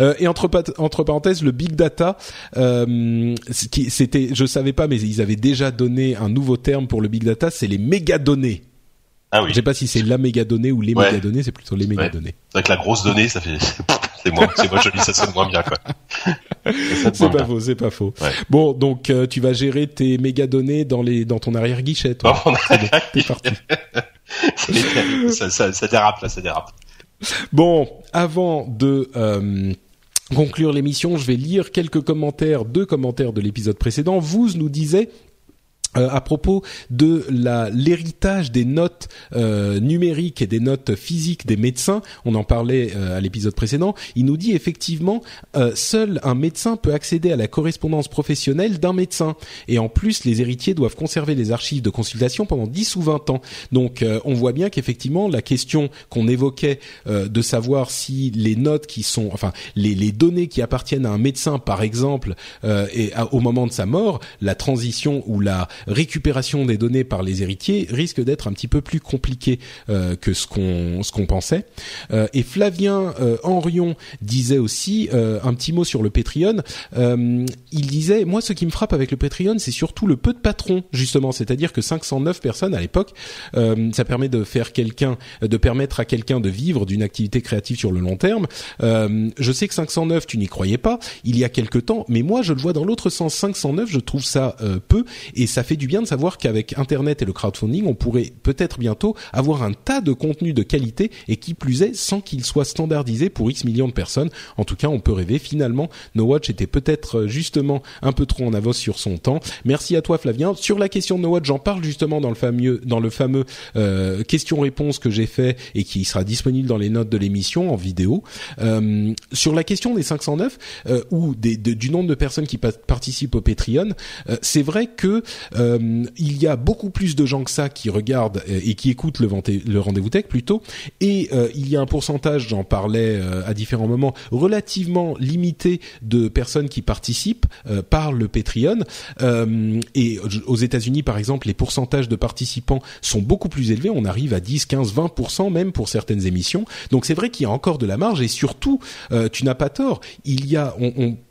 Euh, et entre, entre parenthèses, le big data, euh, c'était, je savais pas, mais ils avaient déjà donné un nouveau terme pour le big data, c'est les mégadonnées. Ah oui. Je sais pas si c'est la mégadonnée ou les mégadonnées, c'est plutôt les mégadonnées. C'est vrai que la grosse donnée, ça fait, c'est moins, c'est moins joli, ça sonne moins bien, quoi. c'est pas faux, c'est pas faux. Bon, donc euh, tu vas gérer tes méga données dans les dans ton arrière guichet, toi. T'es parti. ça, ça, ça dérape là, ça dérape. Bon, avant de euh, conclure l'émission, je vais lire quelques commentaires, deux commentaires de l'épisode précédent. Vous nous disiez euh, à propos de l'héritage des notes euh, numériques et des notes physiques des médecins, on en parlait euh, à l'épisode précédent, il nous dit effectivement seul un médecin peut accéder à la correspondance professionnelle d'un médecin et en plus les héritiers doivent conserver les archives de consultation pendant 10 ou 20 ans. Donc on voit bien qu'effectivement la question qu'on évoquait de savoir si les notes qui sont enfin les, les données qui appartiennent à un médecin par exemple et au moment de sa mort, la transition ou la récupération des données par les héritiers risque d'être un petit peu plus compliqué que ce qu'on ce qu'on pensait. et Flavien Henrion disait aussi un petit mot sur le Patreon. il disait moi ce qui me frappe avec le Patreon c'est surtout le peu de patrons justement, c'est-à-dire que 509 personnes à l'époque, ça permet de faire quelqu'un, de permettre à quelqu'un de vivre d'une activité créative sur le long terme. Euh, je sais que 509, tu n'y croyais pas il y a quelque temps, mais moi je le vois dans l'autre sens. 509, je trouve ça euh, peu et ça fait du bien de savoir qu'avec Internet et le crowdfunding, on pourrait peut-être bientôt avoir un tas de contenus de qualité et qui plus est sans qu'il soit standardisé pour X millions de personnes. En tout cas, on peut rêver. Finalement, No Watch était peut-être euh, justement un peu trop en avance sur son temps. Merci à toi, Flavien. Sur la question de No Watch, j'en parle justement dans le fameux dans le fameux euh, question-réponse que j'ai fait et qui sera disponible dans les notes de l'émission en vidéo. Euh, sur la question des 509 euh, ou du nombre de personnes qui participent au Patreon, c'est vrai que il y a beaucoup plus de gens que ça qui regardent et qui écoutent le, rendez-vous tech plutôt, et il y a un pourcentage, j'en parlais à différents moments, relativement limité de personnes qui participent par le Patreon. et aux États-Unis, par exemple, les pourcentages de participants sont beaucoup plus élevés. On arrive à 10, 15, 20% même pour certaines émissions. Donc c'est vrai qu'il y a encore de la marge et surtout, euh, tu n'as pas tort. Il y a,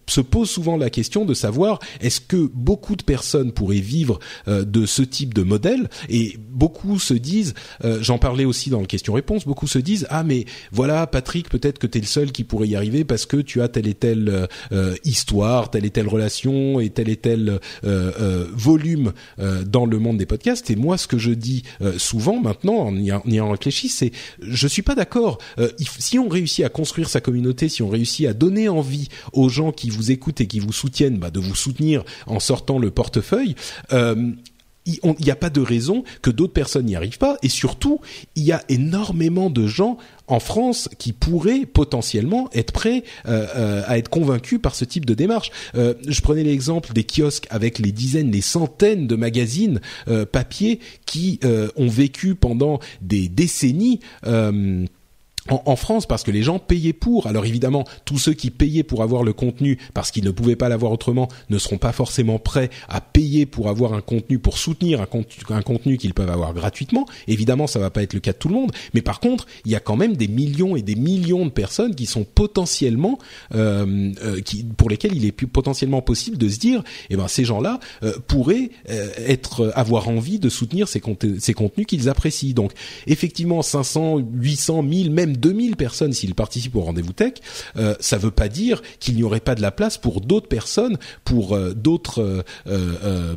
se pose souvent la question de savoir est-ce que beaucoup de personnes pourraient vivre euh, de ce type de modèle? Et beaucoup se disent euh, j'en parlais aussi dans le question-réponse beaucoup se disent ah mais voilà Patrick peut-être que tu es le seul qui pourrait y arriver parce que tu as telle et telle euh, histoire telle et telle relation et tel et tel volume dans le monde des podcasts. Et moi ce que je dis souvent maintenant en y, en ayant réfléchi c'est je suis pas d'accord. Si on réussit à construire sa communauté si on réussit à donner envie aux gens qui vous écoutent et qui vous soutiennent, bah, de vous soutenir en sortant le portefeuille. Euh, il n'y a pas de raison que d'autres personnes n'y arrivent pas. Et surtout, il y a énormément de gens en France qui pourraient potentiellement être prêts euh, euh, à être convaincus par ce type de démarche. je prenais l'exemple des kiosques avec les dizaines, les centaines de magazines papier qui ont vécu pendant des décennies en, en, France parce que les gens payaient pour. Alors évidemment, tous ceux qui payaient pour avoir le contenu parce qu'ils ne pouvaient pas l'avoir autrement ne seront pas forcément prêts à payer pour avoir un contenu, pour soutenir un contenu, un contenu qu'ils peuvent avoir gratuitement. Évidemment, ça va pas être le cas de tout le monde, mais par contre, il y a quand même des millions et des millions de personnes qui sont potentiellement, euh, euh qui, pour lesquelles il est potentiellement possible de se dire, eh ben ces gens-là euh, pourraient euh, être avoir envie de soutenir ces, ces contenus qu'ils apprécient. Donc effectivement, 500, 800, 1000, même 2000 personnes s'ils participent au rendez-vous tech, euh, ça veut pas dire qu'il n'y aurait pas de la place pour d'autres personnes, pour euh, d'autres euh,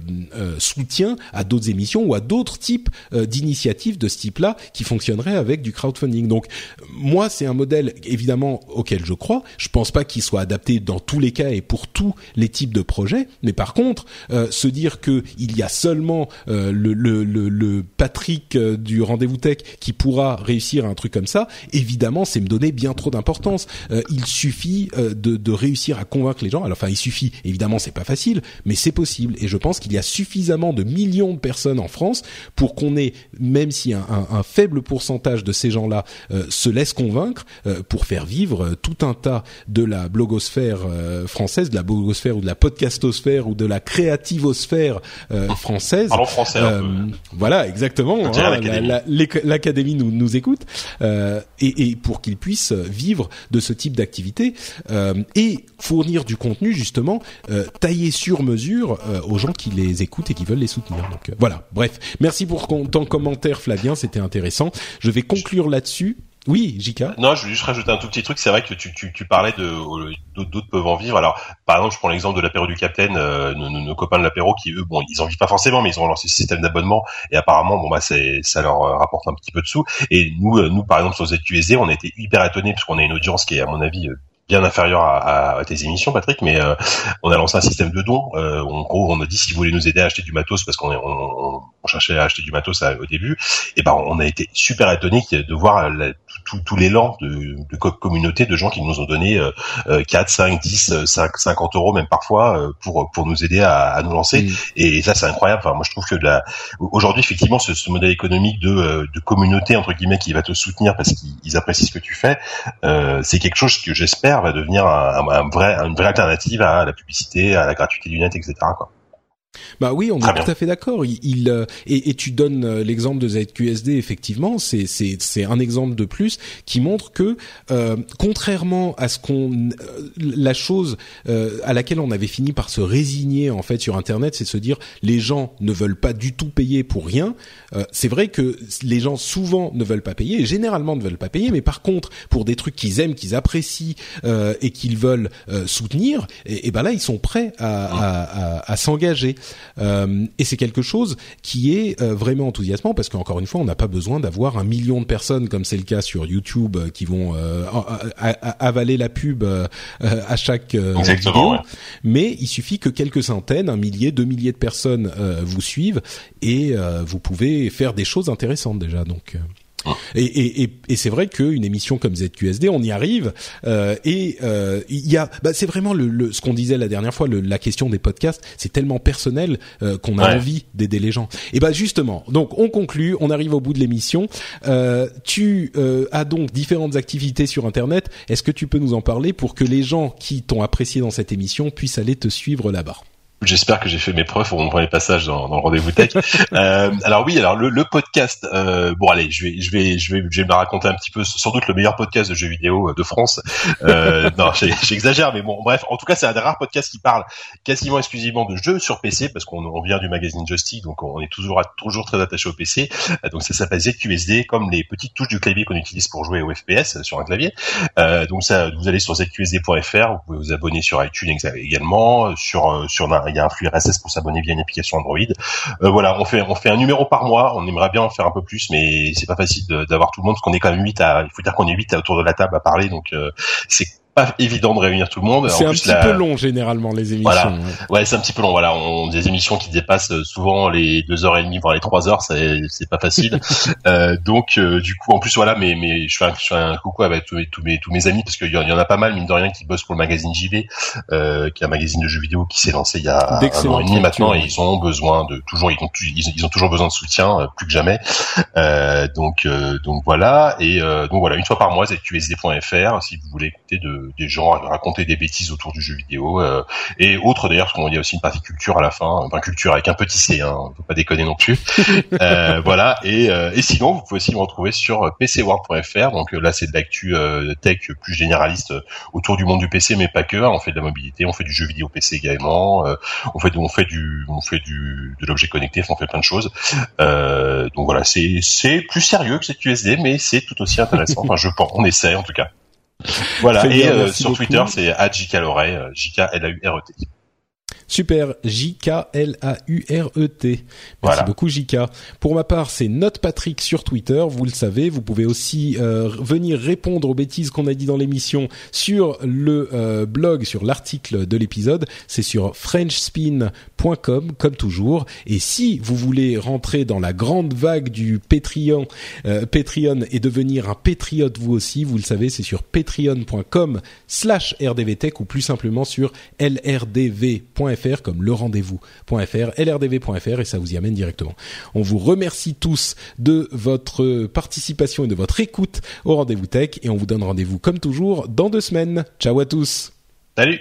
soutiens à d'autres émissions ou à d'autres types d'initiatives de ce type-là qui fonctionneraient avec du crowdfunding. Donc moi, c'est un modèle évidemment auquel je crois. Je pense pas qu'il soit adapté dans tous les cas et pour tous les types de projets, mais par contre, se dire que il y a seulement le, le, le, le, Patrick du rendez-vous tech qui pourra réussir un truc comme ça, évidemment, c'est me donner bien trop d'importance. Euh, il suffit euh, de, de, réussir à convaincre les gens. Alors, enfin, il suffit. Évidemment, c'est pas facile, mais c'est possible. Et je pense qu'il y a suffisamment de millions de personnes en France pour qu'on ait, même si un, un, un, faible pourcentage de ces gens-là euh, se laissent convaincre, pour faire vivre tout un tas de la blogosphère française, de la blogosphère ou de la podcastosphère ou de la créativosphère française. Parlons français. Voilà, exactement. Hein, L'académie nous, nous écoute. et et, pour qu'ils puissent vivre de ce type d'activité euh, et fournir du contenu justement euh, taillé sur mesure euh, aux gens qui les écoutent et qui veulent les soutenir. Donc voilà. Bref, merci pour ton commentaire, Flavien, c'était intéressant. Je vais conclure là-dessus. Oui, Jika. Non, je voulais juste rajouter un tout petit truc. C'est vrai que tu, tu, tu parlais de d'autres peuvent en vivre. Alors, par exemple, je prends l'exemple de l'apéro du Capitaine, euh, nos, nos, copains de l'apéro qui eux, bon, ils en vivent pas forcément, mais ils ont lancé ce système d'abonnement et apparemment, bon bah, c'est ça leur euh, rapporte un petit peu de sous. Et nous, euh, nous par exemple sur ZQSD, on a été hyper étonnés parce qu'on a une audience qui est à mon avis bien inférieur à, à, tes émissions, Patrick, mais euh, on a lancé un système de dons. Euh, en gros, on a dit si vous voulez nous aider à acheter du matos, parce qu'on on, on, cherchait à acheter du matos au début, et ben on a été super étonnés de voir la, tout, tout l'élan de, de, communauté de gens qui nous ont donné euh, 4, 5, 10, 5, 50 euros même parfois euh, pour pour nous aider à, à nous lancer. Mm. Et, ça c'est incroyable. Enfin, moi je trouve que aujourd'hui effectivement ce, ce, modèle économique de, euh, de communauté entre guillemets qui va te soutenir parce qu'ils apprécient ce que tu fais, euh, c'est quelque chose que j'espère va devenir un, un vrai, une vraie alternative à la publicité, à la gratuité du net, etc. Quoi. Bah oui, on est tout à fait d'accord. Il, euh, et, et, tu donnes euh, l'exemple de ZQSD. Effectivement, c'est c'est c'est un exemple de plus qui montre que euh, contrairement à ce qu'on la chose à laquelle on avait fini par se résigner en fait sur Internet, c'est de se dire les gens ne veulent pas du tout payer pour rien. c'est vrai que les gens souvent ne veulent pas payer, et généralement ne veulent pas payer, mais par contre pour des trucs qu'ils aiment, qu'ils apprécient et qu'ils veulent soutenir, et, et, ben là ils sont prêts à, à, à, à s'engager. Euh, et c'est quelque chose qui est euh, vraiment enthousiasmant parce qu'encore une fois, on n'a pas besoin d'avoir un million de personnes comme c'est le cas sur YouTube euh, qui vont avaler la pub à chaque vidéo. Mais il suffit que quelques centaines, un millier, deux milliers de personnes vous suivent et vous pouvez faire des choses intéressantes déjà. Donc et, et, et, et c'est vrai qu'une émission comme ZQSD, on y arrive. Euh, et euh, il y a, bah, c'est vraiment le, le, ce qu'on disait la dernière fois, le, la question des podcasts, c'est tellement personnel euh, qu'on a envie d'aider les gens. Et bah justement, donc on conclut, on arrive au bout de l'émission. Euh, tu euh, as donc différentes activités sur Internet. Est-ce que tu peux nous en parler pour que les gens qui t'ont apprécié dans cette émission puissent aller te suivre là-bas? J'espère que j'ai fait mes preuves pour mon premier passage dans, dans le rendez-vous tech. euh, alors oui, alors le, le podcast. Euh, bon allez, je vais, je vais, je vais, je vais me raconter un petit peu. Sans doute le meilleur podcast de jeux vidéo euh, de France. Euh, non, j'exagère, mais bon, bref. En tout cas, c'est un des rares podcasts qui parle quasiment exclusivement de jeux sur PC, parce qu'on on vient du magazine Joystick, donc on est toujours toujours très attaché au PC. Euh, donc ça s'appelle ZQSD, comme les petites touches du clavier qu'on utilise pour jouer au FPS sur un clavier. Euh, donc ça, vous allez sur ZQSD.fr, vous pouvez vous abonner sur iTunes également, sur sur il y a un flux RSS pour s'abonner via une application Android. Euh, voilà, on fait on fait un numéro par mois. On aimerait bien en faire un peu plus, mais c'est pas facile d'avoir tout le monde parce qu'on est quand même 8 à. Il faut dire qu'on est 8 autour de la table à parler, donc euh, c'est pas évident de réunir tout le monde. C'est un petit peu long généralement les émissions. Voilà. Ouais, c'est un petit peu long. Voilà, on des émissions qui dépassent souvent les deux heures et demie, voire les trois heures. C'est c'est pas facile. euh, donc euh, du coup, en plus voilà, mais mais je fais un, je fais un coucou avec tous, tous mes tous mes amis parce qu'il y, en a pas mal mine de rien qui bossent pour le magazine JV, euh, qui est un magazine de jeux vidéo qui s'est lancé il y a un an et demi maintenant et ils ont besoin de toujours ils ont ils, ont toujours besoin de soutien euh, plus que jamais. Euh, donc euh, donc voilà et donc voilà une fois par mois ZQSD.fr si vous voulez écouter de des gens raconter des bêtises autour du jeu vidéo euh, et autres d'ailleurs parce qu'il y a aussi une partie culture à la fin, enfin culture avec un petit C, hein, faut pas déconner non plus. euh, voilà et, euh, et sinon vous pouvez aussi me retrouver sur pcworld.fr donc là c'est de l'actu euh, tech plus généraliste autour du monde du PC mais pas que. Hein. on fait de la mobilité, on fait du jeu vidéo PC également, on fait on fait du on fait du de l'objet connecté, on fait plein de choses. donc voilà c'est c'est plus sérieux que cette USD mais c'est tout aussi intéressant. enfin je pense, on essaie en tout cas. Voilà, et euh, sur Twitter, c'est @jkaloret, euh, J K L A U R E T. Super, J-K-L-A-U-R-E-T. Merci beaucoup JK. Pour ma part, c'est Note Patrick sur Twitter, vous le savez. Vous pouvez aussi euh, venir répondre aux bêtises qu'on a dit dans l'émission sur le euh, blog, sur l'article de l'épisode. C'est sur frenchspin.com, comme toujours. Et si vous voulez rentrer dans la grande vague du Patreon, euh, Patreon et devenir un patriote vous aussi, vous le savez, c'est sur patreon.com slash rdvtech ou plus simplement sur lrdv.fr comme le rendez-vous.fr, lrdv.fr et ça vous y amène directement. On vous remercie tous de votre participation et de votre écoute au rendez-vous tech et on vous donne rendez-vous comme toujours dans deux semaines. Ciao à tous. Salut.